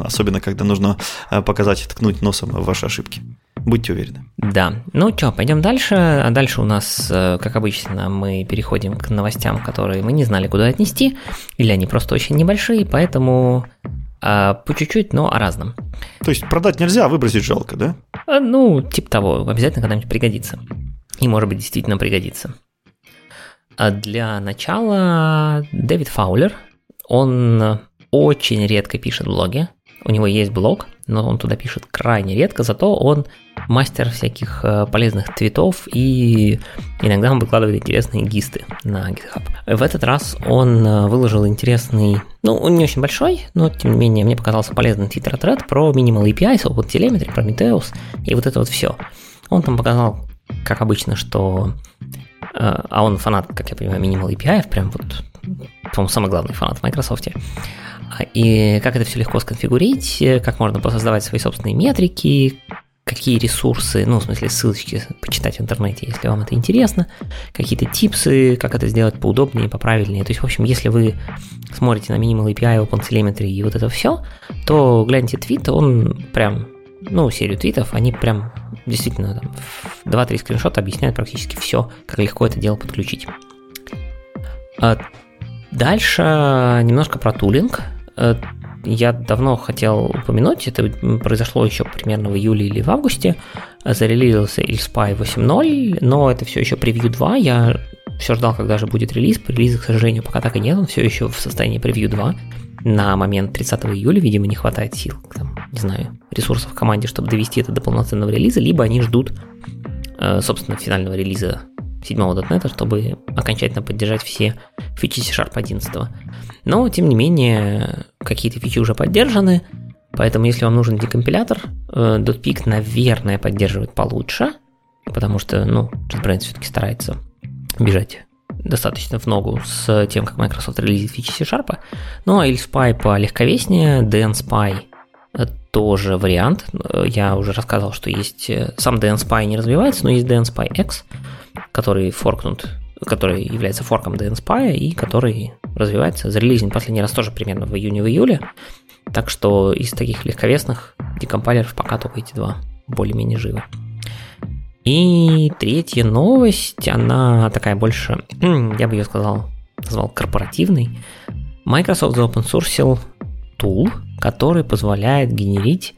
особенно когда нужно э, показать ткнуть носом в ваши ошибки. Будьте уверены. Да. Ну что, пойдем дальше. А дальше у нас, э, как обычно, мы переходим к новостям, которые мы не знали, куда отнести, или они просто очень небольшие, поэтому а, по чуть-чуть, но о разном. То есть продать нельзя, а выбросить жалко, да? А, ну, типа того, обязательно когда-нибудь пригодится. И, может быть, действительно пригодится. А для начала Дэвид Фаулер – он очень редко пишет блоги. У него есть блог, но он туда пишет крайне редко, зато он мастер всяких э, полезных твитов и иногда он выкладывает интересные гисты на GitHub. В этот раз он э, выложил интересный, ну, он не очень большой, но тем не менее мне показался полезный твиттер-тред про Minimal API, Open Telemetry, Prometheus и вот это вот все. Он там показал, как обычно, что... Э, а он фанат, как я понимаю, Minimal API, прям вот по-моему, самый главный фанат в Microsoft. И как это все легко сконфигурить, как можно создавать свои собственные метрики, какие ресурсы, ну, в смысле, ссылочки почитать в интернете, если вам это интересно, какие-то типсы, как это сделать поудобнее, поправильнее. То есть, в общем, если вы смотрите на Minimal API, OpenTelemetry и вот это все, то гляньте твит, он прям, ну, серию твитов, они прям действительно там, 2-3 скриншота объясняют практически все, как легко это дело подключить. Дальше немножко про тулинг. Э, я давно хотел упомянуть, это произошло еще примерно в июле или в августе, зарелизился ILSPY 8.0, но это все еще превью 2, я все ждал, когда же будет релиз, релиза, к сожалению, пока так и нет, он все еще в состоянии превью 2, на момент 30 июля, видимо, не хватает сил, там, не знаю, ресурсов в команде, чтобы довести это до полноценного релиза, либо они ждут, э, собственно, финального релиза 7.NET, чтобы окончательно поддержать все фичи C-Sharp 11. Но, тем не менее, какие-то фичи уже поддержаны, поэтому если вам нужен декомпилятор, э, .pik, наверное, поддерживает получше, потому что, ну, JetBrains все-таки старается бежать достаточно в ногу с тем, как Microsoft релизит фичи C-Sharp. Ну, а LSpy полегковеснее, DNSpy тоже вариант. Я уже рассказывал, что есть... Э, сам DNSpy не развивается, но есть DNSpy X, который форкнут, который является форком DNSpy и который развивается. Зарелизен последний раз тоже примерно в июне в июле. Так что из таких легковесных декомпайлеров пока только эти два более-менее живы. И третья новость, она такая больше, я бы ее сказал, назвал корпоративной. Microsoft open tool, который позволяет генерить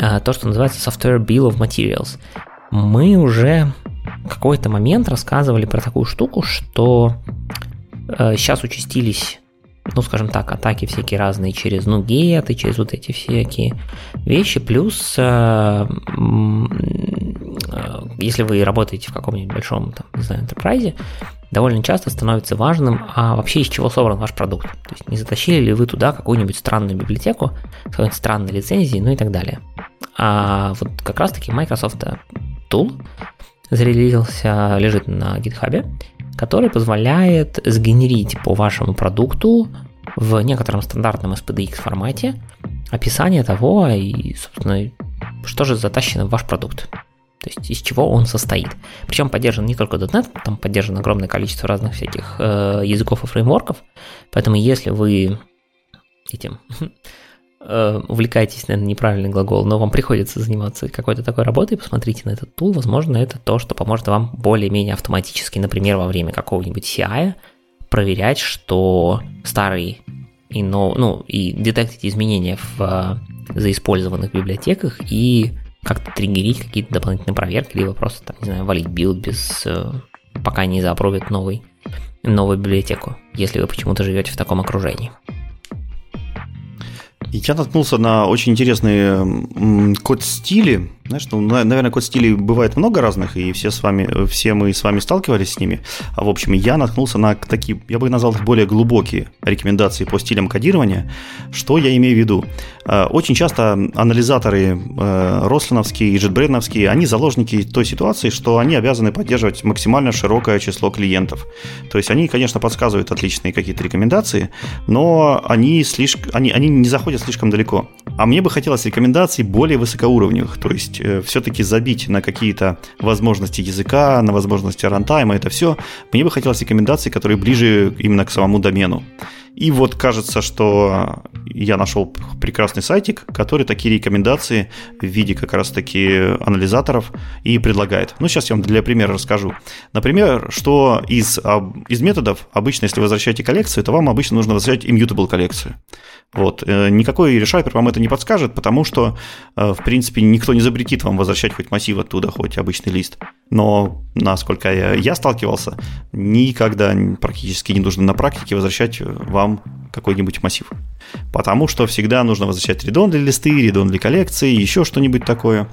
а, то, что называется Software Bill of Materials. Мы уже какой-то момент рассказывали про такую штуку, что э, сейчас участились, ну, скажем так, атаки всякие разные через Nuget и через вот эти всякие вещи, плюс э, э, если вы работаете в каком-нибудь большом, там, не знаю, enterprise, довольно часто становится важным, а вообще из чего собран ваш продукт. То есть не затащили ли вы туда какую-нибудь странную библиотеку какой-нибудь странной лицензией, ну и так далее. А вот как раз-таки Microsoft Tool зарелизился, лежит на GitHub, который позволяет сгенерить по вашему продукту в некотором стандартном SPDX формате описание того, и, собственно, что же затащено в ваш продукт. То есть из чего он состоит. Причем поддержан не только .NET, там поддержано огромное количество разных всяких э, языков и фреймворков. Поэтому если вы этим увлекаетесь, наверное, неправильный глагол, но вам приходится заниматься какой-то такой работой, посмотрите на этот тул, возможно, это то, что поможет вам более-менее автоматически, например, во время какого-нибудь CI проверять, что старый и, но, ну, и детектить изменения в э, заиспользованных библиотеках и как-то триггерить какие-то дополнительные проверки, либо просто, там, не знаю, валить билд без э, пока не заапрувит новый, новую библиотеку, если вы почему-то живете в таком окружении. Я наткнулся на очень интересные код-стили. Знаешь, ну, наверное, код-стилей бывает много разных, и все, с вами, все мы с вами сталкивались с ними. А в общем, я наткнулся на такие, я бы назвал их более глубокие рекомендации по стилям кодирования. Что я имею в виду? Э, очень часто анализаторы э, рослиновские и JetBrains, они заложники той ситуации, что они обязаны поддерживать максимально широкое число клиентов. То есть они, конечно, подсказывают отличные какие-то рекомендации, но они, слишком, они, они не заходят слишком далеко. А мне бы хотелось рекомендаций более высокоуровневых, то есть все-таки забить на какие-то возможности языка, на возможности рантайма, это все. Мне бы хотелось рекомендаций, которые ближе именно к самому домену. И вот кажется, что я нашел прекрасный сайтик, который такие рекомендации в виде как раз-таки анализаторов и предлагает. Ну, сейчас я вам для примера расскажу. Например, что из, из методов обычно, если вы возвращаете коллекцию, то вам обычно нужно возвращать immutable коллекцию. Вот. Э, никакой решайпер вам это не подскажет, потому что, э, в принципе, никто не запретит вам возвращать хоть массив оттуда, хоть обычный лист. Но, насколько я, я сталкивался, никогда практически не нужно на практике возвращать вам какой-нибудь массив. Потому что всегда нужно возвращать редон для листы, редон для коллекции, еще что-нибудь такое.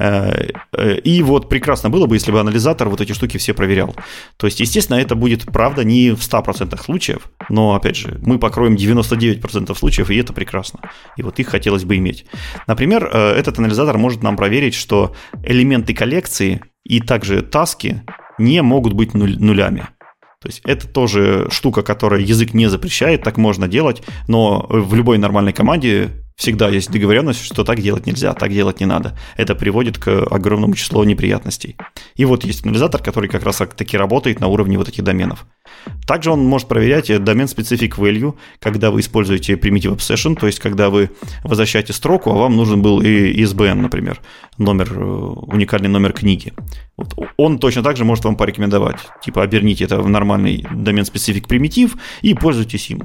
Э, э, и вот прекрасно было бы, если бы анализатор вот эти штуки все проверял. То есть, естественно, это будет, правда, не в 100% случаев, но, опять же, мы покроем 99% случаев, и это прекрасно. И вот их хотелось бы иметь. Например, э, этот анализатор может нам проверить, что элементы коллекции и также таски не могут быть нулями. То есть это тоже штука, которая язык не запрещает, так можно делать, но в любой нормальной команде Всегда есть договоренность, что так делать нельзя, так делать не надо. Это приводит к огромному числу неприятностей. И вот есть анализатор, который как раз таки работает на уровне вот этих доменов. Также он может проверять домен specific value, когда вы используете primitive obsession, то есть когда вы возвращаете строку, а вам нужен был и ISBN, например, номер, э, уникальный номер книги. Вот он точно так же может вам порекомендовать, типа оберните это в нормальный домен specific примитив и пользуйтесь им.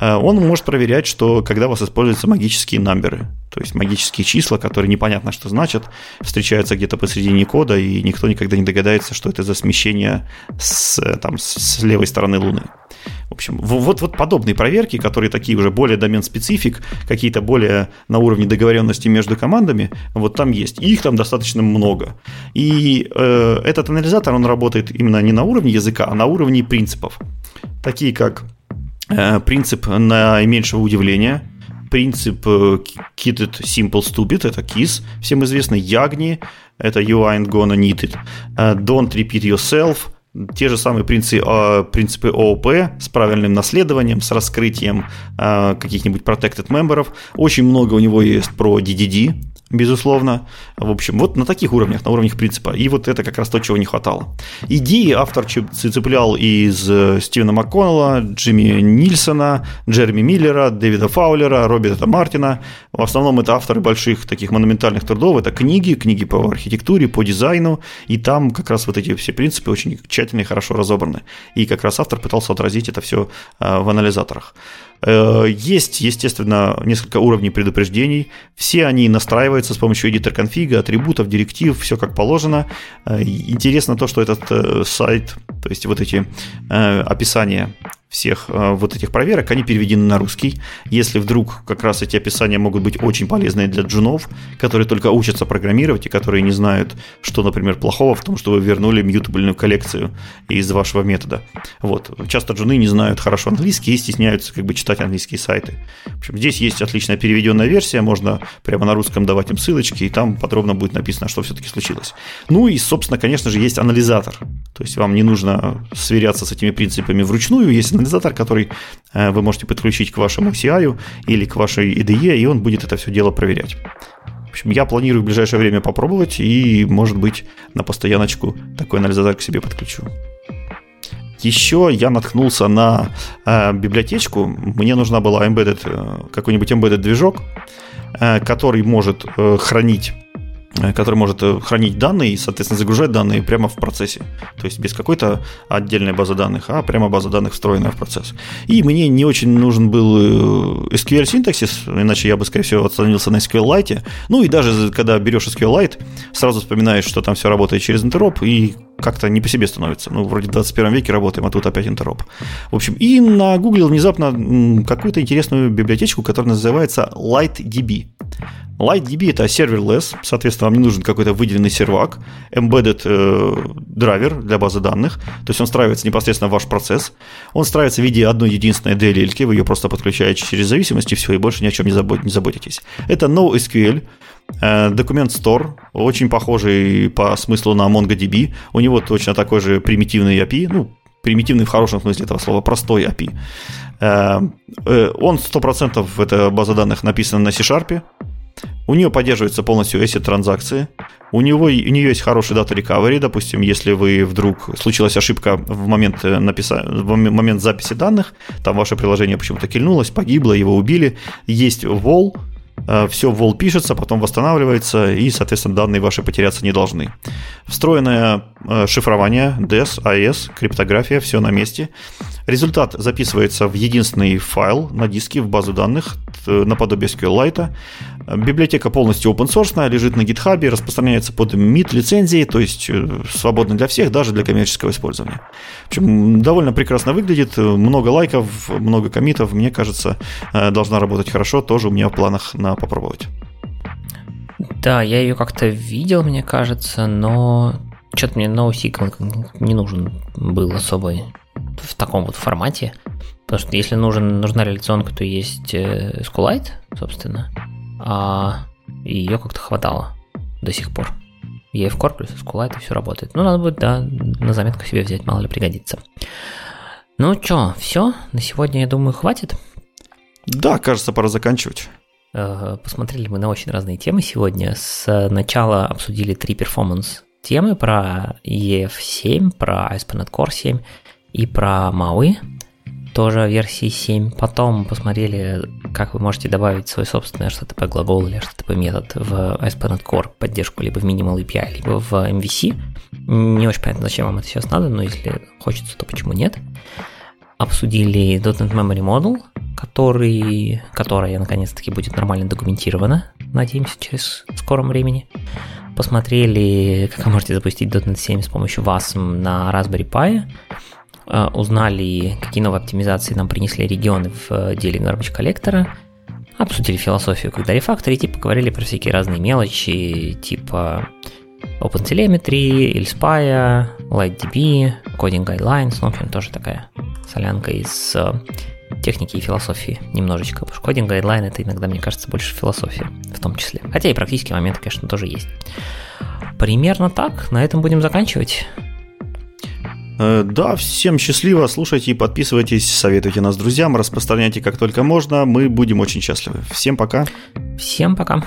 Э, он может проверять, что когда у вас используются магические намберы, то есть магические числа, которые непонятно что значат, встречаются где-то посредине кода, и никто никогда не догадается, что это за смещение с, там, с левой стороны Луны. В общем, вот, вот подобные проверки, которые такие уже более домен-специфик, какие-то более на уровне договоренности между командами, вот там есть. И их там достаточно много. И э, этот анализатор, он работает именно не на уровне языка, а на уровне принципов. Такие как Э, принцип наименьшего удивления, принцип э, keep it simple stupid, это KISS, всем известный, Ягни, это you aren't gonna need it, э, don't repeat yourself, те же самые принципы, принципы ООП с правильным наследованием, с раскрытием каких-нибудь protected мемберов. Очень много у него есть про DDD, безусловно. В общем, вот на таких уровнях, на уровнях принципа. И вот это как раз то, чего не хватало. Идеи автор цеплял из э, Стивена МакКоннелла, Джимми Нильсона, Джереми Миллера, Дэвида Фаулера, Роберта Мартина. В основном это авторы больших таких монументальных трудов. Это книги, книги по архитектуре, по дизайну. И там как раз вот эти все принципы очень тщательно и хорошо разобраны. И как раз автор пытался отразить это все э, в анализаторах. Э, есть, естественно, несколько уровней предупреждений. Все они настраиваются с помощью editor конфига, атрибутов, директив, все как положено. Э, интересно то, что этот э, сайт, то есть вот эти описания всех э, вот этих проверок, они переведены на русский. Если вдруг как раз эти описания могут быть очень полезны для джунов, которые только учатся программировать и которые не знают, что, например, плохого в том, что вы вернули мьютабельную коллекцию из вашего метода. Вот. Часто джуны не знают хорошо английский и стесняются как бы читать английские сайты. В общем, здесь есть отличная переведенная версия, можно прямо на русском давать им ссылочки, и там подробно будет написано, что все-таки случилось. Ну и, собственно, конечно же, есть анализатор. То есть вам не нужно сверяться с этими принципами вручную, есть анализатор, который э, вы можете подключить к вашему CI или к вашей IDE, и он будет это все дело проверять. В общем, я планирую в ближайшее время попробовать и, может быть, на постояночку такой анализатор к себе подключу. Еще я наткнулся на э, библиотечку. Мне нужна была embedded, э, какой-нибудь embedded движок, э, который может э, хранить который может э, хранить данные и, соответственно, загружать данные прямо в процессе. То есть без какой-то отдельной базы данных, а прямо база данных, встроенная в процесс. И мне не очень нужен был э, SQL синтаксис, иначе я бы, скорее всего, отстранился на SQLite. Ну и даже когда берешь SQLite, сразу вспоминаешь, что там все работает через интероп, и как-то не по себе становится. Ну, вроде в 21 веке работаем, а тут опять интероп. В общем, и нагуглил внезапно какую-то интересную библиотечку, которая называется LightDB. LightDB это serverless, соответственно, вам не нужен какой-то выделенный сервак, embedded э, драйвер для базы данных, то есть он встраивается непосредственно в ваш процесс, он встраивается в виде одной единственной DLL, вы ее просто подключаете через зависимость и все, и больше ни о чем не, забудь, не заботитесь. Это NoSQL, документ Store, очень похожий по смыслу на MongoDB, у него точно такой же примитивный API, ну, примитивный в хорошем смысле этого слова, простой API. Э, э, он 100% это база данных написана на C-Sharp, у нее поддерживается полностью ACID транзакции. У, него, у нее есть хороший дата recovery. Допустим, если вы вдруг случилась ошибка в момент, э, написа... в момент записи данных, там ваше приложение почему-то кильнулось, погибло, его убили. Есть вол, Э, все в Wall пишется, потом восстанавливается, и, соответственно, данные ваши потеряться не должны. Встроенное э, шифрование, DES, AES, криптография, все на месте. Результат записывается в единственный файл на диске в базу данных наподобие SQLite. Библиотека полностью open source, лежит на GitHub, распространяется под MIT лицензией, то есть э, свободно для всех, даже для коммерческого использования. В общем, довольно прекрасно выглядит, много лайков, много комитов, мне кажется, э, должна работать хорошо, тоже у меня в планах на попробовать. Да, я ее как-то видел, мне кажется, но что-то мне NoSQL не нужен был особой в таком вот формате. Потому что если нужен, нужна реляционка, то есть э, собственно а ее как-то хватало до сих пор. EF плюс SQLite и все работает. Ну, надо будет, да, на заметку себе взять, мало ли пригодится. Ну что, все, на сегодня, я думаю, хватит. Да, кажется, пора заканчивать. Посмотрели мы на очень разные темы сегодня. Сначала обсудили три перформанс темы про EF7, про ASP.NET Core 7 и про MAUI тоже версии 7. Потом посмотрели, как вы можете добавить свой собственный HTTP глагол или HTTP метод в ASP.NET Core поддержку либо в Minimal API, либо в MVC. Не очень понятно, зачем вам это сейчас надо, но если хочется, то почему нет. Обсудили .NET Memory Model, который, которая наконец-таки будет нормально документирована, надеемся, через скором времени. Посмотрели, как вы можете запустить .NET 7 с помощью WASM на Raspberry Pi узнали, какие новые оптимизации нам принесли регионы в э, деле garbage коллектора, обсудили философию, когда рефакторить и поговорили про всякие разные мелочи, типа OpenTelemetry, ILSPI, LightDB, Coding Guidelines, ну, в общем, тоже такая солянка из э, техники и философии немножечко, потому что Coding Guideline это иногда, мне кажется, больше философия в том числе. Хотя и практические моменты, конечно, тоже есть. Примерно так, на этом будем заканчивать. Э, да, всем счастливо, слушайте и подписывайтесь, советуйте нас друзьям, распространяйте как только можно, мы будем очень счастливы. Всем пока. Всем пока.